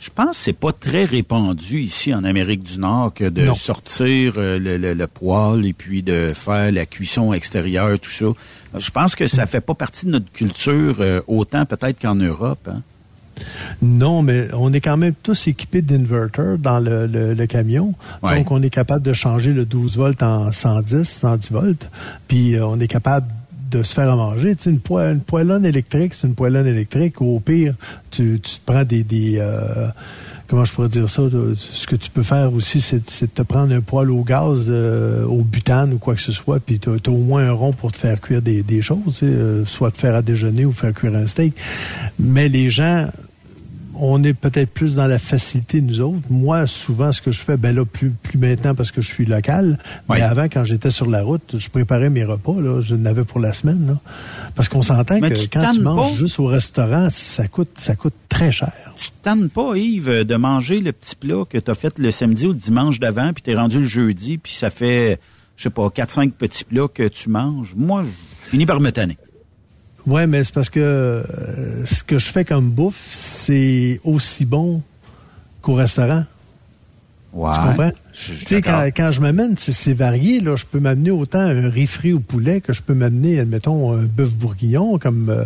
Speaker 1: je pense que c'est pas très répandu ici en Amérique du Nord que de
Speaker 2: Non.
Speaker 1: sortir euh, le, le- le poêle et puis de faire la cuisson extérieure, tout ça. Je pense que ça fait pas partie de notre culture euh, autant peut-être qu'en Europe. Hein?
Speaker 2: Non, mais on est quand même tous équipés d'inverters dans le, le- le camion.
Speaker 1: Ouais.
Speaker 2: Donc, on est capable de changer le 12 volts en 110, 110 volts. Puis, euh, on est capable de se faire à manger. Tu sais, une, poêle, une poêlonne électrique, c'est une poêlonne électrique. Au pire, tu, tu te prends des... des euh, comment je pourrais dire ça? Ce que tu peux faire aussi, c'est de te prendre un poêle au gaz, euh, au butane ou quoi que ce soit, puis tu as, au moins un rond pour te faire cuire des, des choses, euh, soit te faire à déjeuner ou faire cuire un steak. Mais les gens on est peut-être plus dans la facilité, nous autres. Moi, souvent, ce que je fais, ben là, plus, plus maintenant parce que je suis local. Mais avant, quand j'étais sur la route, je préparais mes repas, là. Je n'avais pour la semaine, là. Parce qu'on s'entend que
Speaker 1: tu
Speaker 2: quand tu manges
Speaker 1: pas?
Speaker 2: juste au restaurant, ça coûte, ça coûte très cher.
Speaker 1: Tu te tannes pas, Yves, de manger le petit plat que tu as fait le samedi ou le dimanche d'avant, puis tu es rendu le jeudi, puis ça fait, je sais pas, 4-5 petits plats que tu manges. Moi, je finis par me tanner.
Speaker 2: Ouais, mais c'est parce que euh, ce que je fais comme bouffe, c'est aussi bon qu'au restaurant.
Speaker 1: Ouais.
Speaker 2: Tu comprends? Tu sais, quand, quand je m'amène, c'est- c'est varié. Là. Je peux m'amener autant un riz frit au poulet que je peux m'amener, admettons, un bœuf bourguignon, comme, euh,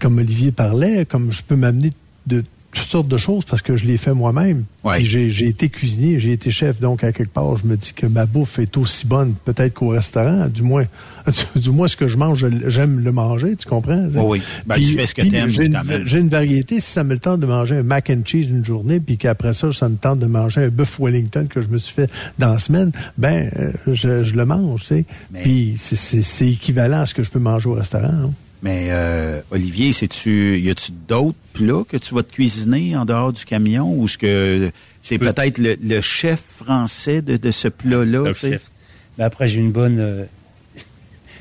Speaker 2: comme Olivier parlait, comme je peux m'amener de toutes sortes de choses parce que je les fais moi-même.
Speaker 1: Ouais.
Speaker 2: J'ai j'ai été cuisinier, j'ai été chef, donc à quelque part, je me dis que ma bouffe est aussi bonne peut-être qu'au restaurant. Du moins, du, moins ce que je mange, j'aime le manger, tu comprends?
Speaker 1: Oui, oui. Ben, tu fais ce que
Speaker 2: puis
Speaker 1: t'aimes,
Speaker 2: J'ai une, variété. Si ça me le tente de manger un mac and cheese une journée, puis qu'après ça, ça me tente de manger un bœuf Wellington que je me suis fait dans la semaine, ben, euh, je, je le mange, tu sais.
Speaker 1: Mais-
Speaker 2: Puis c'est- c'est c'est équivalent à ce que je peux manger au restaurant. hein.
Speaker 1: Mais euh, Olivier, sais-tu, y a-tu d'autres plats que tu vas te cuisiner en dehors du camion ou est-ce que c'est
Speaker 8: peux-
Speaker 1: peut-être le, le chef français de, de ce plat-là?
Speaker 8: Le chef. Mais après, j'ai une bonne, euh,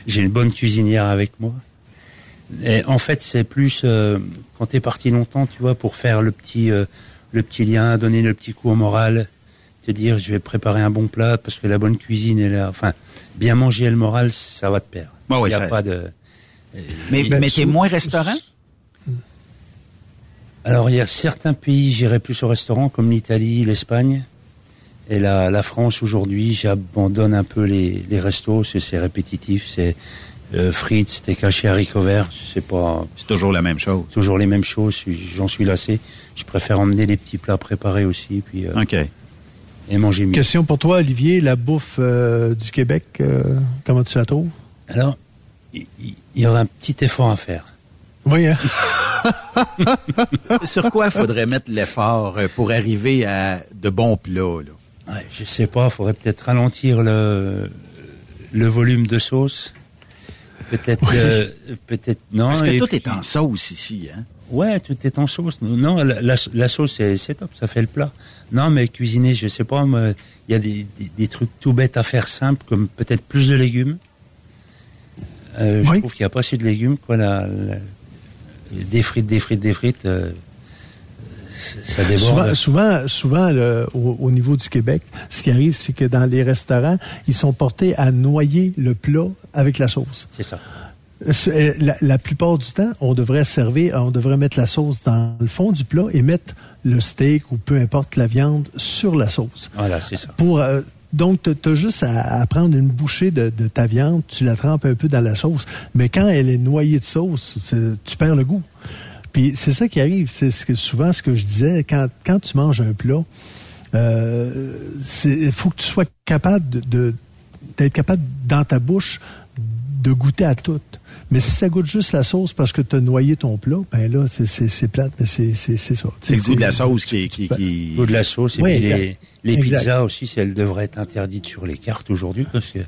Speaker 8: j'ai une bonne cuisinière avec moi. Et en fait, c'est plus euh, quand t'es parti longtemps, tu vois, pour faire le petit, euh, le petit lien, donner le petit coup au moral, te dire, je vais préparer un bon plat parce que la bonne cuisine est là. Enfin, bien manger et le moral, ça va te perdre.
Speaker 1: Ouais, ouais,
Speaker 8: y a
Speaker 1: ça-
Speaker 8: pas de.
Speaker 1: Mais,
Speaker 2: Ben,
Speaker 1: mais t'es moins restaurant?
Speaker 8: Alors, il y a certains pays, j'irai plus au restaurant, comme l'Italie, l'Espagne. Et la, la France, aujourd'hui, j'abandonne un peu les, les restos, parce que c'est répétitif. C'est euh, frites, steak haché, haricots verts. C'est pas
Speaker 1: C'est toujours la même chose.
Speaker 8: toujours les mêmes choses. J'en suis lassé. Je préfère emmener les petits plats préparés aussi, puis euh,
Speaker 1: OK.
Speaker 8: et manger mieux.
Speaker 2: Question pour toi, Olivier, la bouffe euh, du Québec, euh, comment tu la trouves?
Speaker 8: Alors, il y aura un petit effort à faire.
Speaker 2: Oui, hein?
Speaker 1: Sur quoi faudrait mettre l'effort euh, pour arriver à de bons plats? Là?
Speaker 8: Ouais, je sais pas, faudrait peut-être ralentir le, le volume de sauce. Peut-être, euh, peut-être non.
Speaker 1: Parce que tout
Speaker 8: puis-
Speaker 1: est en sauce ici. Hein?
Speaker 8: Ouais, tout est en sauce. Non, la, la, la sauce, c'est, c'est top, ça fait le plat. Non, mais cuisiner, je sais pas, il y a des, des, des trucs tout bêtes à faire simples, comme peut-être plus de légumes. Euh, Je trouve qu'il n'y a pas assez de légumes, quoi. La, la- des frites, des frites, des frites, euh, ça déborde.
Speaker 2: Souvent, souvent, souvent, le- au, au niveau du Québec, ce qui arrive, c'est que dans les restaurants, ils sont portés à noyer le plat avec la sauce.
Speaker 8: C'est ça.
Speaker 2: C'est- La, la plupart du temps, on devrait servir, on devrait mettre la sauce dans le fond du plat et mettre le steak ou peu importe la viande sur la sauce.
Speaker 8: Voilà, c'est ça.
Speaker 2: Pour, euh, Donc, tu as juste à, prendre une bouchée de, ta viande, tu la trempes un peu dans la sauce. Mais quand elle est noyée de sauce, tu perds le goût. Puis c'est ça qui arrive. C'est ce que, souvent ce que je disais. Quand, quand tu manges un plat, euh, il faut que tu sois capable d'être capable dans ta bouche de goûter à tout. Mais si ça goûte juste la sauce parce que tu as noyé ton plat, ben là, c'est plate, mais c'est ça.
Speaker 1: C'est le goût de la sauce qui... qui, qui...
Speaker 8: Le goût de la sauce. Et puis les, les pizzas aussi, elles devraient être interdites sur les cartes aujourd'hui parce que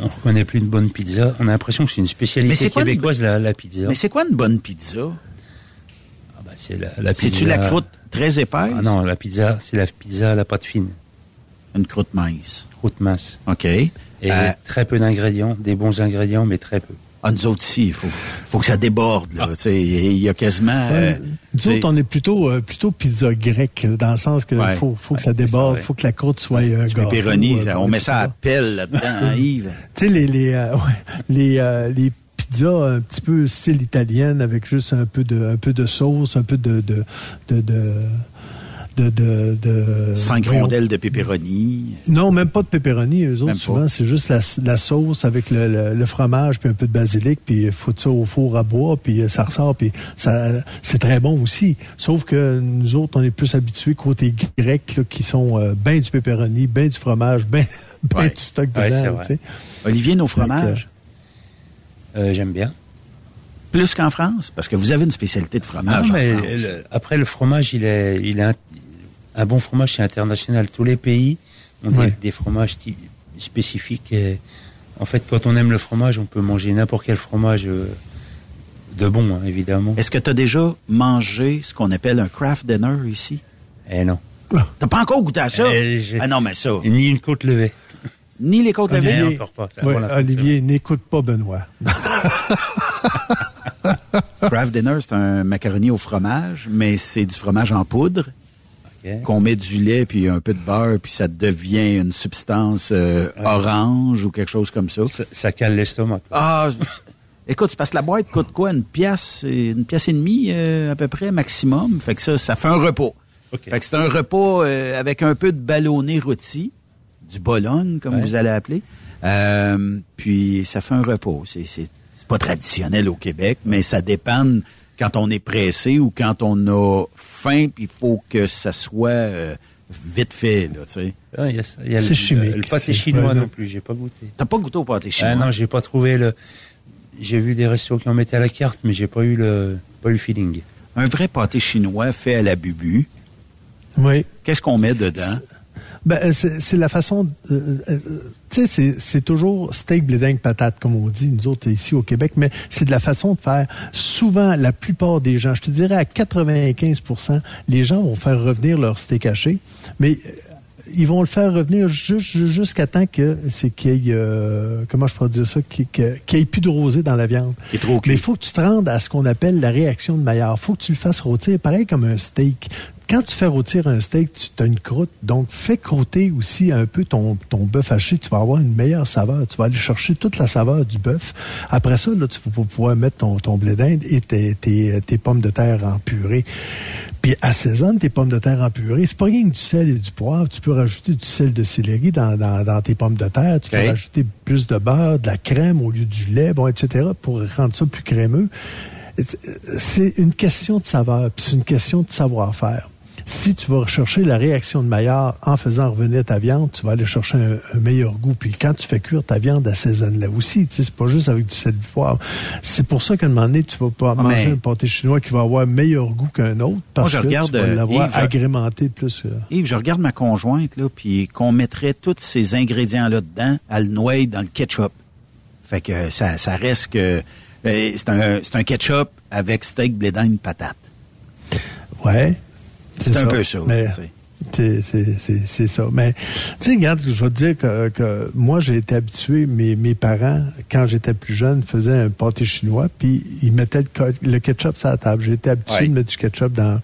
Speaker 8: on reconnaît plus une bonne pizza. On a l'impression que c'est une spécialité québécoise, la, la, pizza.
Speaker 1: Mais c'est quoi une bonne pizza?
Speaker 8: Ah bah c'est la, la pizza...
Speaker 1: C'est-tu la croûte très épaisse?
Speaker 8: Ah non, la pizza, c'est la pizza à la pâte fine.
Speaker 1: Une croûte mince.
Speaker 8: Croûte mince.
Speaker 1: OK.
Speaker 8: Et euh, très peu d'ingrédients, des bons ingrédients, mais très peu.
Speaker 1: Ah, nous autres aussi, il faut, faut que ça déborde. Là, ah. Il y a quasiment... Euh,
Speaker 2: nous autres, on est plutôt euh, plutôt pizza grecque, dans le sens que faut, faut que ça déborde, il faut que la croûte soit euh,
Speaker 1: gâteau, on met ça à pelle là-dedans, hein, Yves.
Speaker 2: Tu sais, les, les, les, les pizzas un petit peu style italienne avec juste un peu de, un peu de sauce, un peu de, de, de, de de, de, de
Speaker 1: Cinq rondelles de pepperoni.
Speaker 2: Non, même pas de pepperoni. Eux autres, souvent, c'est juste la, la, sauce avec le, le, fromage puis un peu de basilic, puis faut ça au four à bois, puis ça ressort, puis ça, c'est très bon aussi. Sauf que nous autres, on est plus habitués côté grec, là, qui sont euh, ben du pepperoni, ben du fromage, ben, ben du stock dedans.
Speaker 1: Olivier, nos fromages?
Speaker 8: Euh, j'aime bien
Speaker 1: plus qu'en France? Parce que vous avez une spécialité de fromage. Non, mais
Speaker 8: après, le fromage, il est, il est un bon fromage, c'est international. Tous les pays ont des, fromages spécifiques. Et, en fait, quand on aime le fromage, on peut manger n'importe quel fromage euh, de bon, hein, évidemment.
Speaker 1: Est-ce que tu as déjà mangé ce qu'on appelle un craft dinner ici?
Speaker 8: Eh non.
Speaker 1: T'as pas encore goûté à ça? Eh, ah non, mais ça.
Speaker 8: Ni une côte levée.
Speaker 1: Ni les côtes levées?
Speaker 2: Olivier, encore pas. Olivier, n'écoute pas Benoît.
Speaker 1: Craft Dinner, c'est un macaroni au fromage, mais c'est du fromage en poudre qu'on met du lait puis un peu de beurre puis ça devient une substance euh, orange ou quelque chose comme ça.
Speaker 8: Ça, cale l'estomac.
Speaker 1: Ah, écoute, c'est parce que la boîte coûte quoi? Une pièce, une pièce et demie euh, à peu près maximum. Fait que ça, ça fait un repas. Fait que c'est un repas euh, avec un peu de ballonné rôti, du bologne comme vous allez appeler. puis ça fait un repas. C'est c'est pas traditionnel au Québec, mais ça dépend quand on est pressé ou quand on a puis il faut que ça soit euh, vite fait, là, tu sais.
Speaker 8: Ah, c'est chimique. Le, pâté chinois non plus, j'ai pas goûté.
Speaker 1: T'as pas goûté au pâté chinois?
Speaker 8: Ah non, j'ai pas trouvé le... J'ai vu des restos qui en mettaient à la carte, mais j'ai pas eu le, pas eu le feeling.
Speaker 1: Un vrai pâté chinois fait à la bubu.
Speaker 2: Oui.
Speaker 1: Qu'est-ce qu'on met dedans?
Speaker 2: Ben, euh, c'est la façon. Euh, euh, tu sais, c'est toujours steak, bléding, patate, comme on dit, nous autres ici au Québec, mais c'est de la façon de faire. Souvent, la plupart des gens, je te dirais à 95% les gens vont faire revenir leur steak haché, mais ils vont le faire revenir jusqu'à temps que c'est qu'il y ait, comment je pourrais dire ça, qu'il n'y ait plus de rosée dans la viande. Mais il faut que tu te rendes à ce qu'on appelle la réaction de Maillard. Il faut que tu le fasses rôtir, pareil comme un steak quand tu fais rôtir un steak, tu as une croûte. Donc, fais croûter aussi un peu ton, ton bœuf haché. Tu vas avoir une meilleure saveur. Tu vas aller chercher toute la saveur du bœuf. Après ça, là, tu vas pouvoir mettre ton, ton blé d'Inde et tes, tes, tes, pommes de terre en purée. Puis assaisonne tes pommes de terre en purée. C'est pas rien que du sel et du poivre. Tu peux rajouter du sel de céleri dans, dans, dans tes pommes de terre. Tu peux rajouter plus de beurre, de la crème au lieu du lait, bon, etc. pour rendre ça plus crémeux. C'est une question de saveur, puis c'est une question de savoir-faire si tu vas rechercher la réaction de Maillard en faisant revenir ta viande, tu vas aller chercher un, meilleur goût. Puis quand tu fais cuire ta viande, assaisonne-la aussi. Tu sais, c'est pas juste avec du sel de poivre. C'est pour ça qu'à un moment donné, tu vas pas ah, manger un pâté chinois qui va avoir meilleur goût qu'un autre parce je que regarde, tu vas euh, l'avoir agrémenté plus.
Speaker 1: Euh. Yves, je regarde ma conjointe, là, puis qu'on mettrait tous ces ingrédients-là dedans, à le noyer dans le ketchup. Fait que ça, ça reste que... Euh, c'est un, un ketchup avec steak, blé patate.
Speaker 2: Ouais.
Speaker 1: C'est un peu ça.
Speaker 2: C'est ça. Mais, tu sais, regarde, je vais te dire que, moi, j'ai été habitué, mes, mes parents, quand j'étais plus jeune, faisaient un pâté chinois, puis ils mettaient le, ketchup sur la table. J'ai été habitué de mettre du ketchup dans...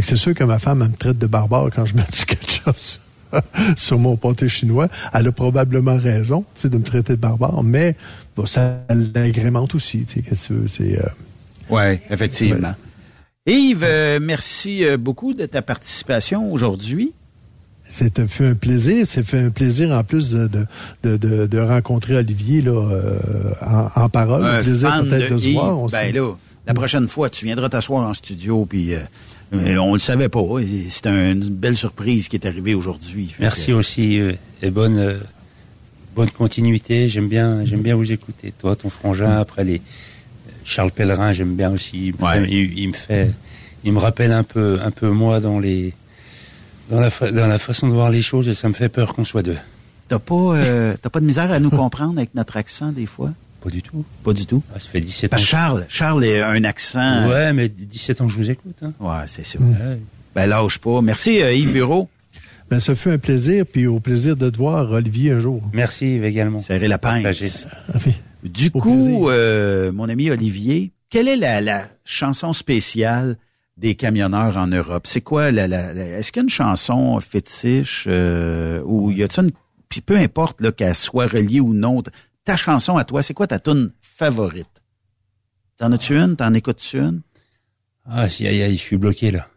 Speaker 2: C'est sûr que ma femme, elle me traite de barbare quand je mets du ketchup sur, mon pâté chinois. Elle a probablement raison, tu sais, de me traiter de barbare, mais bon, ça l'agrémente aussi, tu sais, c'est... Euh,
Speaker 1: oui, effectivement. Yves, euh, merci euh, beaucoup de ta participation aujourd'hui.
Speaker 2: C'est un plaisir. C'est fait un plaisir en plus de, de, de, de rencontrer Olivier là, euh, en, en, parole. Un plaisir peut-être de, se voir.
Speaker 1: On ben là, la prochaine fois, tu viendras t'asseoir en studio, puis euh, on le savait pas. C'est une belle surprise qui est arrivée aujourd'hui.
Speaker 8: Merci aussi et bonne bonne continuité. J'aime bien j'aime bien vous écouter. Toi, ton frangin, après les Charles Pellerin, j'aime bien aussi. Il, me fait, il me rappelle un peu un peu moi dans les dans la, dans la façon de voir les choses et ça me fait peur qu'on soit deux.
Speaker 1: T'as pas, euh, pas de misère à nous comprendre avec notre accent des fois?
Speaker 8: Pas du tout.
Speaker 1: Pas du tout?
Speaker 8: Ah, ça fait 17
Speaker 1: ans. Charles, Charles a un accent...
Speaker 8: Ouais, mais 17 ans que je vous écoute. Hein.
Speaker 1: Ouais, c'est sûr. Ben lâche pas. Merci euh, Yves Bureau.
Speaker 2: Ben, ça fait un plaisir, puis au plaisir de te voir, Olivier, un jour.
Speaker 8: Merci également.
Speaker 1: Serrer la pince. Du coup, euh, mon ami Olivier, quelle est la, la chanson spéciale des camionneurs en Europe? C'est quoi la, la, est-ce qu'il y a une chanson fétiche euh, ou y a-t-il une puis peu importe qu'elle soit reliée ou non, ta chanson à toi, c'est quoi ta tune favorite? T'en as-tu une? T'en écoutes-tu une?
Speaker 8: Ah, si, aïe, aïe, je suis bloqué là.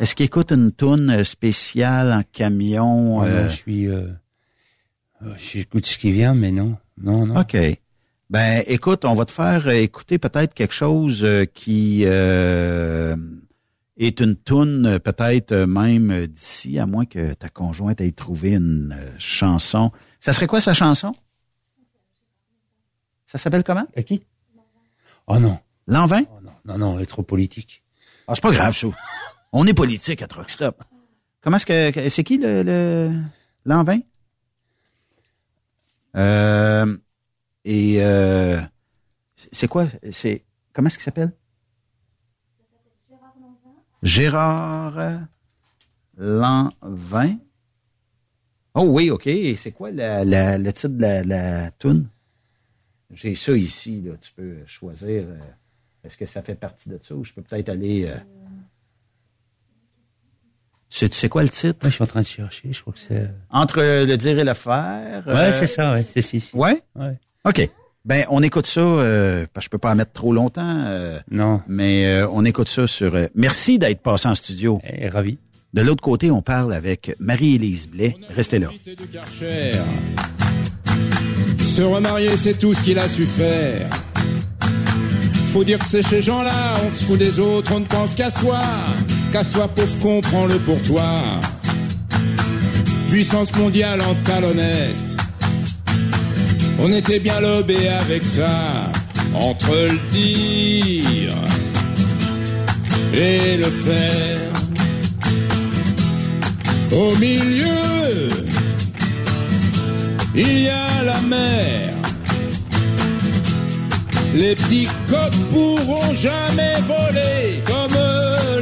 Speaker 1: Est-ce qu'il écoute une tune euh, spéciale en camion
Speaker 8: ah, euh? Je suis, j'écoute ce qui vient, mais non, non, non.
Speaker 1: Ok. Ben, écoute, on va te faire écouter peut-être quelque chose qui est une toune euh, peut-être euh, même euh, d'ici, à moins que ta conjointe ait trouvé une chanson. Ça serait quoi sa chanson? Ça s'appelle comment?
Speaker 8: À qui? Oh non.
Speaker 1: L'an 20?
Speaker 8: Oh non, non, non, elle est trop politique.
Speaker 1: Ah, c'est pas grave, ça. On est politique à Truckstop. Comment est-ce que, c'est qui le, l'an 20? Euh, et, euh, c'est quoi, c'est, comment est-ce qu'il s'appelle? Gérard Lanvin. Oh oui, OK. Et c'est quoi la, la, le titre de la, la toune? J'ai ça ici, là. Tu peux choisir. Euh, est-ce que ça fait partie de ça ou je peux peut-être aller. Euh... Tu sais, quoi le titre?
Speaker 8: je suis en train de chercher. Je crois que c'est. Euh,
Speaker 1: Entre le dire et le faire.
Speaker 8: Ouais, c'est ça, ouais. C'est ici.
Speaker 1: Ouais? Ouais. OK. Ben, on écoute ça, euh, parce que je peux pas en mettre trop longtemps. Euh,
Speaker 8: non.
Speaker 1: Mais euh, on écoute ça sur... Euh, merci d'être passé en studio.
Speaker 8: Eh, ravi.
Speaker 1: De l'autre côté, on parle avec Marie-Élise Blais. Restez là.
Speaker 9: Se remarier, c'est tout ce qu'il a su faire. Faut dire que c'est chez gens-là, on se fout des autres, on ne pense qu'à soi. Qu'à soi, pauvre con, prends-le pour toi. Puissance mondiale en talonnette on était bien lobé avec ça, entre le dire et le faire. Au milieu, il y a la mer. Les petits coqs pourront jamais voler comme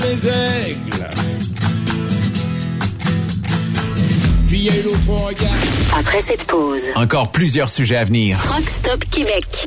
Speaker 9: les aigles. Puis l'autre regard
Speaker 7: après cette pause,
Speaker 5: encore plusieurs sujets à venir.
Speaker 7: Rockstop Québec.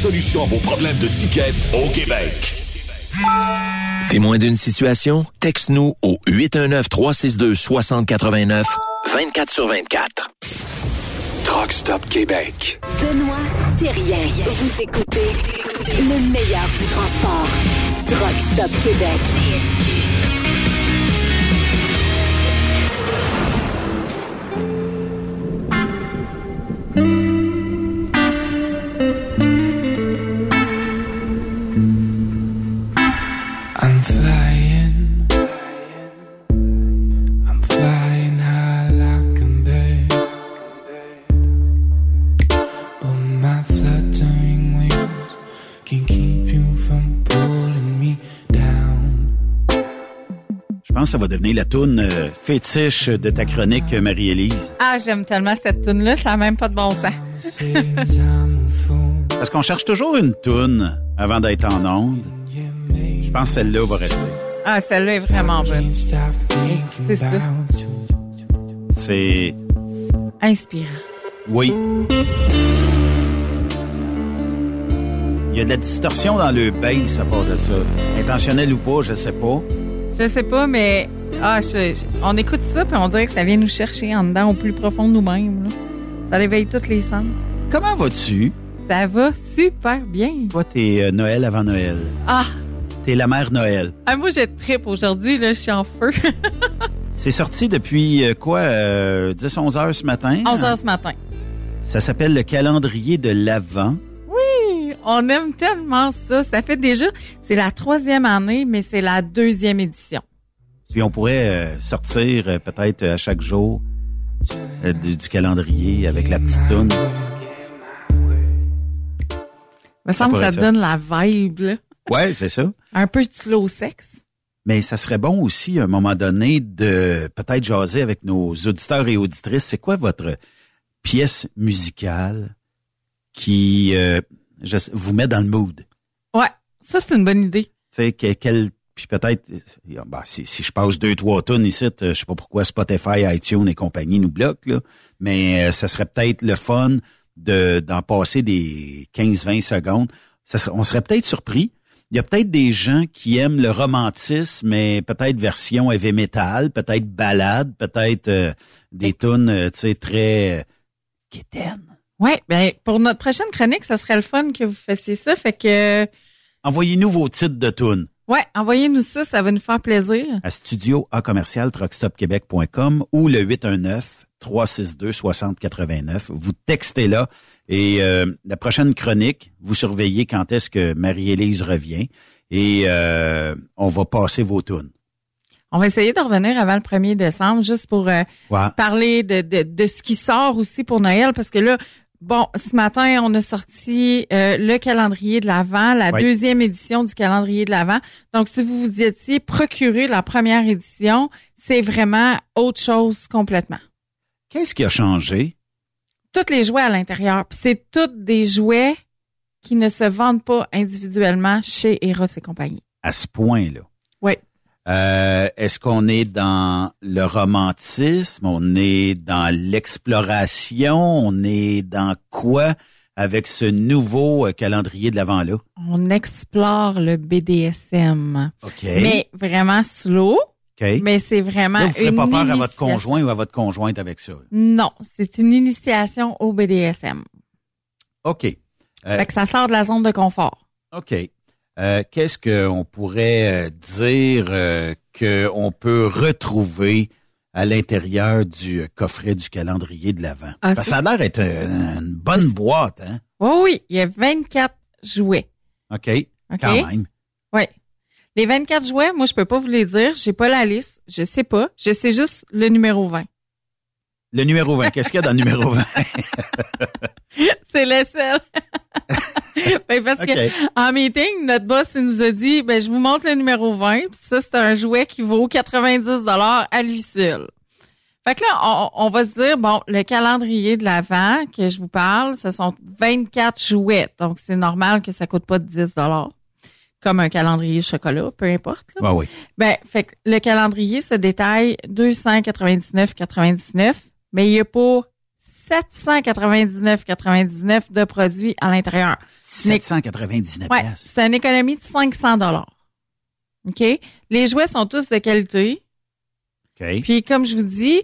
Speaker 3: solution à vos problèmes de ticket au Québec.
Speaker 10: Témoin d'une situation? Texte-nous au 819-362-6089, 24 sur 24.
Speaker 6: Truck Stop Québec.
Speaker 9: Benoît Thérien. Vous écoutez le meilleur du transport. Truck Stop Québec.
Speaker 1: Ça va devenir la toune euh, fétiche de ta chronique, Marie-Élise?
Speaker 11: Ah, j'aime tellement cette tune là ça n'a même pas de bon sens.
Speaker 1: Parce qu'on cherche toujours une toune avant d'être en onde. Je pense que celle-là va rester.
Speaker 11: ah, celle-là est vraiment bonne. C'est ça.
Speaker 1: C'est...
Speaker 11: Inspirant.
Speaker 1: Oui. Il y a de la distorsion dans le bass à part de ça. Intentionnel ou pas, je sais pas.
Speaker 11: Je sais pas, mais ah, je- je- on écoute ça puis on dirait que ça vient nous chercher en dedans au plus profond de nous-mêmes. Ça réveille tous les sens.
Speaker 1: Comment vas-tu?
Speaker 11: Ça va super bien.
Speaker 1: Toi, t'es euh, Noël avant Noël.
Speaker 11: Ah,
Speaker 1: T'es la mère Noël.
Speaker 11: ah, moi j'ai trip aujourd'hui là, je suis en feu.
Speaker 1: C'est sorti depuis euh, quoi? euh, 10-11 heures ce matin?
Speaker 11: 11 heures ce matin.
Speaker 1: Ça s'appelle le calendrier de l'Avent.
Speaker 11: On aime tellement ça. Ça fait déjà, c'est la troisième année, mais c'est la deuxième édition.
Speaker 1: Puis on pourrait euh, sortir euh, peut-être à chaque jour euh, du, du calendrier avec la petite toune.
Speaker 11: Il me semble que ça donne la vibe, là.
Speaker 1: Ouais, c'est ça.
Speaker 11: Un peu slow sex.
Speaker 1: Mais ça serait bon aussi, à un moment donné, de peut-être jaser avec nos auditeurs et auditrices. C'est quoi votre pièce musicale qui euh, je vous met dans le mood?
Speaker 11: Ouais, ça c'est une bonne idée.
Speaker 1: Tu sais, que- quel puis peut-être bah, si, si je passe deux trois tonnes ici, euh, je sais pas pourquoi Spotify, iTunes et compagnie nous bloquent là, mais euh, ça serait peut-être le fun de d'en passer des 15-20 secondes. Ça serait- on serait peut-être surpris. Il y a peut-être des gens qui aiment le romantisme, mais peut-être version heavy metal, peut-être balade, peut-être euh, des tunes, euh, tu sais, très euh, quétaines.
Speaker 11: Ouais, ben pour notre prochaine chronique, ça serait le fun que vous fassiez ça. Fait que
Speaker 1: Envoyez-nous vos titres de tunes.
Speaker 11: ouais, envoyez-nous ça, ça va nous faire plaisir.
Speaker 1: à studio à commercial truckstopquebec.com ou le 819 362 6089. Vous textez là et euh, la prochaine chronique, vous surveillez quand est-ce que Marie-Élise revient et euh, on va passer vos tunes.
Speaker 11: On va essayer de revenir avant le 1er décembre, juste pour euh,
Speaker 1: Ouais.
Speaker 11: parler de, de, de ce qui sort aussi pour Noël, parce que là, bon, ce matin, on a sorti euh, le calendrier de l'Avent, la
Speaker 1: Oui.
Speaker 11: deuxième édition du calendrier de l'Avent. Donc, si vous vous y étiez procuré la première édition, c'est vraiment autre chose complètement.
Speaker 1: Qu'est-ce qui a changé?
Speaker 11: Tous les jouets à l'intérieur, c'est tous des jouets qui ne se vendent pas individuellement chez Eros et compagnie.
Speaker 1: À ce point-là.
Speaker 11: Oui.
Speaker 1: Euh, Est-ce qu'on est dans le romantisme? On est dans l'exploration? On est dans quoi avec ce nouveau euh, calendrier de l'avant-là?
Speaker 11: On explore le BDSM.
Speaker 1: OK.
Speaker 11: Mais vraiment slow.
Speaker 1: OK.
Speaker 11: Mais c'est vraiment
Speaker 1: Là, vous ne ferez
Speaker 11: une
Speaker 1: pas peur à votre conjoint ou à votre conjointe avec ça?
Speaker 11: Non, c'est une initiation au BDSM.
Speaker 1: OK. Euh,
Speaker 11: Fait que ça sort de la zone de confort.
Speaker 1: OK. Euh, Qu'est-ce qu'on pourrait euh, dire euh, qu'on peut retrouver à l'intérieur du euh, coffret du calendrier de l'Avent?
Speaker 11: Ah, ça,
Speaker 1: a l'air d'être une bonne boîte, hein?
Speaker 11: Oui, oui, il y a 24 jouets.
Speaker 1: OK.
Speaker 11: OK?
Speaker 1: Quand même.
Speaker 11: Oui. Les 24 jouets, moi, je peux pas vous les dire. J'ai pas la liste. Je sais pas. Je sais juste le numéro 20.
Speaker 1: Le numéro 20. Qu'est-ce qu'il y a dans le numéro 20?
Speaker 11: c'est l'aisselle. Ben, parce
Speaker 1: OK.
Speaker 11: que en meeting, notre boss il nous a dit ben je vous montre le numéro 20, puis ça c'est un jouet qui vaut 90 dollars à lui seul. Fait que là on, on va se dire bon, le calendrier de l'avant que je vous parle, ce sont 24 jouets. Donc c'est normal que ça coûte pas 10 dollars comme un calendrier chocolat, peu importe. là.
Speaker 1: Ouais, oui.
Speaker 11: Ben, fait que le calendrier se détaille 299,99, mais il y a pas 799,99 de produits à l'intérieur. Ce n'est-
Speaker 1: 799
Speaker 11: Ouais, c'est une économie de 500 dollars. OK? Les jouets sont tous de qualité.
Speaker 1: OK.
Speaker 11: Puis, comme je vous dis,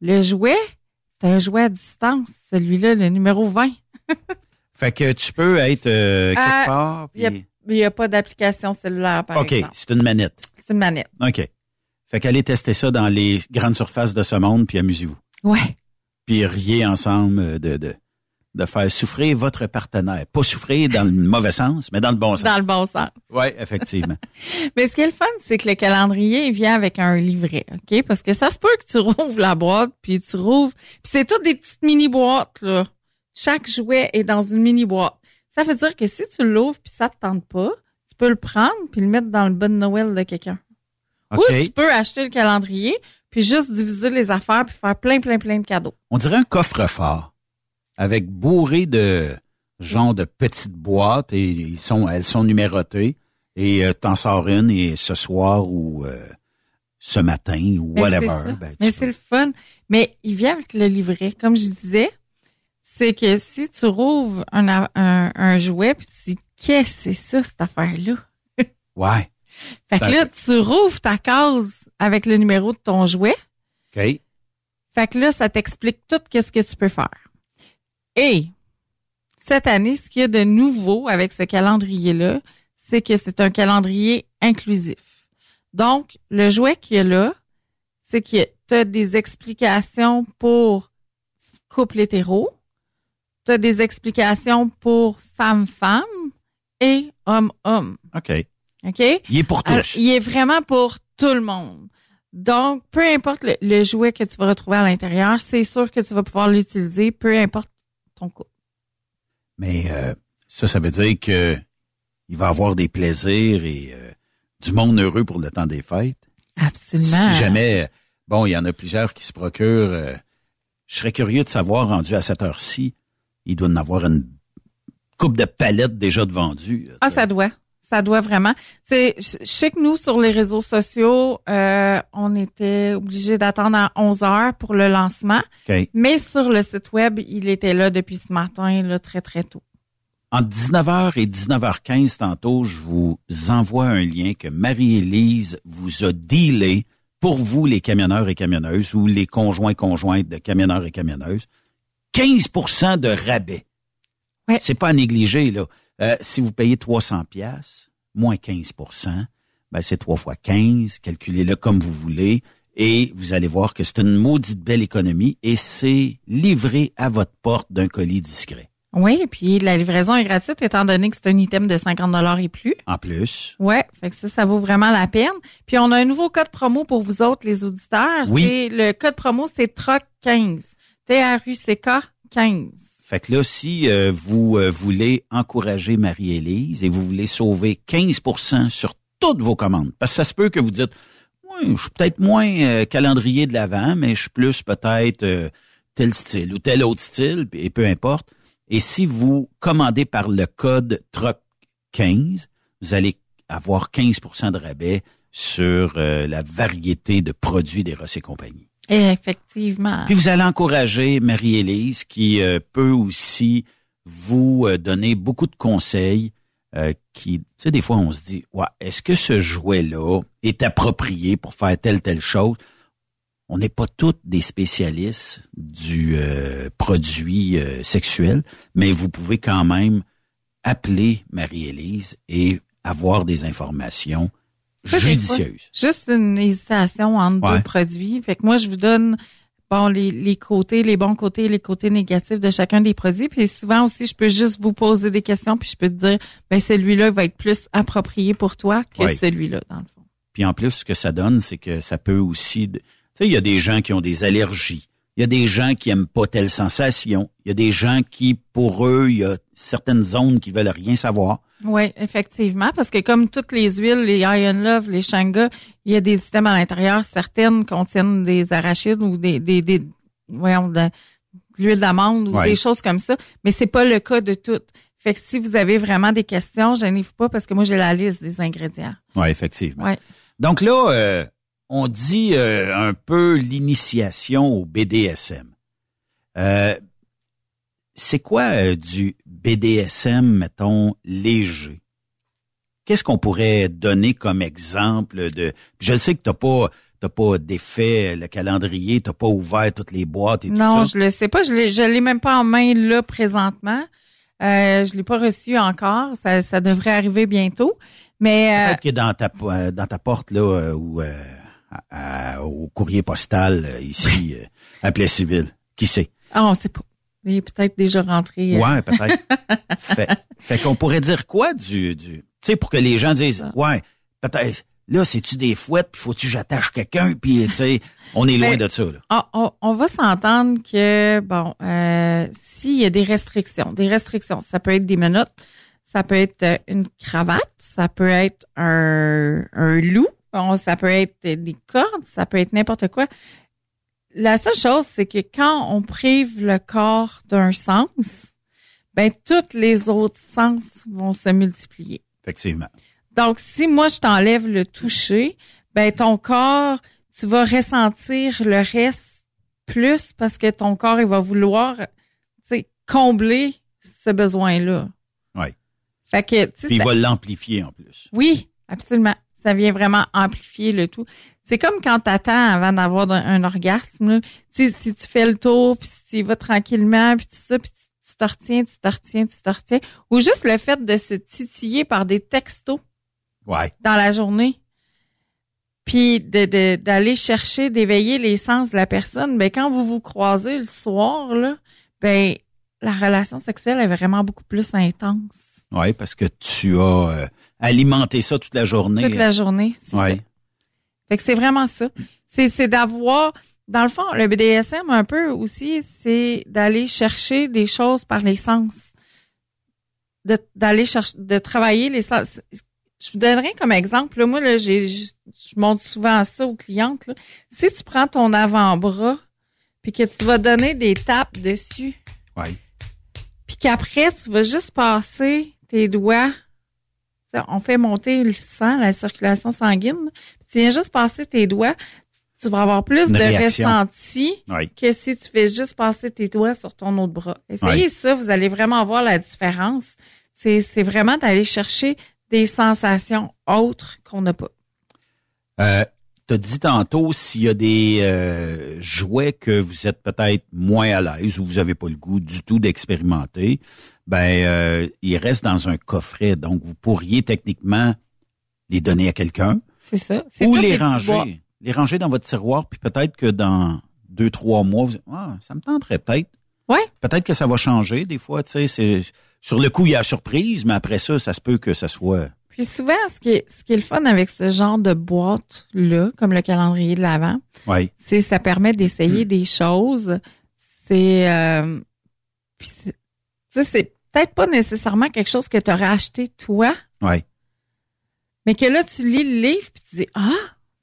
Speaker 11: le jouet, c'est un jouet à distance. Celui-là, le numéro 20.
Speaker 1: Fait que tu peux être euh, quelque
Speaker 11: Ah,
Speaker 1: part.
Speaker 11: Il n'y a, pas d'application cellulaire, par
Speaker 1: OK, c'est une manette.
Speaker 11: C'est une manette.
Speaker 1: OK. Fait qu'allez tester ça dans les grandes surfaces de ce monde, puis amusez-vous.
Speaker 11: Ouais.
Speaker 1: Puis riez ensemble euh, de, de, de faire souffrir votre partenaire. Pas souffrir dans le mauvais sens, mais dans le bon sens.
Speaker 11: Dans le bon sens.
Speaker 1: Oui, effectivement.
Speaker 11: Mais ce qui est le fun, c'est que le calendrier il vient avec un livret, OK? Parce que ça se peut que tu rouvres la boîte, puis tu rouvres... Puis c'est toutes des petites mini-boîtes, là. Chaque jouet est dans une mini-boîte. Ça veut dire que si tu l'ouvres puis ça te tente pas, tu peux le prendre puis le mettre dans le bon Noël de quelqu'un.
Speaker 1: OK.
Speaker 11: Ou tu peux acheter le calendrier puis juste diviser les affaires puis faire plein, plein, plein de cadeaux.
Speaker 1: On dirait un coffre-fort avec bourré de genre de petites boîtes et ils sont, elles sont numérotées et euh, t'en sors une et ce soir ou euh, ce matin ou
Speaker 11: Mais
Speaker 1: whatever. ben,
Speaker 11: Mais c'est le fun. Mais il vient avec le livret. Comme je disais, c'est que si tu rouvres un, un, un jouet puis tu dis qu'est-ce que c'est ça cette affaire-là?
Speaker 1: Ouais.
Speaker 11: Fait que là tu rouvres ta case avec le numéro de ton jouet.
Speaker 1: OK.
Speaker 11: Fait que là ça t'explique tout qu'est-ce que tu peux faire. Et cette année, ce qu'il y a de nouveau avec ce calendrier-là, c'est que c'est un calendrier inclusif. Donc, le jouet qu'il y a là, c'est que tu as des explications pour couple hétéro, tu as des explications pour femme-femme et homme-homme.
Speaker 1: OK.
Speaker 11: OK?
Speaker 1: Il est pour tous.
Speaker 11: Alors, il est vraiment pour tout le monde. Donc, peu importe le, le jouet que tu vas retrouver à l'intérieur, c'est sûr que tu vas pouvoir l'utiliser, peu importe ton couple.
Speaker 1: Mais euh, ça, ça veut dire que il va avoir des plaisirs et euh, du monde heureux pour le temps des fêtes.
Speaker 11: Absolument.
Speaker 1: Si jamais, euh, bon, il y en a plusieurs qui se procurent, euh, je serais curieux de savoir, rendu à cette heure-ci, il doit en avoir une coupe de palettes déjà de vendues.
Speaker 11: Ah, ça doit. Ça doit vraiment. C'est, je sais que nous, sur les réseaux sociaux, euh, on était obligés d'attendre à 11 heures pour le lancement. Mais sur le site web, il était là depuis ce matin, là, très, très tôt.
Speaker 1: Entre 19h et 19h15 tantôt, je vous envoie un lien que Marie-Élise vous a dealé pour vous, les camionneurs et camionneuses, ou les conjoints conjointes de camionneurs et camionneuses. 15% de rabais. C'est pas à négliger, là. Euh, si vous payez 300 pièces moins 15% ben c'est 3 fois 15, calculez-le comme vous voulez, et vous allez voir que c'est une maudite belle économie, et c'est livré à votre porte d'un colis discret.
Speaker 11: Oui, puis la livraison est gratuite étant donné que c'est un item de 50 dollars et plus.
Speaker 1: En plus.
Speaker 11: Ouais, fait que ça, ça vaut vraiment la peine. Puis on a un nouveau code promo pour vous autres, les auditeurs.
Speaker 1: Oui.
Speaker 11: C'est le code promo, c'est TRUCK 15. T-R-U-C-K 15.
Speaker 1: Fait que là, si euh, vous euh, voulez encourager Marie-Élise et vous voulez sauver 15% sur toutes vos commandes, parce que ça se peut que vous dites, oui, je suis peut-être moins euh, calendrier de l'avant, mais je suis plus peut-être tel style ou tel autre style, et peu importe. Et si vous commandez par le code TRUCK 15, vous allez avoir 15% de rabais sur la variété de produits des Ross et compagnie.
Speaker 11: Effectivement.
Speaker 1: Puis vous allez encourager Marie-Élise qui euh, peut aussi vous euh, donner beaucoup de conseils euh, qui, tu sais, des fois on se dit, ouais, est-ce que ce jouet-là est approprié pour faire telle, telle chose? On n'est pas tous des spécialistes du produit sexuel, mais vous pouvez quand même appeler Marie-Élise et avoir des informations
Speaker 11: Juste une hésitation entre
Speaker 1: Ouais.
Speaker 11: deux produits. Fait que moi, je vous donne bon les, les côtés, les bons côtés, les côtés négatifs de chacun des produits. Puis souvent aussi, je peux juste vous poser des questions, puis je peux te dire, ben celui-là va être plus approprié pour toi que
Speaker 1: Ouais.
Speaker 11: celui-là, dans le fond.
Speaker 1: Puis en plus, ce que ça donne, c'est que ça peut aussi... Tu sais, il y a des gens qui ont des allergies. Il y a des gens qui aiment pas telle sensation. Il y a des gens qui, pour eux, il y a certaines zones qui veulent rien savoir.
Speaker 11: Oui, effectivement, parce que comme toutes les huiles, les Iron Love, les Shanga, il y a des systèmes à l'intérieur. Certaines contiennent des arachides ou des, des, des voyons, de, l'huile d'amande ou
Speaker 1: Ouais.
Speaker 11: des choses comme ça. Mais c'est pas le cas de toutes. Fait que si vous avez vraiment des questions, gênez-vous pas parce que moi j'ai la liste des ingrédients.
Speaker 1: Oui, effectivement.
Speaker 11: Ouais.
Speaker 1: Donc là, euh, on dit euh, un peu l'initiation au BDSM. Euh, c'est quoi euh, du BDSM, mettons, léger? Qu'est-ce qu'on pourrait donner comme exemple de... Je sais que t'as pas t'as pas défait le calendrier, t'as pas ouvert toutes les boîtes et
Speaker 11: Non,
Speaker 1: tout ça.
Speaker 11: je le sais pas. Je l'ai, je l'ai même pas en main là présentement. Euh, je l'ai pas reçu encore. Ça, ça devrait arriver bientôt. Mais euh,
Speaker 1: Peut-être que dans ta dans ta porte là ou euh, à- au courrier postal euh, ici euh, à Plessisville. Qui sait?
Speaker 11: ah, on sait pas. Il est peut-être déjà rentré. euh,
Speaker 1: Ouais, peut-être. fait fait qu'on pourrait dire quoi du du tu sais pour que les gens disent ouais, peut-être là c'est-tu des fouettes puis faut-tu que j'attache quelqu'un puis tu sais on est loin
Speaker 11: Mais-
Speaker 1: de ça là.
Speaker 11: On, on- va s'entendre que, bon, euh, s'il y a des restrictions, des restrictions, ça peut être des menottes, ça peut être une cravate, ça peut être un, un loup, ça peut être des cordes, ça peut être n'importe quoi. La seule chose, c'est que quand on prive le corps d'un sens, ben, tous les autres sens vont se multiplier.
Speaker 1: Effectivement.
Speaker 11: Donc, si moi, je t'enlève le toucher, ben ton corps, tu vas ressentir le reste plus parce que ton corps, il va vouloir, combler ce besoin-là.
Speaker 1: Ouais.
Speaker 11: Fait que,
Speaker 1: Puis il va l'amplifier en plus.
Speaker 11: oui, absolument. Ça vient vraiment amplifier le tout. C'est comme quand t'attends avant d'avoir un, un orgasme. là. Si tu fais le tour, puis si tu y vas tranquillement, puis tout ça, puis tu, tu te retiens, tu te retiens, tu te retiens. Ou juste le fait de se titiller par des textos
Speaker 1: Ouais.
Speaker 11: dans la journée. Puis de, de- d'aller chercher, d'éveiller les sens de la personne. Ben, quand vous vous croisez le soir, là, ben, la relation sexuelle est vraiment beaucoup plus intense.
Speaker 1: Ouais, parce que tu as euh, alimenté ça toute la journée.
Speaker 11: Toute la journée. c'est
Speaker 1: Ouais.
Speaker 11: ça. Fait que c'est vraiment ça. C'est, c'est d'avoir, dans le fond, le BDSM un peu aussi, c'est d'aller chercher des choses par les sens. De, d'aller chercher, de travailler les sens. Je vous donnerai comme exemple, là, moi, là, j'ai, je je montre souvent ça aux clientes, là. Si tu prends ton avant-bras, puis que tu vas donner des tapes dessus,
Speaker 1: Ouais.
Speaker 11: puis qu'après, tu vas juste passer tes doigts. On fait monter le sang, la circulation sanguine. Tu viens juste passer tes doigts. Tu vas avoir plus
Speaker 1: Une
Speaker 11: de
Speaker 1: réaction.
Speaker 11: ressenti
Speaker 1: Oui.
Speaker 11: que si tu fais juste passer tes doigts sur ton autre bras. Essayez ça, vous allez vraiment voir la différence. C'est c'est vraiment d'aller chercher des sensations autres qu'on n'a pas.
Speaker 1: Euh, tu as dit tantôt s'il y a des euh, jouets que vous êtes peut-être moins à l'aise ou vous n'avez pas le goût du tout d'expérimenter, ben euh, ils restent dans un coffret. Donc, vous pourriez techniquement les donner à quelqu'un
Speaker 11: C'est ça. C'est
Speaker 1: ou les ranger. Les ranger dans votre tiroir, puis peut-être que dans deux, trois mois, vous ah, ça me tenterait peut-être
Speaker 11: Ouais.
Speaker 1: Peut-être que ça va changer des fois, tu sais. c'est- Sur le coup, il y a la surprise, mais après ça, ça se peut que ça soit.
Speaker 11: Puis souvent, ce qui est, ce qui est le fun avec ce genre de boîte-là, comme le calendrier de l'Avent,
Speaker 1: Oui.
Speaker 11: c'est ça permet d'essayer des choses. C'est euh, puis c'est- tu sais, c'est peut-être pas nécessairement quelque chose que tu aurais acheté toi,
Speaker 1: Oui.
Speaker 11: mais que là, tu lis le livre puis tu dis Ah,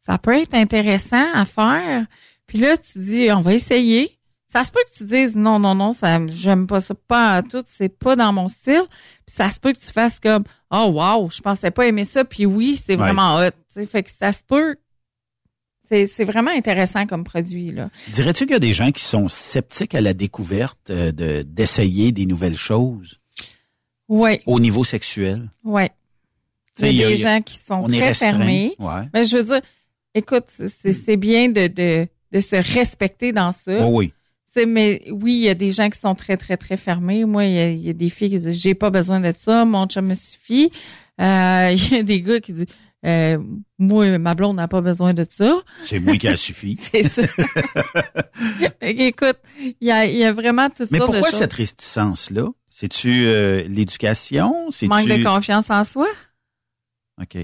Speaker 11: ça peut être intéressant à faire. Puis là, tu dis On va essayer. Ça se peut que tu dises non, non, non, ça j'aime pas ça, pas à tout, c'est pas dans mon style. Puis ça se peut que tu fasses comme Oh wow, je pensais pas aimer ça, puis oui, c'est
Speaker 1: Ouais.
Speaker 11: vraiment hot. Fait que ça se peut. C'est, c'est vraiment intéressant comme produit, là.
Speaker 1: Dirais-tu qu'il y a des gens qui sont sceptiques à la découverte euh, de d'essayer des nouvelles choses?
Speaker 11: Ouais,
Speaker 1: au niveau sexuel? sais,
Speaker 11: Il y a des
Speaker 1: il y a-
Speaker 11: gens qui sont très fermés.
Speaker 1: ouais.
Speaker 11: Mais je veux dire, écoute, c'est, bien de, de, de se respecter dans ça.
Speaker 1: Oh oui.
Speaker 11: Mais oui, il y a des gens qui sont très, très, très fermés. Moi, il y a, il y a des filles qui disent, j'ai pas besoin de ça, mon chum me suffit. Euh, il y a des gars qui disent, euh, moi, ma blonde n'a pas besoin de ça.
Speaker 1: C'est moi qui a suffi.
Speaker 11: C'est ça. Écoute, il y a, y a vraiment tout
Speaker 1: Mais
Speaker 11: ça
Speaker 1: pourquoi
Speaker 11: de choses.
Speaker 1: cette réticence-là? C'est-tu euh, l'éducation? C'est-tu...
Speaker 11: Manque de confiance en soi?
Speaker 1: OK.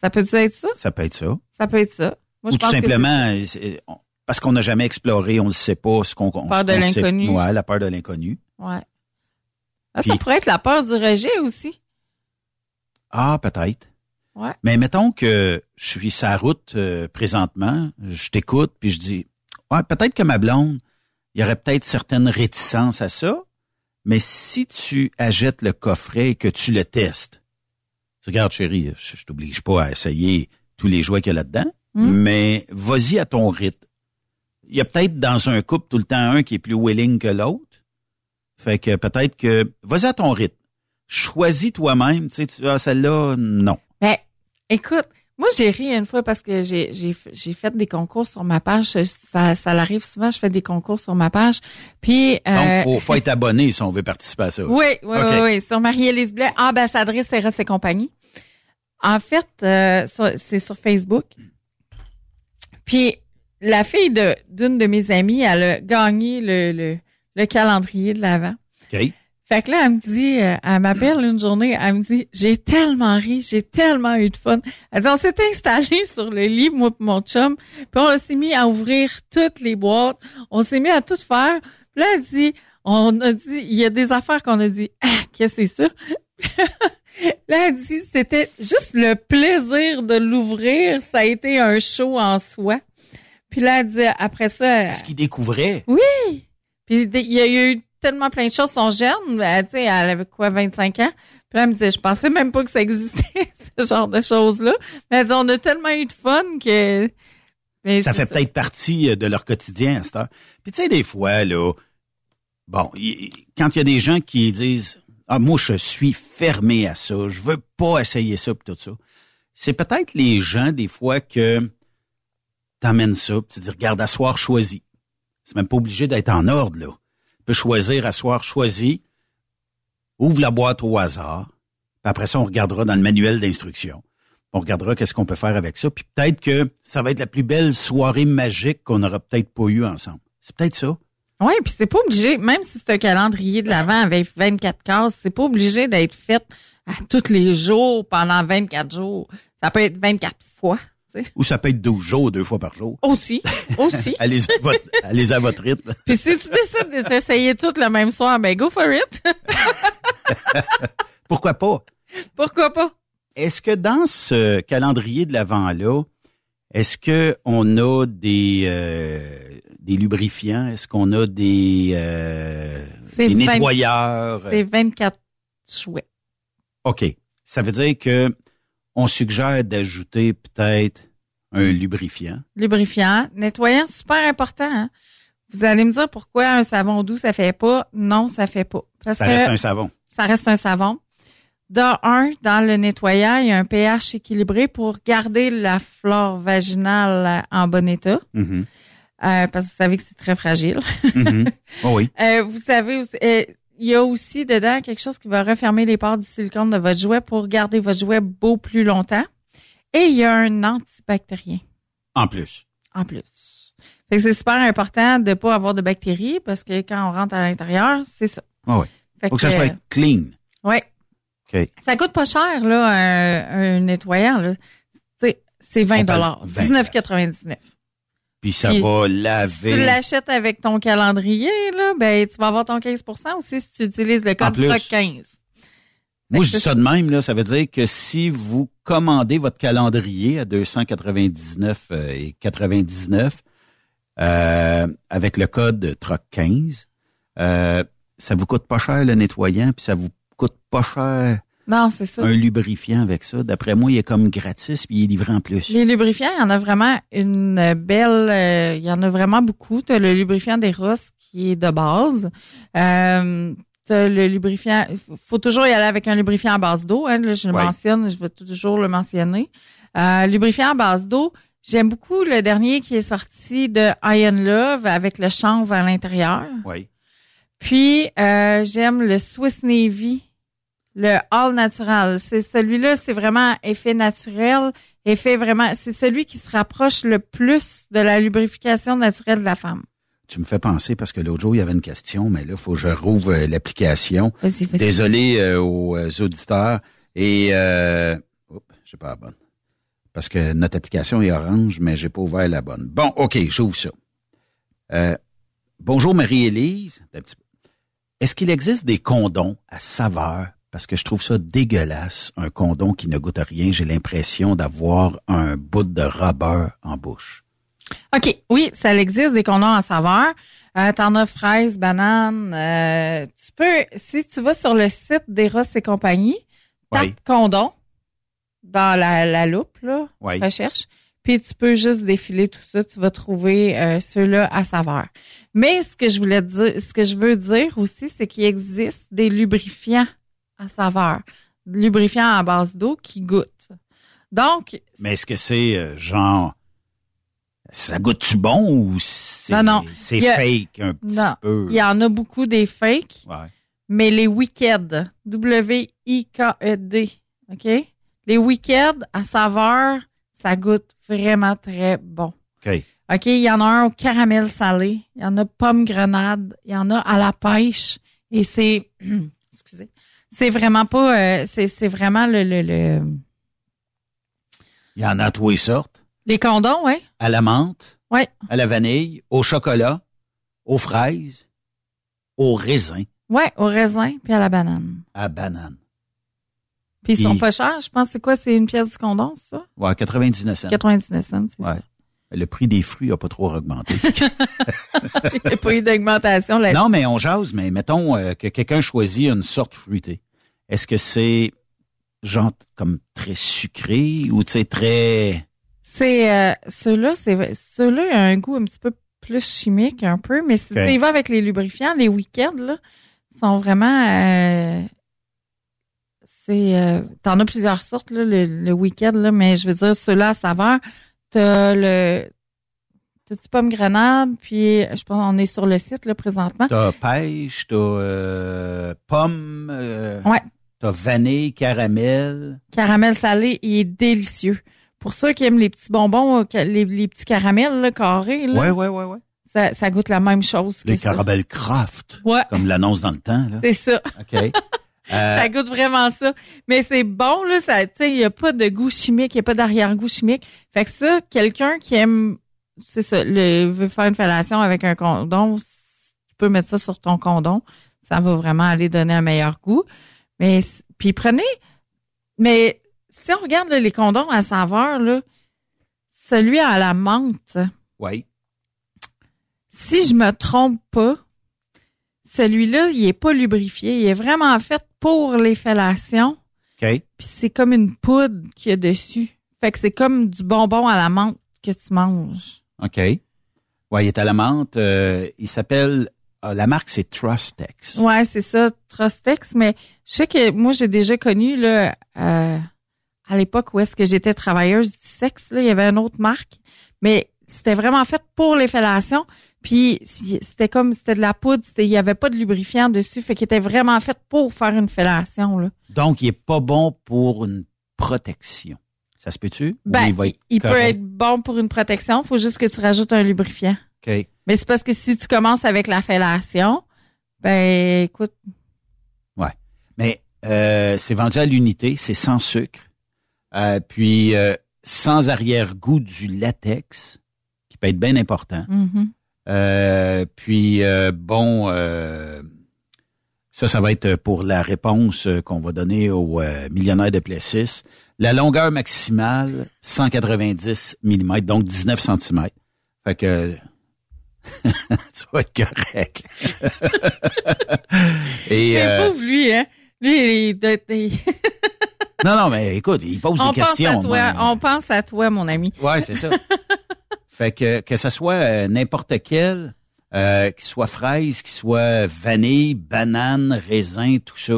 Speaker 11: Ça peut être ça?
Speaker 1: Ça peut être ça.
Speaker 11: Ça peut être ça. Moi,
Speaker 1: Ou
Speaker 11: je
Speaker 1: tout
Speaker 11: pense que c'est
Speaker 1: simplement, c'est- on- parce qu'on n'a jamais exploré, on ne sait pas ce qu'on... on-
Speaker 11: Peur de l'inconnu.
Speaker 1: Ouais, la peur de l'inconnu.
Speaker 11: Ouais. Ah, ça pourrait être la peur du rejet aussi.
Speaker 1: Ah, peut-être.
Speaker 11: Ouais.
Speaker 1: Mais mettons que je suis sa route euh, présentement, je t'écoute, puis je dis, ouais, peut-être que ma blonde, il y aurait peut-être certaines réticences à ça, mais si tu achètes le coffret et que tu le testes, tu regardes chérie, je, je t'oblige pas à essayer tous les jouets qu'il y a là-dedans,
Speaker 11: Mm.
Speaker 1: mais vas-y à ton rythme. Il y a peut-être dans un couple tout le temps un qui est plus willing que l'autre. Fait que peut-être que vas-y à ton rythme. Choisis toi-même, tu sais, tu ah, celle-là, non.
Speaker 11: Mais écoute, moi j'ai ri une fois parce que j'ai j'ai j'ai fait des concours sur ma page. Ça ça l'arrive souvent, je fais des concours sur ma page. Puis euh,
Speaker 1: Donc, faut, faut être abonné si on veut participer à ça.
Speaker 11: Oui, oui, oui, oui. Sur Marie-Élise Blais, ambassadrice RS et compagnie. En fait, euh, sur- c'est sur Facebook. Puis la fille de d'une de mes amies, elle a gagné le, le, le calendrier de l'avant.
Speaker 1: OK.
Speaker 11: Fait que là, elle me dit, euh, elle m'appelle une journée, elle me dit, j'ai tellement ri, j'ai tellement eu de fun. Elle dit, on s'est installé sur le lit, moi et mon chum, puis on s'est mis à ouvrir toutes les boîtes, on s'est mis à tout faire. Puis là, elle dit, on a dit, il y a des affaires qu'on a dit, ah, qu'est-ce que c'est ça? là, elle dit, c'était juste le plaisir de l'ouvrir, ça a été un show en soi. Puis là, elle dit, après ça...
Speaker 1: Est-ce qu'il découvrait?
Speaker 11: Oui! Puis il y a eu tellement plein de choses. Son jeune, elle, sais, elle avait quoi, 25 ans? Puis là, elle me disait, je pensais même pas que ça existait, ce genre de choses-là. Mais elle dit, on a tellement eu de fun que... Mais
Speaker 1: ça fait peut-être partie euh, de leur quotidien à cette heure. Puis tu sais, des fois, là, bon, y- quand il y a des gens qui disent Ah, moi, je suis fermé à ça, je veux pas essayer ça, puis tout ça. C'est peut-être les gens, des fois, que t'emmènes ça, puis tu dis, regarde, à soir choisi. C'est même pas obligé d'être en ordre, là. Tu peux choisir à soir ouvre la boîte au hasard, après ça, on regardera dans le manuel d'instruction. On regardera qu'est-ce qu'on peut faire avec ça. Puis peut-être que ça va être la plus belle soirée magique qu'on n'aura peut-être pas eu ensemble. C'est peut-être ça.
Speaker 11: Oui, puis c'est pas obligé, même si c'est un calendrier de l'avant avec 24 cases, c'est pas obligé d'être fait à tous les jours pendant 24 jours. Ça peut être 24 fois. Sais.
Speaker 1: Ou ça peut être 12 jours, deux fois par jour.
Speaker 11: Aussi, aussi.
Speaker 1: allez, à votre, allez à votre rythme.
Speaker 11: Puis si tu décides de s'essayer tout le même soir, ben go for it.
Speaker 1: Pourquoi pas?
Speaker 11: Pourquoi pas?
Speaker 1: Est-ce que dans ce calendrier de l'avant-là, est-ce que on a des, euh, des lubrifiants? Est-ce qu'on a des, euh, des
Speaker 11: 20
Speaker 1: nettoyeurs?
Speaker 11: C'est 24 chouettes.
Speaker 1: OK. Ça veut dire que on suggère d'ajouter peut-être un lubrifiant.
Speaker 11: Lubrifiant, nettoyant, super important. hein. Vous allez me dire pourquoi un savon doux, ça fait pas. Non, ça fait pas. Parce
Speaker 1: Ça
Speaker 11: que
Speaker 1: reste un savon.
Speaker 11: ça reste un savon. De un, dans le nettoyant, il y a un pH équilibré pour garder la flore vaginale en bon état.
Speaker 1: Mhm.
Speaker 11: Euh, parce que vous savez que c'est très fragile.
Speaker 1: Mhm. Oh oui.
Speaker 11: Euh, vous savez, aussi- euh, il y a aussi dedans quelque chose qui va refermer les pores du silicone de votre jouet pour garder votre jouet beau plus longtemps. Et il y a un antibactérien
Speaker 1: En plus.
Speaker 11: en plus. Fait que c'est super important de pas avoir de bactéries parce que quand on rentre à l'intérieur, c'est ça.
Speaker 1: Ah oui.
Speaker 11: Fait
Speaker 1: Faut que ça soit clean.
Speaker 11: Ouais.
Speaker 1: OK.
Speaker 11: Ça coûte pas cher, là, un, un nettoyant, là. C'est 20
Speaker 1: On parle
Speaker 11: dollars.
Speaker 1: 20
Speaker 11: 19,99.
Speaker 1: Puis ça
Speaker 11: Puis,
Speaker 1: va
Speaker 11: Si tu
Speaker 1: laver.
Speaker 11: l'achètes avec ton calendrier, là, ben, tu vas avoir ton 15% aussi si tu utilises le code
Speaker 1: plus.
Speaker 11: TROC 15.
Speaker 1: Moi, je dis ça de même, là, ça veut dire que si vous commandez votre calendrier à 299 euh, et 99 euh, avec le code TROC 15, euh, ça vous coûte pas cher le nettoyant, puis ça vous coûte pas cher
Speaker 11: Non, c'est ça.
Speaker 1: un lubrifiant avec ça. D'après moi, il est comme gratis, puis il est livré en plus.
Speaker 11: Les lubrifiants, il y en a vraiment une belle, euh, il y en a vraiment beaucoup. Tu le lubrifiant des Ross qui est de base. Euh, t'as le lubrifiant, faut toujours y aller avec un lubrifiant à base d'eau. Hein, là, je le
Speaker 12: Ouais.
Speaker 11: mentionne, je vais toujours le mentionner. Euh, lubrifiant à base d'eau, j'aime beaucoup le dernier qui est sorti de Iron Love avec le chanvre à l'intérieur.
Speaker 1: Oui.
Speaker 11: Puis euh, j'aime le Swiss Navy, le All Natural. C'est celui-là, c'est vraiment effet naturel, effet vraiment. C'est celui qui se rapproche le plus de la lubrification naturelle de la femme.
Speaker 1: Tu me fais penser parce que l'autre jour, il y avait une question, mais là, il faut que je rouvre euh, l'application.
Speaker 11: Vas-y, vas-y.
Speaker 1: Désolé euh, aux euh, auditeurs. Et euh, oups, j'ai pas la bonne. Parce que notre application est orange, mais j'ai pas ouvert la bonne. Bon, OK, j'ouvre ça. Euh, bonjour Marie-Élise. Est-ce qu'il existe des condons à saveur? Parce que je trouve ça dégueulasse, un condom qui ne goûte à rien. J'ai l'impression d'avoir un bout de rubber en bouche.
Speaker 11: OK, oui, ça existe des condoms à saveur. Euh, T'en as fraise, banane. euh, tu peux, si tu vas sur le site des Ross et compagnie, tape
Speaker 1: Oui.
Speaker 11: condom dans la, la loupe, là,
Speaker 1: Oui.
Speaker 11: recherche. Puis tu peux juste défiler tout ça, tu vas trouver euh, ceux-là à saveur. Mais ce que je voulais dire, ce que je veux dire aussi, c'est qu'il existe des lubrifiants à saveur, lubrifiants à base d'eau qui goûtent. Donc,
Speaker 1: Mais est-ce que c'est euh, genre ça goûte-tu bon ou c'est
Speaker 11: Non, non.
Speaker 1: c'est
Speaker 11: Il y a-
Speaker 1: fake un petit
Speaker 11: non,
Speaker 1: peu?
Speaker 11: il y en a beaucoup des fakes.
Speaker 1: Ouais.
Speaker 11: Mais les Wicked, W-I-K-E-D, OK? Les Wicked à saveur, ça goûte vraiment très bon.
Speaker 1: OK.
Speaker 11: OK, il y en a un au caramel salé, il y en a pomme grenade, il y en a à la pêche et c'est. C'est vraiment pas euh, c'est c'est vraiment le, le, le
Speaker 1: Il y en a à tous les sortes.
Speaker 11: les condoms, ouais.
Speaker 1: À la menthe,
Speaker 11: Ouais.
Speaker 1: à la vanille, au chocolat, aux fraises, au raisin,
Speaker 11: Ouais, au raisin puis à la banane.
Speaker 1: à banane.
Speaker 11: Puis ils sont pas chers, je pense c'est quoi? C'est une pièce du condom, c'est ça?
Speaker 1: Ouais, 99 cents.
Speaker 11: 99 cents, c'est
Speaker 1: Ouais. Le prix des fruits a pas trop augmenté.
Speaker 11: Il n'y a pas eu d'augmentation là
Speaker 1: non, mais on jase, mais mettons euh, que quelqu'un choisit une sorte fruitée. Est-ce que c'est genre comme très sucré ou tu sais très
Speaker 11: C'est euh, ceux-là, c'est ceux-là ont un goût un petit peu plus chimique un peu, mais si
Speaker 1: Ok.
Speaker 11: tu y vas avec les lubrifiants, les week-ends là, sont vraiment euh, c'est euh, t'en as plusieurs sortes là, le, le week-end là, mais je veux dire ceux-là à saveur, t'as le t'as du pomme grenade, puis je pense on est sur le site là présentement.
Speaker 1: T'as pêche, t'as euh, pomme, euh,
Speaker 11: Ouais.
Speaker 1: T'as vanille, caramel.
Speaker 11: Caramel salé, il est délicieux. Pour ceux qui aiment les petits bonbons, euh, les, les petits caramels là, carrés, là,
Speaker 1: Ouais, ouais, ouais, ouais.
Speaker 11: Ça, ça goûte la même chose
Speaker 1: Les caramels craft,
Speaker 11: Ouais.
Speaker 1: comme l'annonce dans le temps.
Speaker 11: C'est ça.
Speaker 1: OK. Euh,
Speaker 11: Ça goûte vraiment ça. Mais c'est bon, là, ça, tu sais, il n'y a pas de goût chimique, il n'y a pas d'arrière-goût chimique. Fait que ça, quelqu'un qui aime, c'est ça, le, veut faire une fellation avec un condom, tu peux mettre ça sur ton condom. Ça va vraiment aller donner un meilleur goût. Mais, puis prenez, mais si on regarde là, les condoms à saveur, là, celui à la menthe,
Speaker 1: oui.
Speaker 11: si je me trompe pas, celui-là, il est pas lubrifié. Il est vraiment fait pour les fellations.
Speaker 1: OK.
Speaker 11: Puis c'est comme une poudre qu'il y a dessus. Fait que c'est comme du bonbon à la menthe que tu manges.
Speaker 1: OK. Ouais, il est à la menthe. euh, il s'appelle. Ah, la marque, c'est Trustex.
Speaker 11: Ouais, c'est ça, Trustex. Mais je sais que moi, j'ai déjà connu, là, euh, à l'époque où est-ce que j'étais travailleuse du sexe, là, il y avait une autre marque. Mais c'était vraiment fait pour les fellations. Puis c'était comme, c'était de la poudre, il y avait pas de lubrifiant dessus. Fait qu'il était vraiment fait pour faire une fellation, là.
Speaker 1: Donc, il est pas bon pour une protection. Ça se peut-tu?
Speaker 11: Ben,
Speaker 1: il va
Speaker 11: il,
Speaker 1: être
Speaker 11: il peut être bon pour une protection. Faut juste que tu rajoutes un lubrifiant. Mais c'est parce que si tu commences avec la fellation, ben écoute,
Speaker 1: Ouais. Mais euh, c'est vendu à l'unité, c'est sans sucre. Euh, puis euh, sans arrière-goût du latex, qui peut être bien important.
Speaker 11: mhm.
Speaker 1: Euh, puis euh, bon, euh, ça, ça va être pour la réponse qu'on va donner au millionnaire de Plessis. La longueur maximale, 190 mm, donc 19 cm. Fait que tu vas être correct. Et euh,
Speaker 11: pauvre lui, hein. Lui, il doit
Speaker 1: non, non, mais écoute, il pose
Speaker 11: on
Speaker 1: des
Speaker 11: pense
Speaker 1: questions.
Speaker 11: à toi,
Speaker 1: moi.
Speaker 11: on pense à toi, mon ami.
Speaker 1: Ouais, c'est ça. fait que que ce soit euh, n'importe quel, euh, qu'il soit fraise, qu'il soit vanille, banane, raisin, tout ça.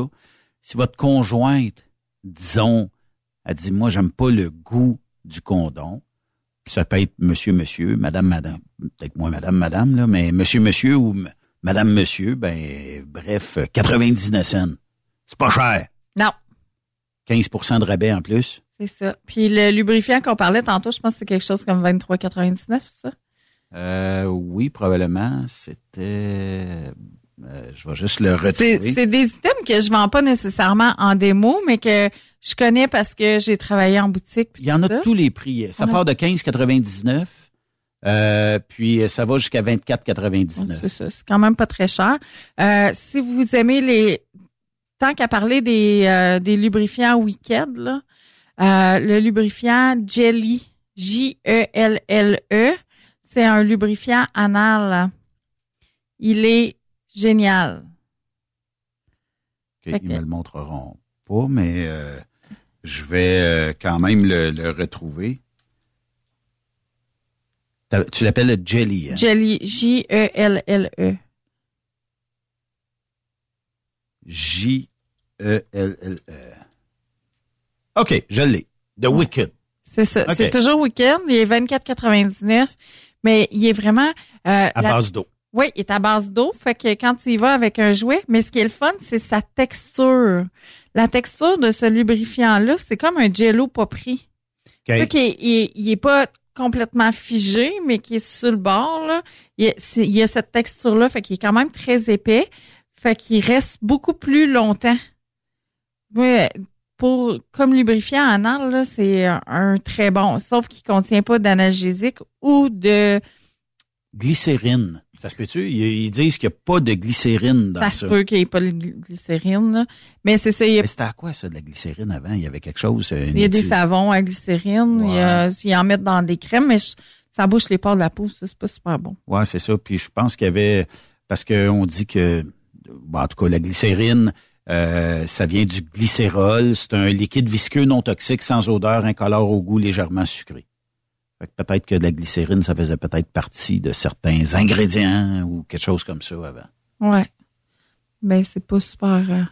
Speaker 1: Si votre conjointe, disons, elle dit moi j'aime pas le goût du condom, ça peut être monsieur monsieur, madame madame, peut-être moins madame madame là, mais monsieur monsieur ou madame monsieur, ben bref, euh, 99 cents. C'est pas cher.
Speaker 11: Non,
Speaker 1: 15% de rabais en plus.
Speaker 11: c'est ça. Puis le lubrifiant qu'on parlait tantôt, je pense que c'est quelque chose comme 23,99, ça?
Speaker 1: Euh, oui, probablement. C'était. euh, je vais juste le retrouver.
Speaker 11: c'est des items que je vends pas nécessairement en démo, mais que je connais parce que j'ai travaillé en boutique.
Speaker 1: Il y en a de tous les prix. Ça
Speaker 11: Ouais.
Speaker 1: part de 15,99. Euh, puis ça va jusqu'à 24,99.
Speaker 11: C'est ça, c'est quand même pas très cher. Euh, si vous aimez les... Tant qu'à parler des, euh, des lubrifiants là, euh, le lubrifiant Jelly, J-E-L-L-E, c'est un lubrifiant anal. Il est génial.
Speaker 1: Ok,
Speaker 11: Fait
Speaker 1: Ils
Speaker 11: que-
Speaker 1: me le montreront pas, mais euh, je vais euh, quand même le, le retrouver. Tu l'appelles le jelly. Hein?
Speaker 11: Jelly, J-E-L-L-E.
Speaker 1: J-E-L-L-E. OK, je l'ai. The Wicked.
Speaker 11: C'est ça. C'est toujours week-end. Il est 24,99, mais il est vraiment... euh,
Speaker 1: À
Speaker 11: la-
Speaker 1: base d'eau.
Speaker 11: Oui, il est à base d'eau. Fait que quand tu y vas avec un jouet, mais ce qui est le fun, c'est sa texture. La texture de ce lubrifiant-là, c'est comme un jello pas pris.
Speaker 1: OK.
Speaker 11: Tu sais qu'il est- il, il est pas complètement figé, mais qui est sur le bord, là. Il y a, cette texture-là, fait qu'il est quand même très épais. Fait qu'il reste beaucoup plus longtemps. Oui, pour, comme lubrifiant anal, c'est un, un très bon. Sauf qu'il contient pas d'analgésique ou de,
Speaker 1: Glycérine. Ça se peut-tu? Ils, disent qu'il n'y a pas de glycérine dans
Speaker 11: ça
Speaker 1: ça.
Speaker 11: se peut qu'il n'y ait pas de gly- glycérine, là. Mais c'est ça, a,
Speaker 1: Mais c'était à quoi ça, de la glycérine avant? Il y avait quelque chose. euh,
Speaker 11: il y a des savons à glycérine, il y a, ils en mettent dans des crèmes, mais je- ça bouche les pores de la peau, ça, c'est pas super bon.
Speaker 1: Ouais, c'est ça. Puis je pense qu'il y avait parce qu'on dit que bon, en tout cas la glycérine, euh, ça vient du glycérol. C'est un liquide visqueux non toxique, sans odeur, incolore au goût, légèrement sucré. Fait que peut-être que la glycérine, ça faisait peut-être partie de certains ingrédients ou quelque chose comme ça avant.
Speaker 11: Ouais. Ben, c'est pas super. euh,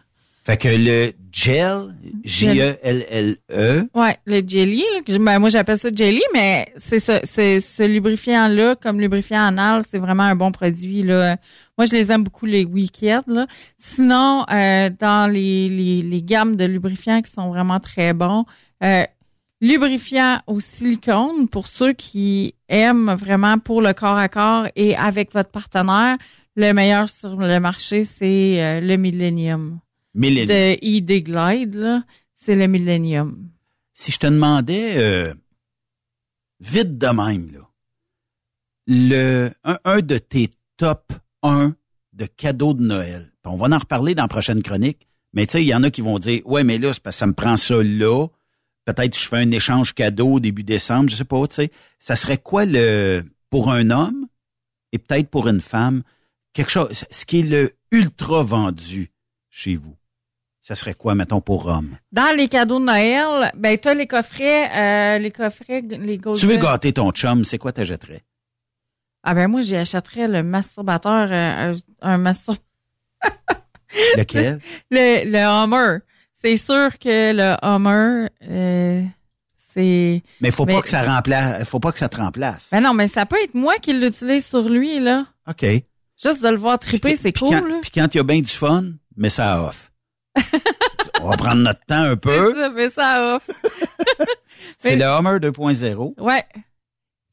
Speaker 1: Fait que le gel, E J-E-L-L-E,
Speaker 11: Ouais, le jelly, là, ben, moi j'appelle ça jelly, mais c'est ça, c'est ce lubrifiant-là, comme lubrifiant anal, c'est vraiment un bon produit. Là. Moi, je les aime beaucoup, les Wicked. Là. Sinon, euh, dans les, les, les gammes de lubrifiants qui sont vraiment très bons, euh, lubrifiant au silicone, pour ceux qui aiment vraiment pour le corps à corps et avec votre partenaire, le meilleur sur le marché, c'est euh, le Millennium.
Speaker 1: Millennium.
Speaker 11: De ID Glide, là, c'est le Millennium.
Speaker 1: si je te demandais euh, vite de même, là, le, un, un de tes top 1 de cadeaux de Noël, on va en reparler dans la prochaine chronique, mais tu sais, il y en a qui vont dire Ouais, mais là, c'est parce que ça me prend ça là. Peut-être que je fais un échange cadeau au début décembre, je sais pas, tu sais. Ça serait quoi le pour un homme et peut-être pour une femme, quelque chose, ce qui est le ultra vendu chez vous? Ça serait quoi, mettons, pour homme?
Speaker 11: Dans les cadeaux de Noël, ben t'as les coffrets, euh, les coffrets, les golden.
Speaker 1: Tu veux gâter ton chum, c'est quoi t'achèterais?
Speaker 11: Ah ben moi, j'y achèterais le masturbateur, euh, un, un mastur...
Speaker 1: Lequel?
Speaker 11: le, le Hummer. C'est sûr que le Hummer, euh, c'est...
Speaker 1: Mais faut pas que ça remplace, faut pas que ça te remplace.
Speaker 11: Ben non, mais ça peut être moi qui l'utilise sur lui, là.
Speaker 1: OK.
Speaker 11: Juste de le voir triper, c'est cool,
Speaker 1: quand,
Speaker 11: là.
Speaker 1: puis quand il y a bien du fun, mais ça off. On va prendre notre temps un peu.
Speaker 11: Ça fait ça off.
Speaker 1: C'est
Speaker 11: Mais-
Speaker 1: le Hummer 2.0.
Speaker 11: Ouais.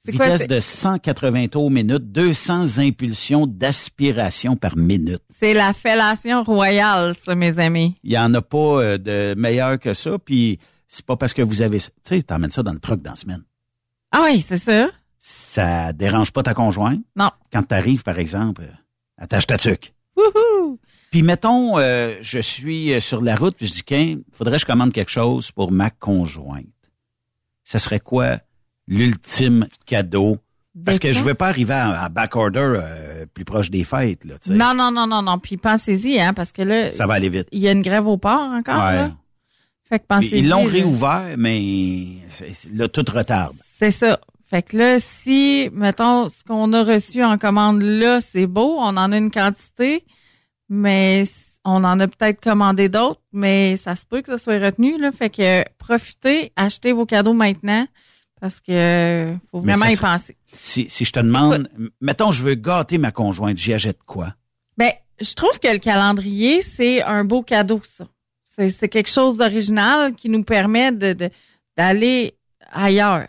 Speaker 11: Quoi,
Speaker 1: Vitesse de 180 tours minute, 200 impulsions d'aspiration par minute.
Speaker 11: C'est la fellation royale, ça, mes amis.
Speaker 1: Il y en a pas euh, de meilleur que ça. Puis c'est pas parce que vous avez, tu sais, t'emmènes ça dans le truck dans la semaine.
Speaker 11: Ah oui, c'est ça.
Speaker 1: Ça dérange pas ta conjointe?
Speaker 11: Non.
Speaker 1: Quand t'arrives, par exemple, euh, attache ta tuque.
Speaker 11: Wouhou!
Speaker 1: Puis mettons, euh, je suis euh, sur la route, puis je dis, qu'un, faudrait que je commande quelque chose pour ma conjointe. Ce serait quoi l'ultime cadeau? Parce que je
Speaker 11: fois?
Speaker 1: veux pas arriver à, à backorder euh, plus proche des fêtes, là.
Speaker 11: Non, non, non, non, non. Puis pensez-y, hein, parce que là,
Speaker 1: Ça va aller vite.
Speaker 11: il y a une grève au port encore.
Speaker 1: Ouais.
Speaker 11: Là. Fait que pensez-y.
Speaker 1: Ils l'ont réouvert, mais là, tout retarde.
Speaker 11: C'est ça. Fait que là, si, mettons, ce qu'on a reçu en commande là, c'est beau, on en a une quantité, mais on en a peut-être commandé d'autres, mais ça se peut que ça soit retenu, là. Fait que profitez, achetez vos cadeaux maintenant, parce que euh, faut vraiment y penser.
Speaker 1: Si, si je te demande, mettons, je veux gâter ma conjointe, j'y achète quoi?
Speaker 11: Ben, je trouve que le calendrier, c'est un beau cadeau, ça. C'est, c'est quelque chose d'original qui nous permet de, de- d'aller ailleurs.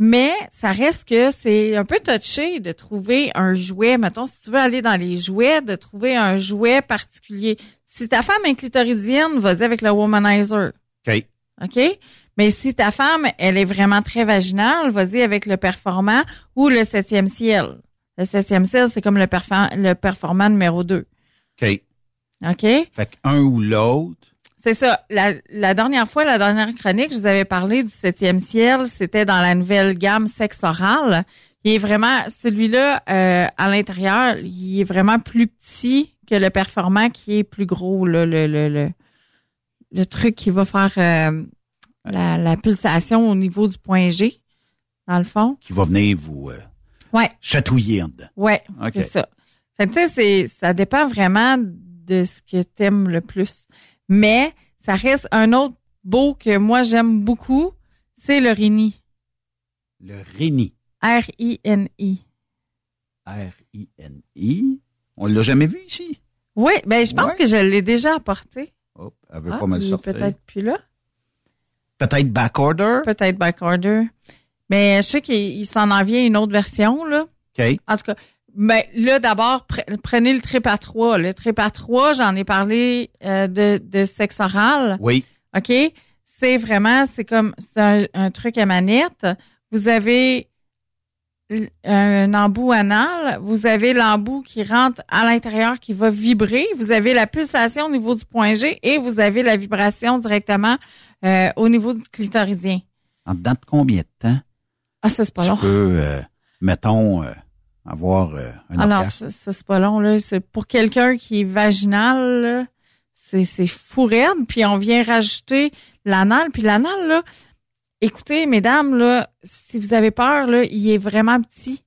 Speaker 11: Mais ça reste que c'est un peu touché de trouver un jouet. Mettons, si tu veux aller dans les jouets, de trouver un jouet particulier. Si ta femme est clitoridienne, vas-y avec le womanizer.
Speaker 1: OK.
Speaker 11: OK? Mais si ta femme, elle est vraiment très vaginale, vas-y avec le performant ou le septième ciel. Le septième ciel, c'est comme le, perfa- le performant numéro 2.
Speaker 1: OK.
Speaker 11: OK?
Speaker 1: Fait qu'un ou l'autre.
Speaker 11: C'est ça. La, la dernière fois, la dernière chronique, je vous avais parlé du septième ciel. C'était dans la nouvelle gamme sexe oral. Il est vraiment, celui-là, euh, à l'intérieur, il est vraiment plus petit que le performant qui est plus gros, là, le, le, le, le truc qui va faire euh, la, la pulsation au niveau du point G, dans le fond.
Speaker 1: qui va venir vous euh,
Speaker 11: Ouais.
Speaker 1: chatouiller en dedans.
Speaker 11: Ouais,
Speaker 1: OK.
Speaker 11: c'est ça. Fait que, tu sais, c'est, ça dépend vraiment de ce que t'aimes le plus. Mais ça reste un autre beau que moi j'aime beaucoup, c'est le Rini.
Speaker 1: Le Réni.
Speaker 11: R-I-N-I.
Speaker 1: R-I-N-I. On l'a jamais vu ici?
Speaker 11: Oui, ben je pense
Speaker 1: Ouais.
Speaker 11: que je l'ai déjà apporté.
Speaker 1: Oh, elle veut
Speaker 11: Ah,
Speaker 1: pas me le sortir.
Speaker 11: Peut-être plus là.
Speaker 1: Peut-être backorder?
Speaker 11: Peut-être backorder. Mais je sais qu'il il s'en en vient une autre version, là.
Speaker 1: OK.
Speaker 11: En tout cas, ben, là, d'abord, pre- prenez le trip à 3. Le trip à 3, j'en ai parlé euh, de, de sexe oral.
Speaker 1: Oui.
Speaker 11: OK? C'est vraiment, c'est comme, c'est un, un truc à manette. Vous avez un embout anal, vous avez l'embout qui rentre à l'intérieur qui va vibrer, vous avez la pulsation au niveau du point G et vous avez la vibration directement euh, au niveau du clitoridien.
Speaker 1: En dedans de combien de temps
Speaker 11: Ah, ça, c'est pas
Speaker 1: tu
Speaker 11: long.
Speaker 1: peux, euh, mettons, euh, avoir euh, un
Speaker 11: Ah non,
Speaker 1: orgasme?
Speaker 11: ça, ça, c'est pas long, là. C'est pour quelqu'un qui est vaginal, là, c'est, c'est fou raide. Puis on vient rajouter l'anal. Puis l'anal, là, écoutez, mesdames, là, si vous avez peur, là, il est vraiment petit.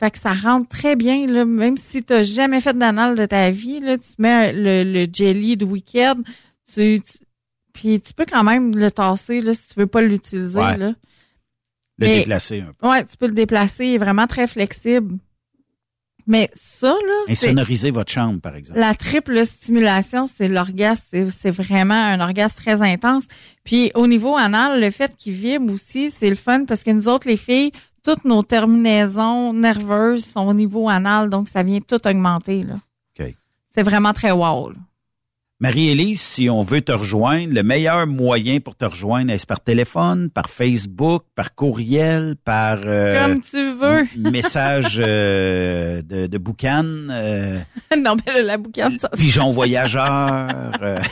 Speaker 11: Fait que ça rentre très bien, là. Même si t'as jamais fait d'anal de ta vie, là, tu mets le, le jelly de week-end, tu, tu- puis tu peux quand même le tasser, là, si tu veux pas l'utiliser,
Speaker 1: Ouais.
Speaker 11: là.
Speaker 1: Le
Speaker 11: Mais-
Speaker 1: déplacer un peu.
Speaker 11: Ouais, tu peux le déplacer, il est vraiment très flexible. Mais ça, là,
Speaker 1: Insonoriser votre chambre, par exemple.
Speaker 11: la triple stimulation, c'est l'orgasme, c'est, c'est vraiment un orgasme très intense. Puis au niveau anal, le fait qu'il vibre aussi, c'est le fun parce que nous autres, les filles, toutes nos terminaisons nerveuses sont au niveau anal, donc ça vient tout augmenter. Là.
Speaker 1: OK.
Speaker 11: C'est vraiment très wow. là.
Speaker 1: Marie-Élise, si on veut te rejoindre, le meilleur moyen pour te rejoindre, est-ce par téléphone, par Facebook, par courriel, par euh,
Speaker 11: Comme tu veux.
Speaker 1: m- message euh, de, de boucan, euh,
Speaker 11: non, mais là, la ça.
Speaker 1: pigeon voyageur.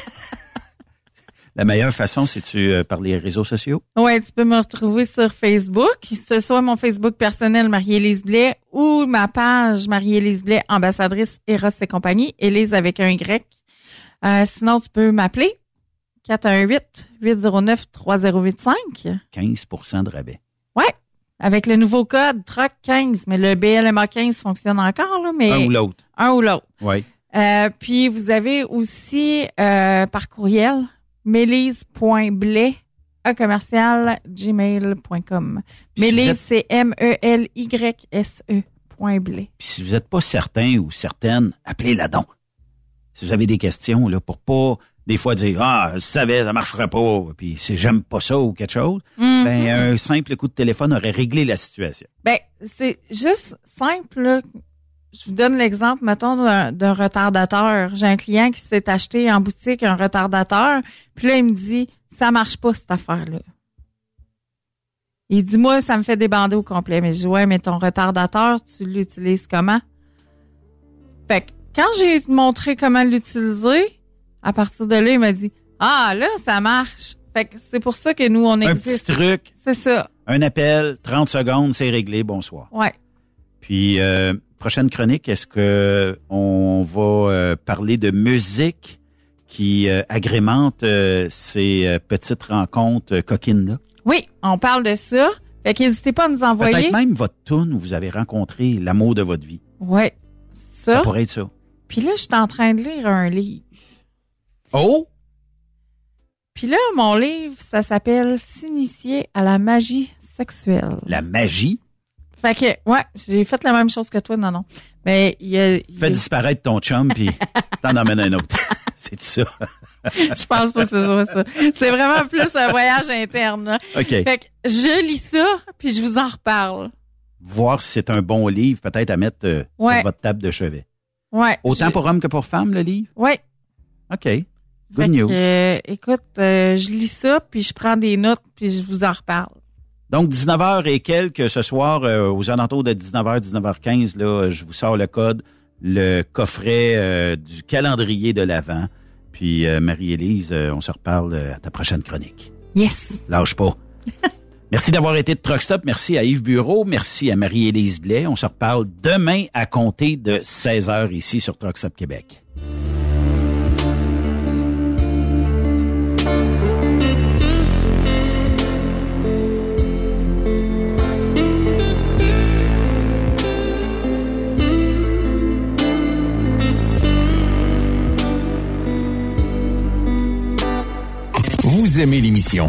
Speaker 1: La meilleure façon, c'est-tu euh, par les réseaux sociaux?
Speaker 11: Ouais, tu peux me retrouver sur Facebook, que ce soit mon Facebook personnel Marie-Élise Blais ou ma page Marie-Élise Blais, ambassadrice Eros et compagnie, Élise avec un Y. Euh, sinon, tu peux m'appeler 418-809-3085.
Speaker 1: 15% de rabais.
Speaker 11: Ouais, avec le nouveau code TROC 15, mais le BLMA 15 fonctionne encore, là, mais
Speaker 1: Un ou l'autre.
Speaker 11: un ou l'autre.
Speaker 1: Oui.
Speaker 11: Euh, puis vous avez aussi euh, par courriel mélise.blais à commercial gmail.com.
Speaker 1: Si êtes-
Speaker 11: c'est M-E-L-Y-S-E blais.
Speaker 1: Puis si vous n'êtes pas certain ou certaine, appelez-la donc. Si vous avez des questions là, pour pas des fois dire ah je savais ça marcherait pas puis c'est j'aime pas ça ou quelque chose
Speaker 11: Mhm.
Speaker 1: ben un simple coup de téléphone aurait réglé la situation
Speaker 11: Ben, c'est juste simple. là. Je vous donne l'exemple, mettons, d'un retardateur. J'ai un client qui s'est acheté en boutique un retardateur, puis là, il me dit, ça marche pas, cette affaire-là. Il dit, moi, ça me fait débander au complet. Mais je dis, ouais, mais ton retardateur, tu l'utilises comment? Fait que quand j'ai montré comment l'utiliser, à partir de là, il m'a dit, ah, là, ça marche. Fait que c'est pour ça que nous, on
Speaker 1: un
Speaker 11: existe.
Speaker 1: petit truc
Speaker 11: C'est ça.
Speaker 1: un appel 30 secondes c'est réglé bonsoir
Speaker 11: Ouais.
Speaker 1: puis euh, prochaine chronique est-ce que on va euh, parler de musique qui euh, agrémente euh, ces petites rencontres euh, coquines là
Speaker 11: Oui, on parle de ça. Fait qu'hésitez pas à nous envoyer.
Speaker 1: peut-être même votre tune où vous avez rencontré l'amour de votre vie
Speaker 11: Ouais.
Speaker 1: ça?
Speaker 11: Ça.
Speaker 1: pourrait être ça
Speaker 11: Puis là, je suis en train de lire un livre.
Speaker 1: oh?
Speaker 11: Puis là, mon livre, ça s'appelle S'initier à la magie sexuelle.
Speaker 1: la magie?
Speaker 11: Fait que, ouais, j'ai fait la même chose que toi, non, non. Mais il y a. il
Speaker 1: Fais disparaître ton chum, puis t'en emmènes un autre. C'est ça.
Speaker 11: je pense pas que ce soit ça. C'est vraiment plus un voyage interne. là.
Speaker 1: OK.
Speaker 11: Fait que je lis ça, puis je vous en reparle.
Speaker 1: Voir si c'est un bon livre, peut-être à mettre euh,
Speaker 11: Ouais.
Speaker 1: sur votre table de chevet.
Speaker 11: Ouais.
Speaker 1: Autant
Speaker 11: je-
Speaker 1: pour hommes que pour femmes, le livre?
Speaker 11: Ouais.
Speaker 1: OK.
Speaker 11: Fait
Speaker 1: Good
Speaker 11: que,
Speaker 1: news.
Speaker 11: euh, écoute, euh, je lis ça, puis je prends des notes, puis je vous en reparle.
Speaker 1: Donc, 19h et quelques ce soir, euh, aux alentours de 19h, 19h15, là, je vous sors le code, le coffret euh, du calendrier de l'Avent. Puis, Marie-Élise, on se reparle à ta prochaine chronique.
Speaker 11: Yes.
Speaker 1: Lâche pas. Merci d'avoir été de Truck Stop. Merci à Yves Bureau. Merci à Marie-Élise Blais. On se reparle demain à compter de 16h ici sur Truck Stop Québec.
Speaker 5: Vous aimez l'émission?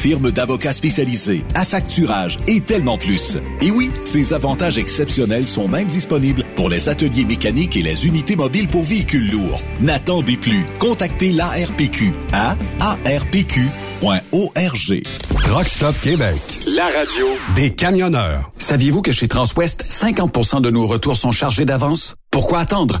Speaker 3: firme d'avocats spécialisés, affacturage et tellement plus. Et oui, ces avantages exceptionnels sont même disponibles pour les ateliers mécaniques et les unités mobiles pour véhicules lourds. N'attendez plus. Contactez l'ARPQ à arpq.org.
Speaker 6: Truck Stop Québec.
Speaker 13: La radio
Speaker 6: Des camionneurs.
Speaker 14: Saviez-vous que chez Transwest, 50% de nos retours sont chargés d'avance? Pourquoi attendre?